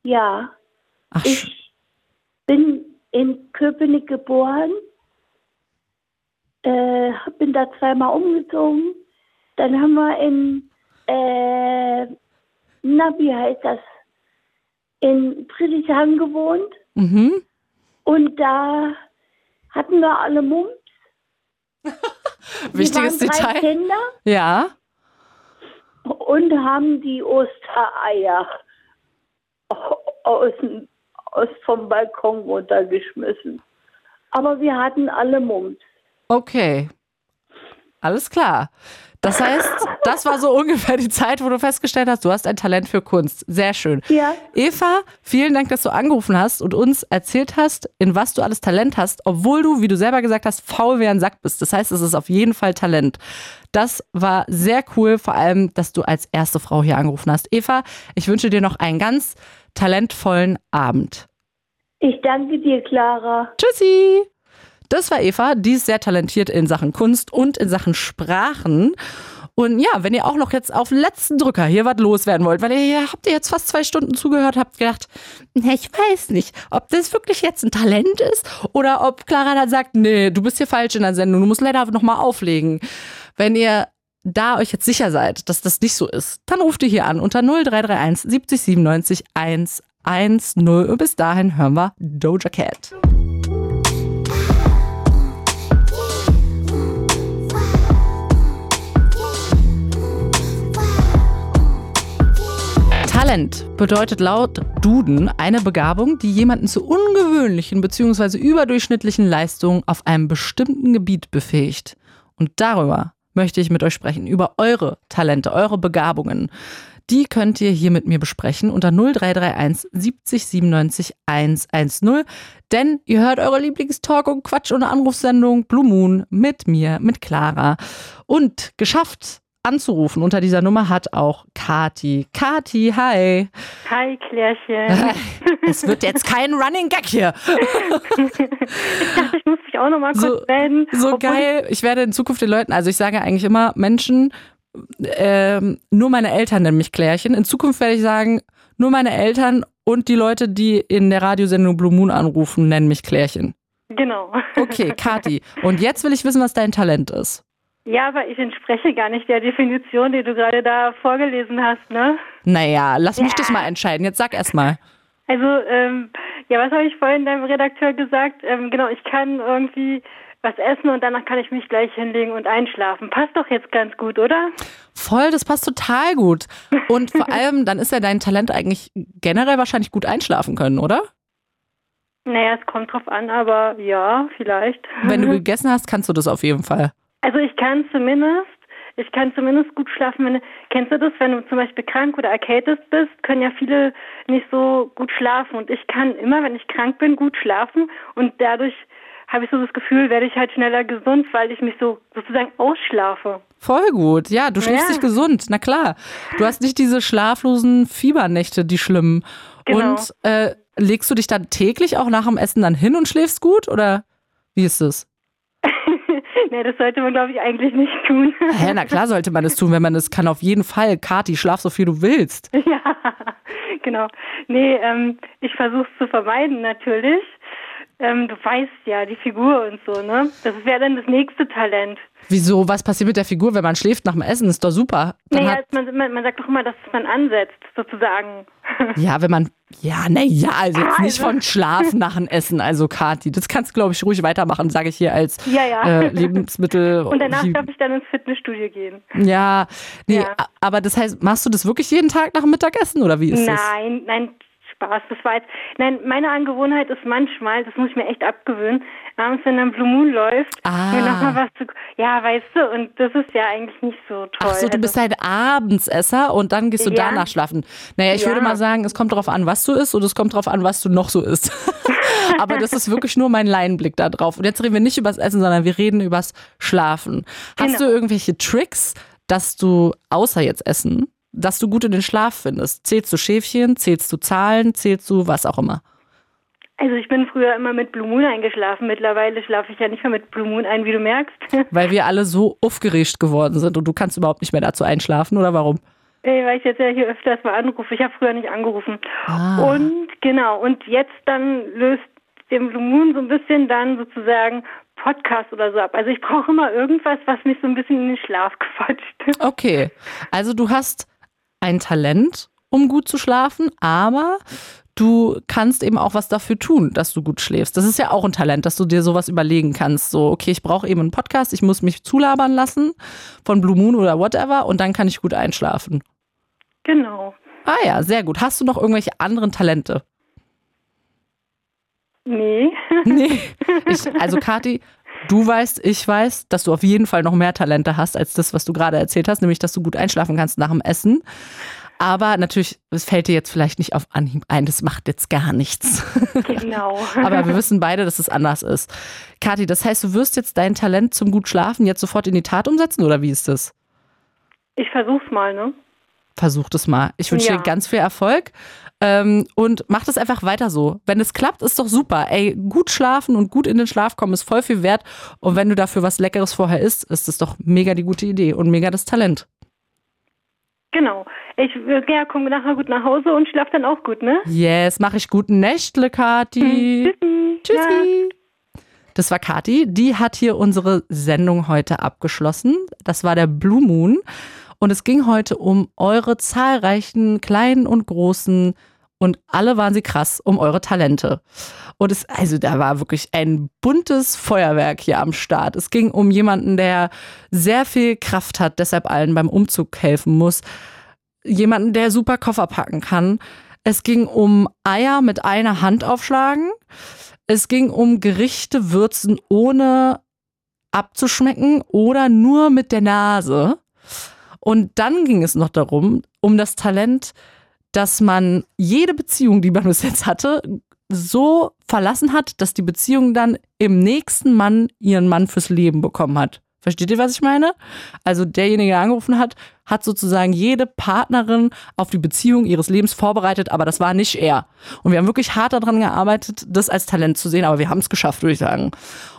Ja. Ach, ich bin in Köpenick geboren, äh, bin da zweimal umgezogen. Dann haben wir in, äh, na, wie heißt das? In Friedrichshagen gewohnt. Mhm. Und da hatten wir alle Mumps. <laughs> Wichtiges wir waren drei Detail. Kinder Ja. und haben die Ostereier aus, aus vom Balkon runtergeschmissen. Aber wir hatten alle Mumps. Okay. Alles klar. Das heißt, das war so <laughs> ungefähr die Zeit, wo du festgestellt hast, du hast ein Talent für Kunst. Sehr schön. Ja. Eva, vielen Dank, dass du angerufen hast und uns erzählt hast, in was du alles Talent hast, obwohl du, wie du selber gesagt hast, faul wie ein Sack bist. Das heißt, es ist auf jeden Fall Talent. Das war sehr cool, vor allem, dass du als erste Frau hier angerufen hast. Eva, ich wünsche dir noch einen ganz talentvollen Abend. Ich danke dir, Clara. Tschüssi! Das war Eva, die ist sehr talentiert in Sachen Kunst und in Sachen Sprachen. Und ja, wenn ihr auch noch jetzt auf letzten Drücker hier was loswerden wollt, weil ihr ihr habt ihr jetzt fast zwei Stunden zugehört, habt gedacht, "Na, ich weiß nicht, ob das wirklich jetzt ein Talent ist oder ob Clara dann sagt, nee, du bist hier falsch in der Sendung, du musst leider nochmal auflegen. Wenn ihr da euch jetzt sicher seid, dass das nicht so ist, dann ruft ihr hier an unter 0331 70 97 110 und bis dahin hören wir Doja Cat. Talent bedeutet laut Duden eine Begabung, die jemanden zu ungewöhnlichen bzw. überdurchschnittlichen Leistungen auf einem bestimmten Gebiet befähigt. Und darüber möchte ich mit euch sprechen, über eure Talente, eure Begabungen. Die könnt ihr hier mit mir besprechen unter 0331 70 97 110. Denn ihr hört eure Lieblingstalk und Quatsch und Anrufsendung Blue Moon mit mir, mit Clara. Und geschafft anzurufen unter dieser Nummer hat auch Kati. Kati, hi. Hi, Klärchen. Es wird jetzt kein Running Gag hier. ich dachte, ich muss mich auch noch mal kurz So, melden. so geil. Ich werde in Zukunft den Leuten, also ich sage eigentlich immer Menschen, ähm, nur meine Eltern nennen mich Klärchen. In Zukunft werde ich sagen, nur meine Eltern und die Leute, die in der Radiosendung Blue Moon anrufen, nennen mich Klärchen. Genau. Okay, Kati. Und jetzt will ich wissen, was dein Talent ist. Ja, aber ich entspreche gar nicht der Definition, die du gerade da vorgelesen hast, ne? Naja, lass mich das mal entscheiden. Jetzt sag erst mal. Also, ähm, ja, was habe ich vorhin deinem Redakteur gesagt? Ähm, genau, ich kann irgendwie was essen und danach kann ich mich gleich hinlegen und einschlafen. Passt doch jetzt ganz gut, oder? Voll, das passt total gut. Und vor <laughs> allem, dann ist ja dein Talent eigentlich generell wahrscheinlich gut einschlafen können, oder? Naja, es kommt drauf an, aber ja, vielleicht. Wenn du <laughs> gegessen hast, kannst du das auf jeden Fall. Also ich kann zumindest, ich kann zumindest gut schlafen, wenn kennst du das, wenn du zum Beispiel krank oder erkältet bist, können ja viele nicht so gut schlafen. Und ich kann immer, wenn ich krank bin, gut schlafen und dadurch habe ich so das Gefühl, werde ich halt schneller gesund, weil ich mich so sozusagen ausschlafe. Voll gut. Ja, du schläfst Ja. dich gesund. Na klar. Du hast nicht diese schlaflosen Fiebernächte, die schlimmen. Genau. Und äh, legst du dich dann täglich auch nach dem Essen dann hin und schläfst gut oder wie ist es? <laughs> nee, das sollte man, glaube ich, eigentlich nicht tun. Hä, na klar <laughs> sollte man das tun, wenn man das kann. Auf jeden Fall. Kati, schlaf so viel du willst. Ja, <laughs> genau. Nee, ähm, ich versuche es zu vermeiden natürlich. Ähm, du weißt ja, die Figur und so, ne? Das wäre dann das nächste Talent. Wieso? Was passiert mit der Figur, wenn man schläft nach dem Essen? Ist doch super. Dann Naja, man, man, man sagt doch immer, dass man ansetzt, sozusagen. <laughs> ja, wenn man. Ja, na ja, also jetzt nicht Also. von <laughs> Schlafen nach dem Essen. Also, Kati, das kannst du, glaube ich, ruhig weitermachen, sage ich hier als Ja, ja. Äh, Lebensmittel. <laughs> Und danach darf ich dann ins Fitnessstudio gehen. Ja, nee, a- aber das heißt, machst du das wirklich jeden Tag nach dem Mittagessen oder wie ist das? nein, nein, Spaß, das war jetzt. Nein, meine Angewohnheit ist manchmal, das muss ich mir echt abgewöhnen, abends, wenn dann Blue Moon läuft, Ah. mir noch mal was zu. Ja, weißt du, und das ist ja eigentlich nicht so toll. Ach so, du bist halt Abendsesser und dann gehst du Ja. danach schlafen. Naja, ich Ja. würde mal sagen, es kommt darauf an, was du isst und es kommt darauf an, was du noch so isst. <laughs> Aber das ist wirklich nur mein Laienblick da drauf. Und jetzt reden wir nicht übers Essen, sondern wir reden übers Schlafen. Hast Genau. du irgendwelche Tricks, dass du, außer jetzt Essen, dass du gut in den Schlaf findest? Zählst du Schäfchen, zählst du Zahlen, zählst du was auch immer? Also ich bin früher immer mit Blue Moon eingeschlafen. Mittlerweile schlafe ich ja nicht mehr mit Blue Moon ein, wie du merkst. <laughs> Weil wir alle so aufgeregt geworden sind und du kannst überhaupt nicht mehr dazu einschlafen oder warum? Ey, weil ich jetzt ja hier öfters mal anrufe. Ich habe früher nicht angerufen. Ah. Und genau, und jetzt dann löst dem Blue Moon so ein bisschen dann sozusagen Podcast oder so ab. Also ich brauche immer irgendwas, was mich so ein bisschen in den Schlaf <laughs> quatscht. Okay, also du hast ein Talent, um gut zu schlafen, aber du kannst eben auch was dafür tun, dass du gut schläfst. Das ist ja auch ein Talent, dass du dir sowas überlegen kannst. So, okay, ich brauche eben einen Podcast, ich muss mich zulabern lassen von Blue Moon oder whatever und dann kann ich gut einschlafen. Genau. Ah ja, sehr gut. Hast du noch irgendwelche anderen Talente? Nee. Nee. <laughs> Ich, also Kathi, du weißt, ich weiß, dass du auf jeden Fall noch mehr Talente hast als das, was du gerade erzählt hast, nämlich dass du gut einschlafen kannst nach dem Essen. Aber natürlich, es fällt dir jetzt vielleicht nicht auf Anhieb ein, das macht jetzt gar nichts. Genau. <laughs> Aber wir wissen beide, dass es anders ist. Kathi, das heißt, du wirst jetzt dein Talent zum gut schlafen jetzt sofort in die Tat umsetzen oder wie ist das? Ich versuch's mal, ne? Versuch das mal. Ich wünsche Ja. dir ganz viel Erfolg ähm, und mach das einfach weiter so. Wenn es klappt, ist doch super. Ey, gut schlafen und gut in den Schlaf kommen ist voll viel wert. Und wenn du dafür was Leckeres vorher isst, ist das doch mega die gute Idee und mega das Talent. Genau. Ich äh, ja, komme nachher gut nach Hause und schlaf dann auch gut, ne? Yes, mach ich guten Nächtle, Kathi. Tschüssi. Tschüssi. Das war Kathi. Die hat hier unsere Sendung heute abgeschlossen. Das war der Blue Moon. Und es ging heute um eure zahlreichen kleinen und großen und alle waren sie krass um eure Talente. Und es, also da war wirklich ein buntes Feuerwerk hier am Start. Es ging um jemanden, der sehr viel Kraft hat, deshalb allen beim Umzug helfen muss. Jemanden, der super Koffer packen kann. Es ging um Eier mit einer Hand aufschlagen. Es ging um Gerichte würzen ohne abzuschmecken oder nur mit der Nase. Und dann ging es noch darum, um das Talent, dass man jede Beziehung, die man <laughs> bis jetzt hatte, so verlassen hat, dass die Beziehung dann im nächsten Mann ihren Mann fürs Leben bekommen hat. Versteht ihr, was ich meine? Also derjenige, der angerufen hat, hat sozusagen jede Partnerin auf die Beziehung ihres Lebens vorbereitet, aber das war nicht er. Und wir haben wirklich hart daran gearbeitet, das als Talent zu sehen, aber wir haben es geschafft, würde ich sagen.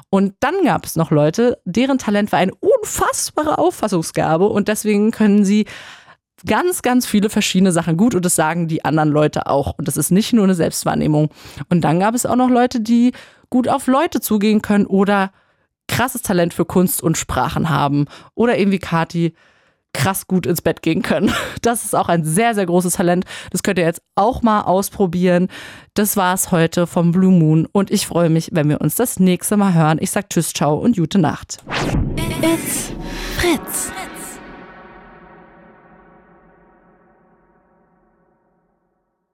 Und dann gab es noch Leute, deren Talent war eine unfassbare Auffassungsgabe und deswegen können sie ganz, ganz viele verschiedene Sachen gut und das sagen die anderen Leute auch. Und das ist nicht nur eine Selbstwahrnehmung. Und dann gab es auch noch Leute, die gut auf Leute zugehen können oder krasses Talent für Kunst und Sprachen haben oder eben wie Kati krass gut ins Bett gehen können. <laughs> Das ist auch ein sehr, sehr großes Talent. Das könnt ihr jetzt auch mal ausprobieren. Das war's heute vom Blue Moon und ich freue mich, wenn wir uns das nächste Mal hören. Ich sag Tschüss, ciao und gute Nacht. It's Fritz.